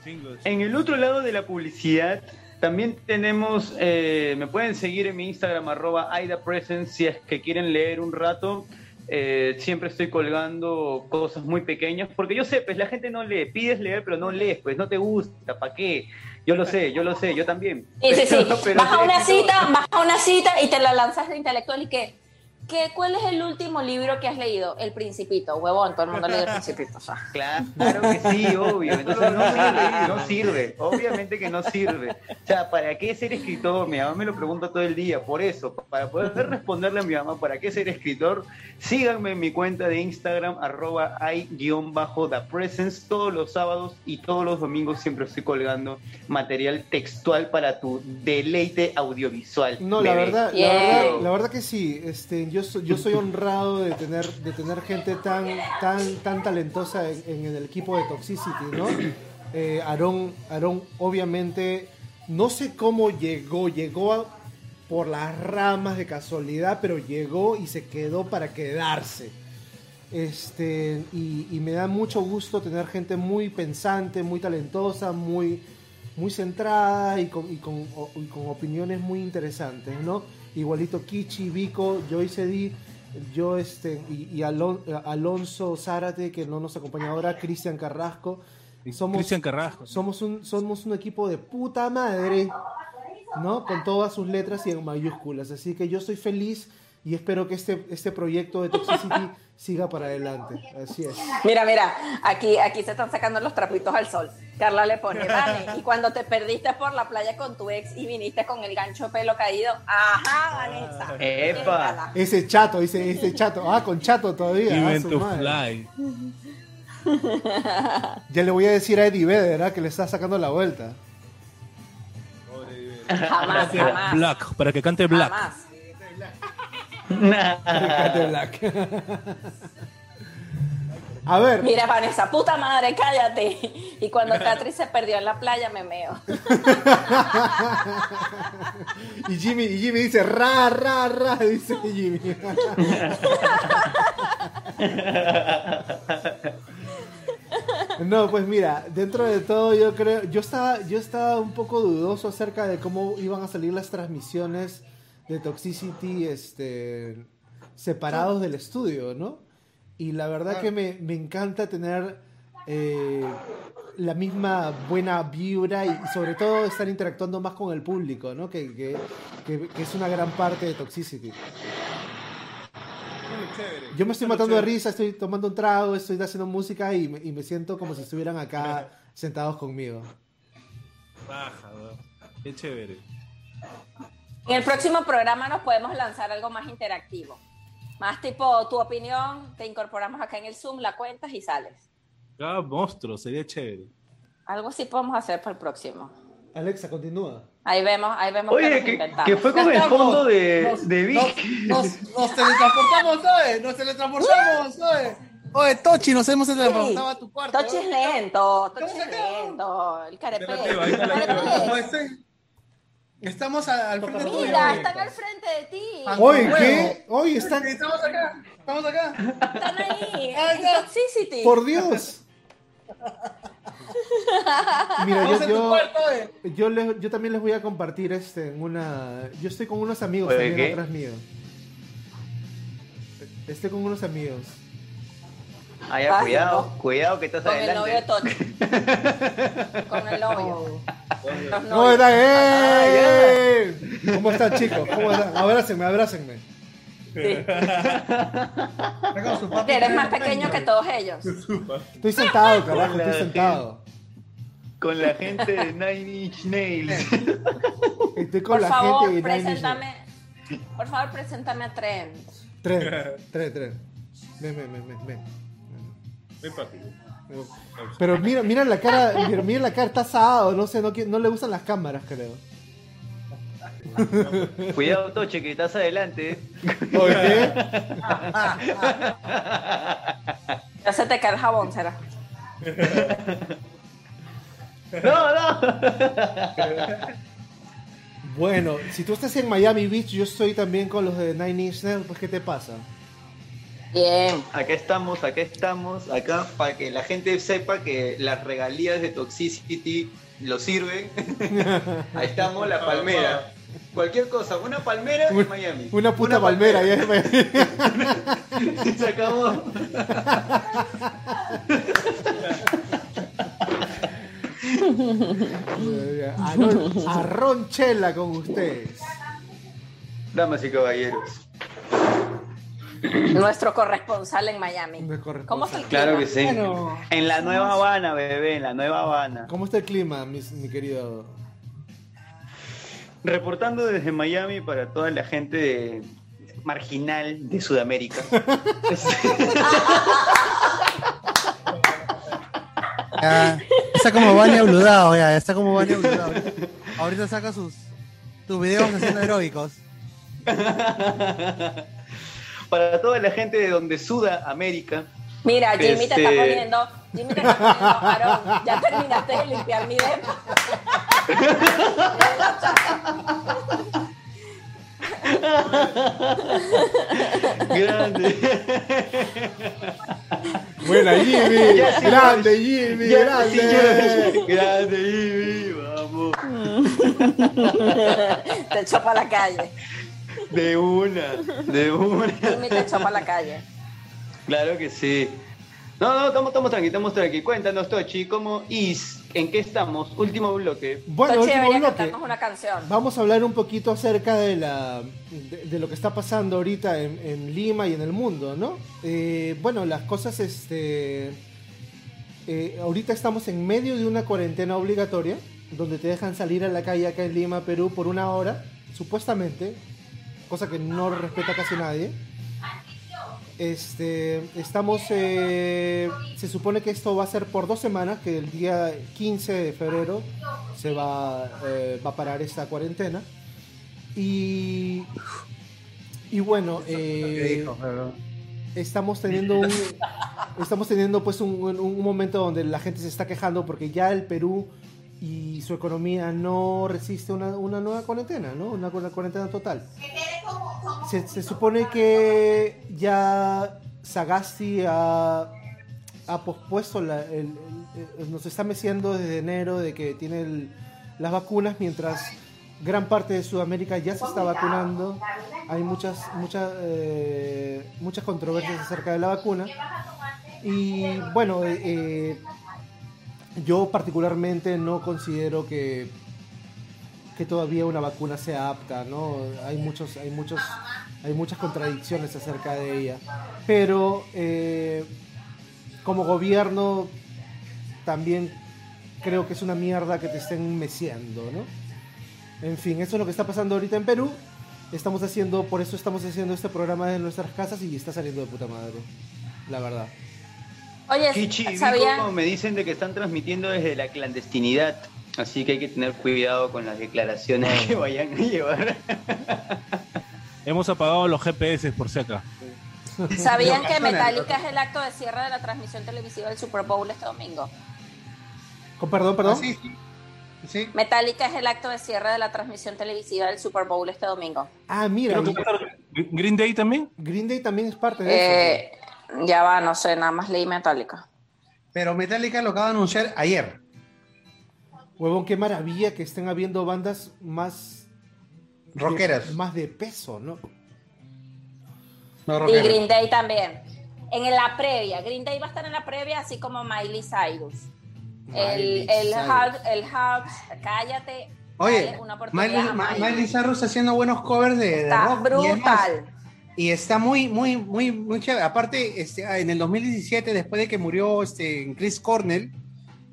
Jingles. En el otro lado de la publicidad, también tenemos, eh, me pueden seguir en mi Instagram, arroba AidaPresence, si es que quieren leer un rato. Eh, siempre estoy colgando cosas muy pequeñas, porque yo sé, pues la gente no lee, pides leer, pero no lees, pues no te gusta, ¿para qué? Yo lo sé, yo lo sé, yo también. Sí, sí, sí. [LAUGHS] Pero- pero Vas a una [LAUGHS] cita, vas a una cita y te la lanzas de intelectual y que, que ¿cuál es el último libro que has leído? El Principito, huevón, todo el mundo lee El Principito. o sea. [LAUGHS] Claro que sí, obvio. Entonces no sirve, no sirve. Obviamente que no sirve. O sea, ¿para qué ser escritor? Mi mamá me lo pregunta todo el día. Por eso, para poder responderle a mi mamá, ¿para qué ser escritor? Síganme en mi cuenta de Instagram, arroba i-the presence, todos los sábados y todos los domingos siempre estoy colgando material textual para tu deleite audiovisual. No, la bebé. verdad, la Bien. verdad, la verdad que sí. Este, yo yo soy honrado de tener, de tener gente tan, tan, tan talentosa en, el equipo de Toxicity, ¿no? Eh, Aarón, Aarón, obviamente, no sé cómo llegó, llegó por las ramas de casualidad, pero llegó y se quedó para quedarse. Este, y, me da mucho gusto tener gente muy pensante, muy talentosa, muy, muy centrada y con, con, y con opiniones muy interesantes, ¿no? Igualito Kichi, Vico, Joyce Di, yo este, y, y Alon- Alonso Zárate, que no nos acompaña ahora, Cristian Carrasco. Somos, Cristian Carrasco. somos un, somos un equipo de puta madre, ¿no? Con todas sus letras y en mayúsculas. Así que yo estoy feliz y espero que este, este proyecto de Toxicity [LAUGHS] siga para adelante. Así es. Mira, mira, aquí, aquí se están sacando los trapitos al sol. Carla le pone, vale, y cuando te perdiste por la playa con tu ex y viniste con el gancho de pelo caído, ajá, Vanessa. ¡Epa! Ese chato, ese, ese chato. Ah, con chato todavía. ah, su to madre. fly. [LAUGHS] Ya le voy a decir a Eddie Vedder ¿verdad? que le está sacando la vuelta. Jamás. Black, para que cante Black. Jamás. A ver, Mira, Vanessa, puta madre, cállate. Y cuando Catri se perdió en la playa, me meo. y Jimmy, y Jimmy dice, ra, ra, ra, dice Jimmy. No, pues mira, dentro de todo yo creo, yo estaba, yo estaba un poco dudoso acerca de cómo iban a salir las transmisiones de Toxicity, este, separados del estudio, ¿no? Y la verdad que me, me encanta tener eh, la misma buena vibra y, y sobre todo estar interactuando más con el público, ¿no? Que, que- que- que es una gran parte de Toxicity. Yo me estoy matando de risa, estoy tomando un trago, estoy haciendo música y me, y me siento como si estuvieran acá sentados conmigo. Baja, weón. Qué chévere. En el próximo programa nos podemos lanzar algo más interactivo. Más tipo tu opinión, te incorporamos acá en el Zoom, la cuentas y sales. Ah, monstruo, sería chévere. Algo sí podemos hacer para el próximo. Alexa, continúa. Ahí vemos, ahí vemos Oye, que, fue con el fondo de, Nos- de Vic. Nos, nos teletransportamos, oye, nos teletransportamos, oye. [LAUGHS] Oye, Tochi, nos hemos teletransportado a tu cuarto. Tochi es lento, Tochi es lento, el peba. Estamos al, al frente tuyo. Mira, están al frente de ti. Oye. ¿qué? Oye, están... Estamos acá, estamos acá. Están ahí, Ahí en. Toxicity. Por Dios. Mira, yo, yo, cuarto, oye. yo, les- yo también les voy a compartir este en una. Yo estoy con unos amigos también ¿qué? atrás mío. Estoy con unos amigos. Ah, ya, Ay, cuidado, cuidado que estás Con el novio de adelante. Tochi. Con el novio. Los ¿Cómo novios. están? ¡Eh! ¿Cómo están, chicos? ¿Cómo están? Abrácenme, abrácenme. Papi. Eres más pequeño que todos ellos. Estoy sentado, carajo, estoy sentado. Con la gente de Nine Inch Nails. Estoy con Por la favor, gente de Nine Inch Nails. preséntame. Por favor, preséntame a Trent. Tres, tres, tres. Ven, ven, ven, ven, ven. Pero mira, mira la cara, mira, mira la cara, está asado, no sé, no, no le gustan las cámaras, creo. [LAUGHS] Cuidado, Toche, que estás adelante. Oye, [LAUGHS] Ya se te cae el jabón, será. No, no. bueno, si tú estás en Miami Beach, yo estoy también con los de Nine Inch Nails, pues ¿qué te pasa? Bien. Acá estamos, acá estamos, acá para que la gente sepa que las regalías de Toxicity lo sirven. [LAUGHS] Ahí estamos, la palmera. Cualquier cosa, una palmera en Miami. Una puta palmera, ya [LAUGHS] Se acabó. Arón, Arrón Chela con ustedes. Damas y caballeros. Nuestro corresponsal en Miami. Corresponsal. ¿Cómo está el clima? Claro que sí. Bueno. En la Nueva Habana, bebé, en la Nueva Habana. ¿Cómo está el clima, mi querido? Reportando desde Miami para toda la gente de- marginal de Sudamérica. [LAUGHS] Ya, está como Vania Bludado, ya, está como Vania Bludado. Ahorita, ahorita saca sus, tus videos haciendo aeróbicos. [LAUGHS] para toda la gente de donde suda América. Mira, Jimmy te está Este- poniendo. Jimmy te está poniendo, Aarón, ya terminaste de limpiar mi depa. Grande. Buena Jimmy, Ya sí, grande Jimmy, Ya, sí, grande. ya, grande, Jimmy, vamos. Te echó para la calle. De una, de una. Jimmy te echó para la calle. Claro que sí. No, no, estamos, estamos tranqui, estamos tranqui. Cuéntanos, Tochi, ¿cómo is? ¿En qué estamos? Último bloque. Bueno, Tochi último debería bloque. cantarnos una canción. Vamos a hablar un poquito acerca de, la, de, de lo que está pasando ahorita en, en Lima y en el mundo, ¿no? Eh, bueno, las cosas, este... eh, ahorita estamos en medio de una cuarentena obligatoria, donde te dejan salir a la calle acá en Lima, Perú, por una hora, supuestamente, cosa que no respeta casi nadie. Este, estamos, eh, se supone que esto va a ser por dos semanas, que el día 15 de febrero se va, eh, va a parar esta cuarentena. Y, y bueno, eh, estamos teniendo un estamos teniendo pues un, un- un momento donde la gente se está quejando porque ya el Perú y su economía no resiste una, una nueva cuarentena, ¿no? Una, cu- cuarentena total. Se, se supone que ya Sagasti ha, ha pospuesto, la- el- el- nos está meciendo desde enero de que tiene el- las vacunas, mientras gran parte de Sudamérica ya se está vacunando. Hay muchas, muchas, eh, muchas controversias acerca de la vacuna. Y bueno, eh, eh, yo particularmente no considero que, que todavía una vacuna sea apta, ¿no? Hay muchos, hay muchos, hay muchas contradicciones acerca de ella. Pero eh, como gobierno también creo que es una mierda que te estén meciendo, ¿no? En fin, eso es lo que está pasando ahorita en Perú. Estamos haciendo, por eso estamos haciendo este programa de nuestras casas y está saliendo de puta madre, la verdad. Oye, Kichi. Vico me dicen de que están transmitiendo desde la clandestinidad. Así que hay que tener cuidado con las declaraciones que [LAUGHS] vayan a llevar. Hemos apagado los GPS por si acá. ¿Sabían [LAUGHS] que Metallica es el acto de cierre de la transmisión televisiva del Super Bowl este domingo? Con perdón, perdón. Metallica es el acto de cierre de la transmisión televisiva del Super Bowl este domingo. Ah, mira. Creo que va a estar Green Day también. Green Day también es parte de Eh, ya va, no sé, nada más leí Metallica. Pero Metallica lo acaba de anunciar ayer. Huevón, qué maravilla que estén habiendo bandas más. Rockeras. de- más de peso, ¿no? Y Green Day también. En la previa, Green Day va a estar en la previa, así como Miley Cyrus. El, Miley el, Cyrus. Hub- el Hubs, cállate. Oye, una oportunidad Miley, Miley. Miley Cyrus haciendo buenos covers de, de Está rock. y es más, brutal. Y está muy, muy, muy, muy chévere. Aparte, este, ah, en el 2017, después de que murió este, Chris Cornell,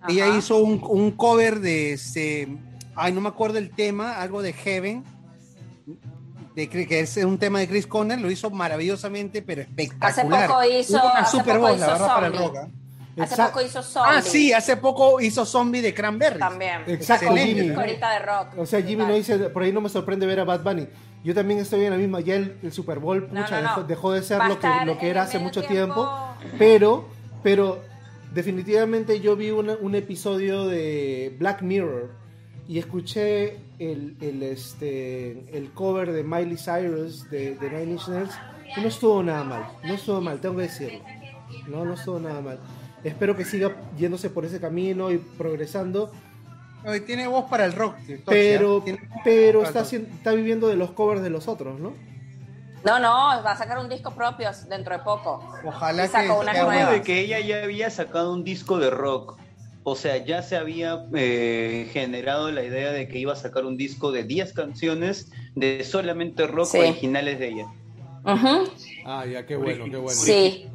ella hizo un, un cover de este. Ay, no me acuerdo el tema, algo de Heaven. De, que es un tema de Chris Cornell, lo hizo maravillosamente, pero espectacular. poco hizo- una hace super poco voz, la hizo verdad, para el Zombie. rock. ¿ah? Hace Exacto. poco hizo Zombie. Ah, sí, hace poco hizo Zombie de Cranberry. También. Exacto, Excelente. Jimmy. Ahorita de rock. O sea, Jimmy no dice, por ahí no me sorprende ver a Bad Bunny. Yo también estoy en la misma, ya el, el Super Bowl No, pucha, no, no. Dejó, dejó de ser Va lo que, lo que era hace mucho tiempo. tiempo, pero, pero definitivamente yo vi una- un episodio de Black Mirror y escuché el, el, este, el cover de Miley Cyrus de, de Nine Inch Nails y no estuvo nada mal, no estuvo mal, tengo que decirlo. No, no estuvo nada mal. Espero que siga yéndose por ese camino y progresando. Tiene voz para el rock. Pero, Tiene- pero está, viviendo de los covers de los otros, ¿no? No, no, va a sacar un disco propio dentro de poco. Ojalá Y sacó unas Hablo nuevas. de que ella ya había sacado un disco de rock. O sea, ya se había eh, generado la idea de que iba a sacar un disco de 10 canciones de solamente rock Sí. originales de ella. Ujú. Ah, ya, qué bueno, qué bueno. Sí.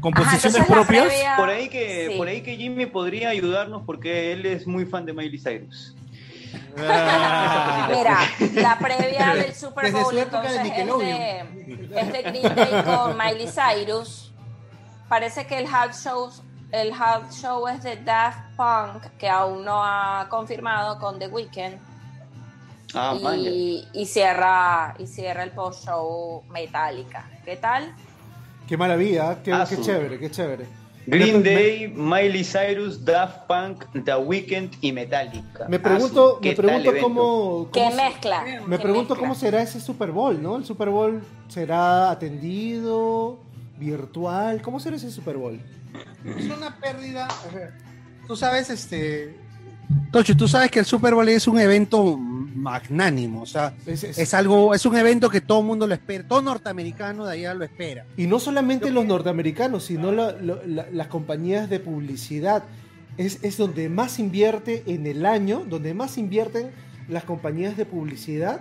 ¿Composiciones Ajá, propias? previa- Por ahí que, Sí. por ahí que Jimmy podría ayudarnos porque él es muy fan de Miley Cyrus. Mira, la previa del Super Bowl de entonces es de, es de Green Day con Miley Cyrus. Parece que el house show, el house show es de Daft Punk, que aún no ha confirmado con The Weeknd. Ah, y, y cierra y cierra el post show Metallica. ¿Qué tal? Qué maravilla, qué, chévere, qué chévere. Green Me- Day, Miley Cyrus, Daft Punk, The Weeknd y Metallica. Me pregunto, me ¿qué pregunto cómo, ¿Qué mezcla? me ¿Qué pregunto mezcla? cómo será ese Super Bowl, ¿no? El Super Bowl será atendido, virtual, ¿cómo será ese Super Bowl? Es una pérdida. Tú sabes, este. Tocho, tú sabes que el Super Bowl es un evento magnánimo. O sea, Es- es- es algo, es un evento que todo el mundo lo espera. Todo norteamericano de allá lo espera. Y no solamente los norteamericanos, sino la- lo- la- las compañías de publicidad. Es, es donde más invierte en el año, donde más invierten las compañías de publicidad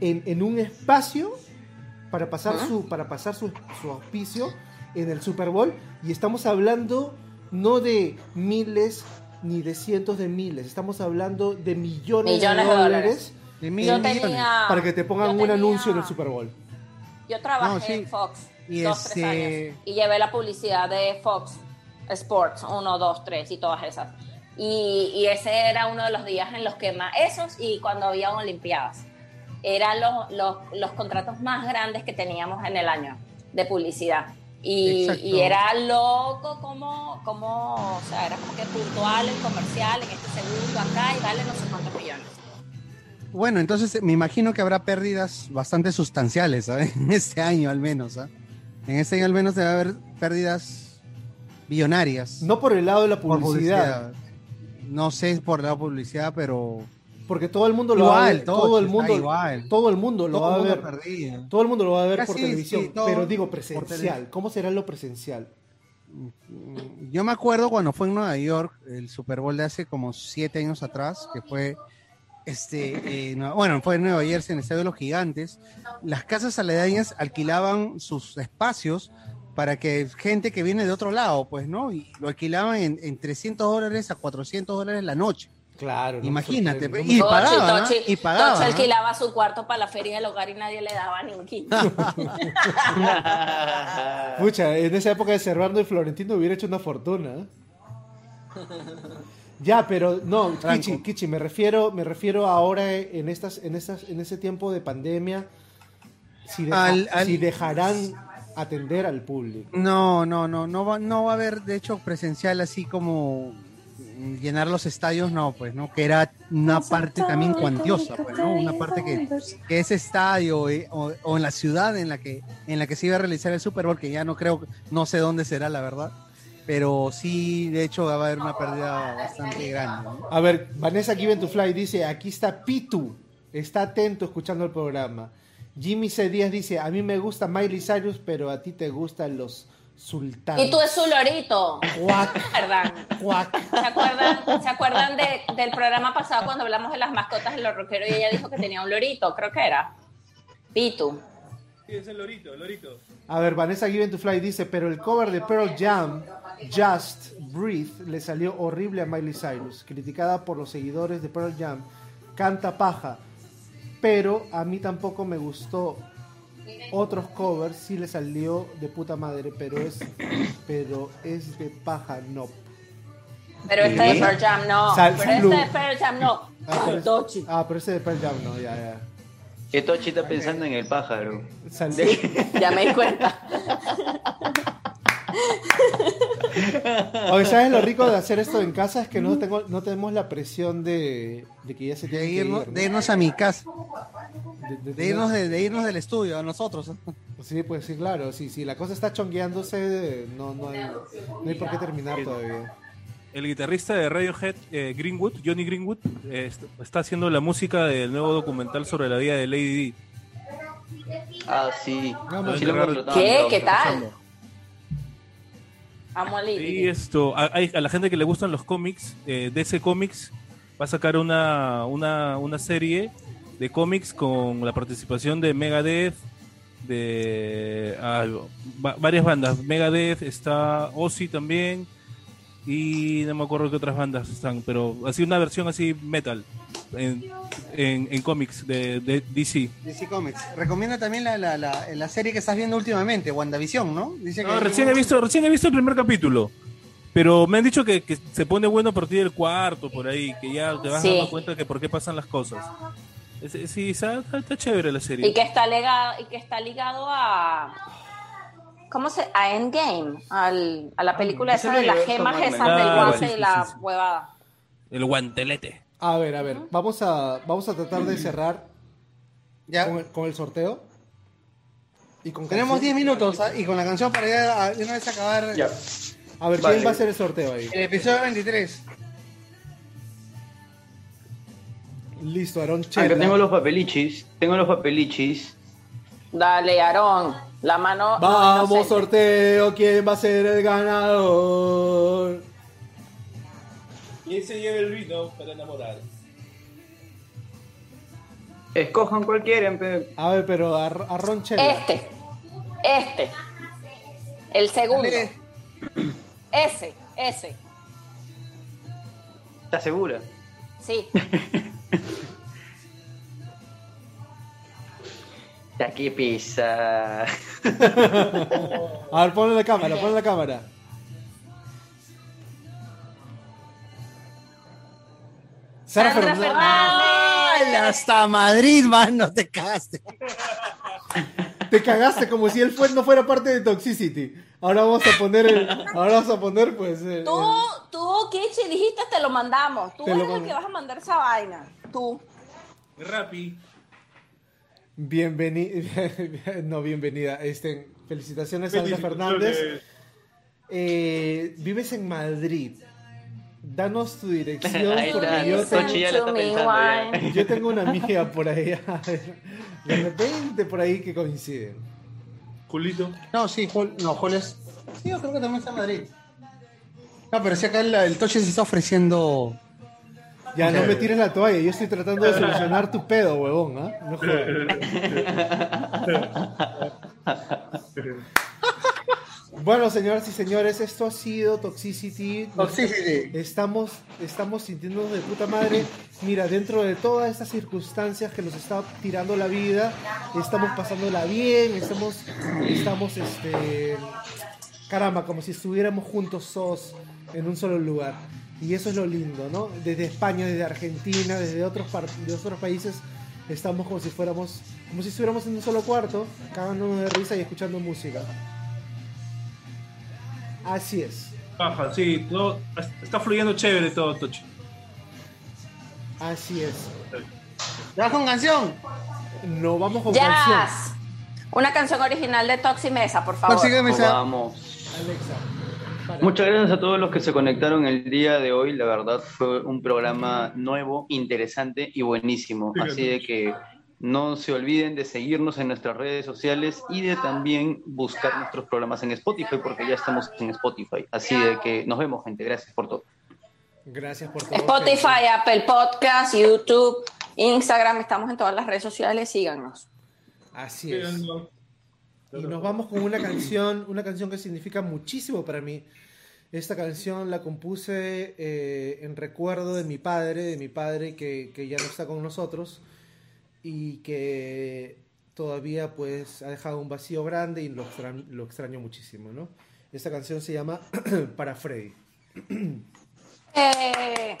en, en un espacio para pasar, su, para pasar su, su auspicio en el Super Bowl. Y estamos hablando no de miles ni de cientos de miles, estamos hablando de millones, Millones de de dólares, dólares. De Yo mil tenía- millones. para que te pongan yo un tenía- anuncio en el Super Bowl. Yo trabajé No, sí. en Fox Y dos, tres este- años y llevé la publicidad de Fox Sports 1, 2, 3 y todas esas. Y, y ese era uno de los días en los que más, esos y cuando había Olimpiadas, eran los, los, los contratos más grandes que teníamos en el año de publicidad. Y, era loco como, como, o sea, era como que puntual el comercial en este segundo acá y vale no sé cuántos millones. Bueno, entonces me imagino que habrá pérdidas bastante sustanciales, ¿sabes? [LAUGHS] En este año al menos, ¿ah? En este año al menos debe haber pérdidas billonarias. No por el lado de la por publicidad, No sé por la publicidad, pero porque todo el mundo lo va a ver, todo todo el mundo, igual. todo el mundo lo Todo va a ver. perdido. Todo el mundo lo va a ver por televisión, sí, pero digo presencial. ¿Cómo será lo presencial? yo me acuerdo cuando fue en Nueva York el Super Bowl de hace como siete años atrás, que fue este, eh, bueno, fue en Nueva Jersey, en el Estadio de los Gigantes. Las casas aledañas alquilaban sus espacios para que gente que viene de otro lado, pues, ¿no? Y lo alquilaban en, en 300 dólares a 400 dólares la noche. Claro. no Imagínate, y pagaban, ¿ah? Tochi, Y pagaban, Tochi alquilaba su cuarto para la feria del hogar y nadie le daba ni un quinto. [LAUGHS] Pucha, en esa época de Servando y Florentino hubiera hecho una fortuna. ¿eh? [LAUGHS] Ya, pero no. Kichi, Kichi, me refiero, me refiero ahora en estas, en estas, en ese tiempo de pandemia, si, deja- Al- al- si dejarán atender al público. No, no, no, no va, no va a haber, de hecho, presencial así como llenar los estadios, no, pues, ¿no? Que era una parte también cuantiosa, pues, ¿no? Una parte que, que ese estadio eh, o, o en la ciudad en la que en la que se iba a realizar el Super Bowl, que ya no creo, no sé dónde será, la verdad, pero sí, de hecho, va a haber una pérdida bastante grande. ¿no? A ver, Vanessa Given to Fly dice, aquí está Pitu, está atento escuchando el programa. Jimmy C. Díaz dice, a mí me gusta Miley Cyrus, pero a ti te gustan los sultanes. y tú es su lorito. Cuac, [LAUGHS] ¿Verdad? cuac. ¿Se acuerdan, ¿se acuerdan de- del programa pasado cuando hablamos de las mascotas de los rockeros y ella dijo que tenía un lorito? Creo que era. Pitu. Sí, es el lorito, el lorito. A ver, Vanessa Given to Fly dice, pero el cover de Pearl Jam, Just Breathe, le salió horrible a Miley Cyrus, criticada por los seguidores de Pearl Jam, canta paja, pero a mí tampoco me gustó. Otros covers sí le salió de puta madre, pero es, pero es de paja, no. Pero este de Pearl Jam no. Sal- pero este de Pearl Jam no. Ah, pero, es- Tochi. ah, pero ese de Pearl Jam no, ya, ya. Que Tochi está pensando en el pájaro. Sal- [LAUGHS] Ya me di cuenta. [LAUGHS] Oye, ¿sabes lo rico de hacer esto en casa? Es que no, tengo, no tenemos la presión de, de que ya se tiene De que ir, irnos, ¿no? de irnos a mi casa, De- de- de irnos, de, de irnos del estudio a nosotros. Sí, pues sí, claro. Sí, sí, la cosa está chongueándose, no, no, hay, no hay por qué terminar todavía. El guitarrista de Radiohead, eh, Greenwood, Johnny Greenwood, eh, est- está haciendo la música del nuevo documental sobre la vida de Lady D. Ah, sí. No, Sí lo ¿Qué? ¿Qué tal? Amo a Y esto, a, la gente que le gustan los cómics, eh, DC Comics va a sacar una, una, una serie de cómics con la participación de Megadeth, de ah, va- varias bandas. Megadeth, está Ozzy también, y no me acuerdo qué otras bandas están, pero así una versión así metal en, en, en cómics de, de DC. DC Comics. Recomienda también la, la, la, la serie que estás viendo últimamente, WandaVision, ¿no? Dice No, recién he visto, recién he visto el primer capítulo. Pero me han dicho que, que se pone bueno a partir del cuarto, por ahí, que ya te vas Sí. dando cuenta que por qué pasan las cosas. Sí, está, está- está chévere la serie. Y que está ligado, y que está ligado a. ¿Cómo se.? A Endgame. Al, a la película Ese esa de las gemas esas del Ah, guante sí, y la sí, sí. huevada. El guantelete. A ver, a ver, vamos a, vamos a tratar de cerrar Ya. con el, con el sorteo. Y con Tenemos 10 canción. minutos ¿ah? y con la canción para ya a- de una vez acabar Ya. A ver, Vale. ¿quién va a hacer el sorteo ahí? el episodio 23. Listo, Aarón Acá tengo los papelichis. Tengo los papelichis. Dale, Aarón. La mano. no Vamos, sorteo, ¿quién va a ser el ganador? ¿Quién se lleva el vino para enamorar? Escojan cualquiera. A ver, pero Chela. Este. Este. El segundo. Dale. Ese. Ese. ¿Estás segura? Sí. [LAUGHS] Ya qué pisa. A ver, ponle la cámara, ponle la cámara. Sara Sandra Fernández. Fernández. ¡Ay, hasta Madrid, mano! Te cagaste. Te cagaste como si él fue, no fuera parte de Toxicity. Ahora vamos a poner el, ahora vamos a poner pues el- Tú, tú, Kichi, dijiste te lo mandamos. Tú Te eres el que vas a mandar esa vaina. Tú. Rappi. Bienvenida, [LAUGHS] no bienvenida, este, felicitaciones a Alda Fernández. Eh, vives en Madrid. Danos tu dirección Ahí porque está, yo Tochi ya está pensando. Yo tengo una amiga por ahí. [LAUGHS] De repente por ahí que coinciden. Julito. No, sí, Jul- no, Jul es. Sí, yo creo que también está en Madrid. No, pero si acá el, el Toche se está ofreciendo. Ya, no me tires la toalla. Yo estoy tratando de solucionar tu pedo, huevón. ¿ah? No jodas. Bueno, señoras y señores, esto ha sido Toxicity. Toxicity. Estamos, estamos sintiéndonos de puta madre. Mira, dentro de todas estas circunstancias que nos está tirando la vida, estamos pasándola bien, estamos, estamos, este, caramba, como si estuviéramos juntos todos en un solo lugar. Y eso es lo lindo, ¿no? Desde España, desde Argentina, desde otros, par- de otros países, estamos como si fuéramos, como si estuviéramos en un solo cuarto, cagándonos de risa y escuchando música. Así es. Baja, sí, todo, está fluyendo chévere todo, Tochi. Así es. ¿Ya con canción? No vamos con canción. Jazz. Una canción original de Toxi Mesa, por favor. Toxi Mesa. Vamos. Alexa. Muchas gracias a todos los que se conectaron el día de hoy. La verdad fue un programa nuevo, interesante y buenísimo. Así de que no se olviden de seguirnos en nuestras redes sociales y de también buscar nuestros programas en Spotify porque ya estamos en Spotify. Así de que nos vemos, gente. Gracias por todo. Gracias por todo. Spotify, Apple Podcast, YouTube, Instagram. Estamos en todas las redes sociales. Síganos. Así es. Y nos vamos con una canción, una canción que significa muchísimo para mí. Esta canción la compuse eh, en recuerdo de mi padre, de mi padre que, que ya no está con nosotros y que todavía pues ha dejado un vacío grande y lo extraño, lo extraño muchísimo, ¿no? Esta canción se llama [CLEARS THROAT] Para Freddy. [CLEARS THROAT] Eh,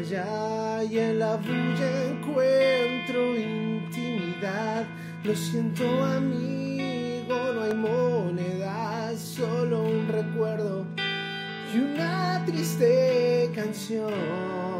ya y en la bulla encuentro intimidad. Lo siento amigo, no hay moneda, solo un recuerdo y una triste canción.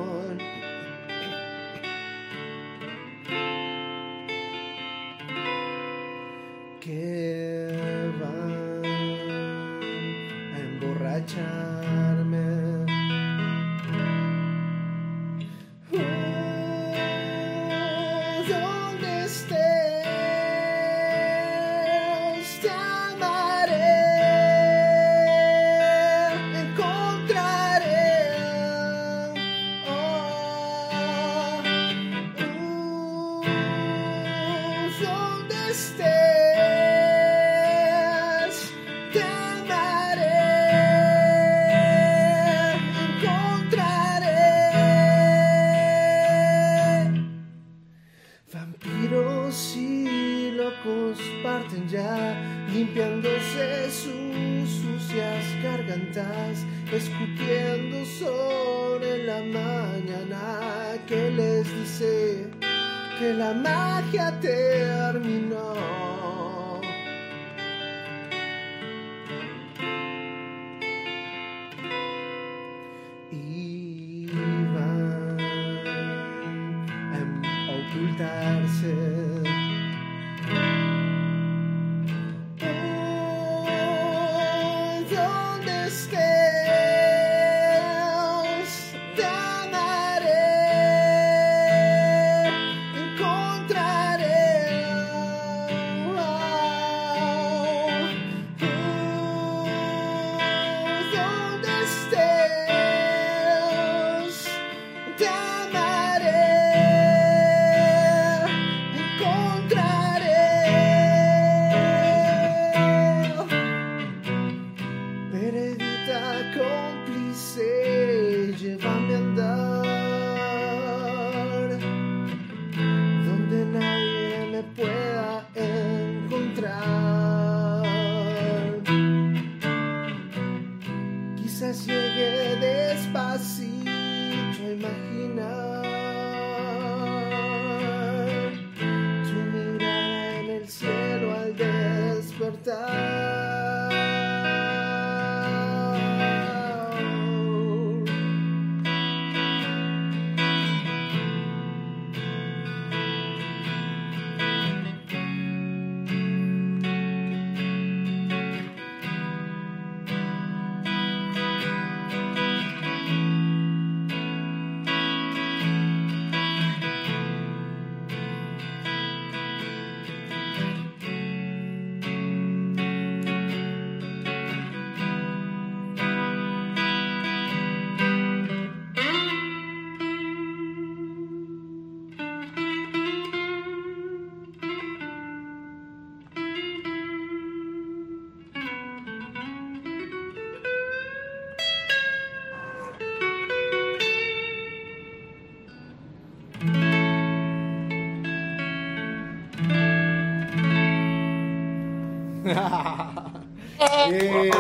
Eh,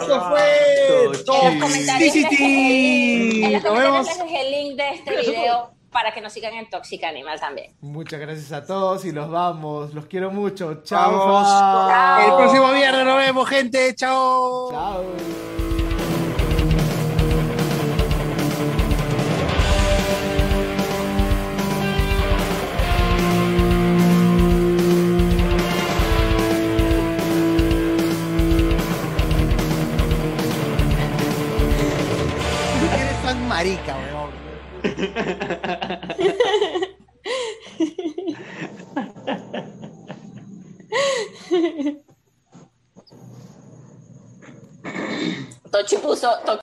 Eso fue. En los comentarios, sí. en los Nos comentarios les dejé el link de este video para que nos sigan en Toxic Animal también. Muchas gracias a todos y los vamos. Los quiero mucho. Chao. El próximo viernes nos vemos, gente. Chao. Chao. Eres tan marica, weón. Tochi puso,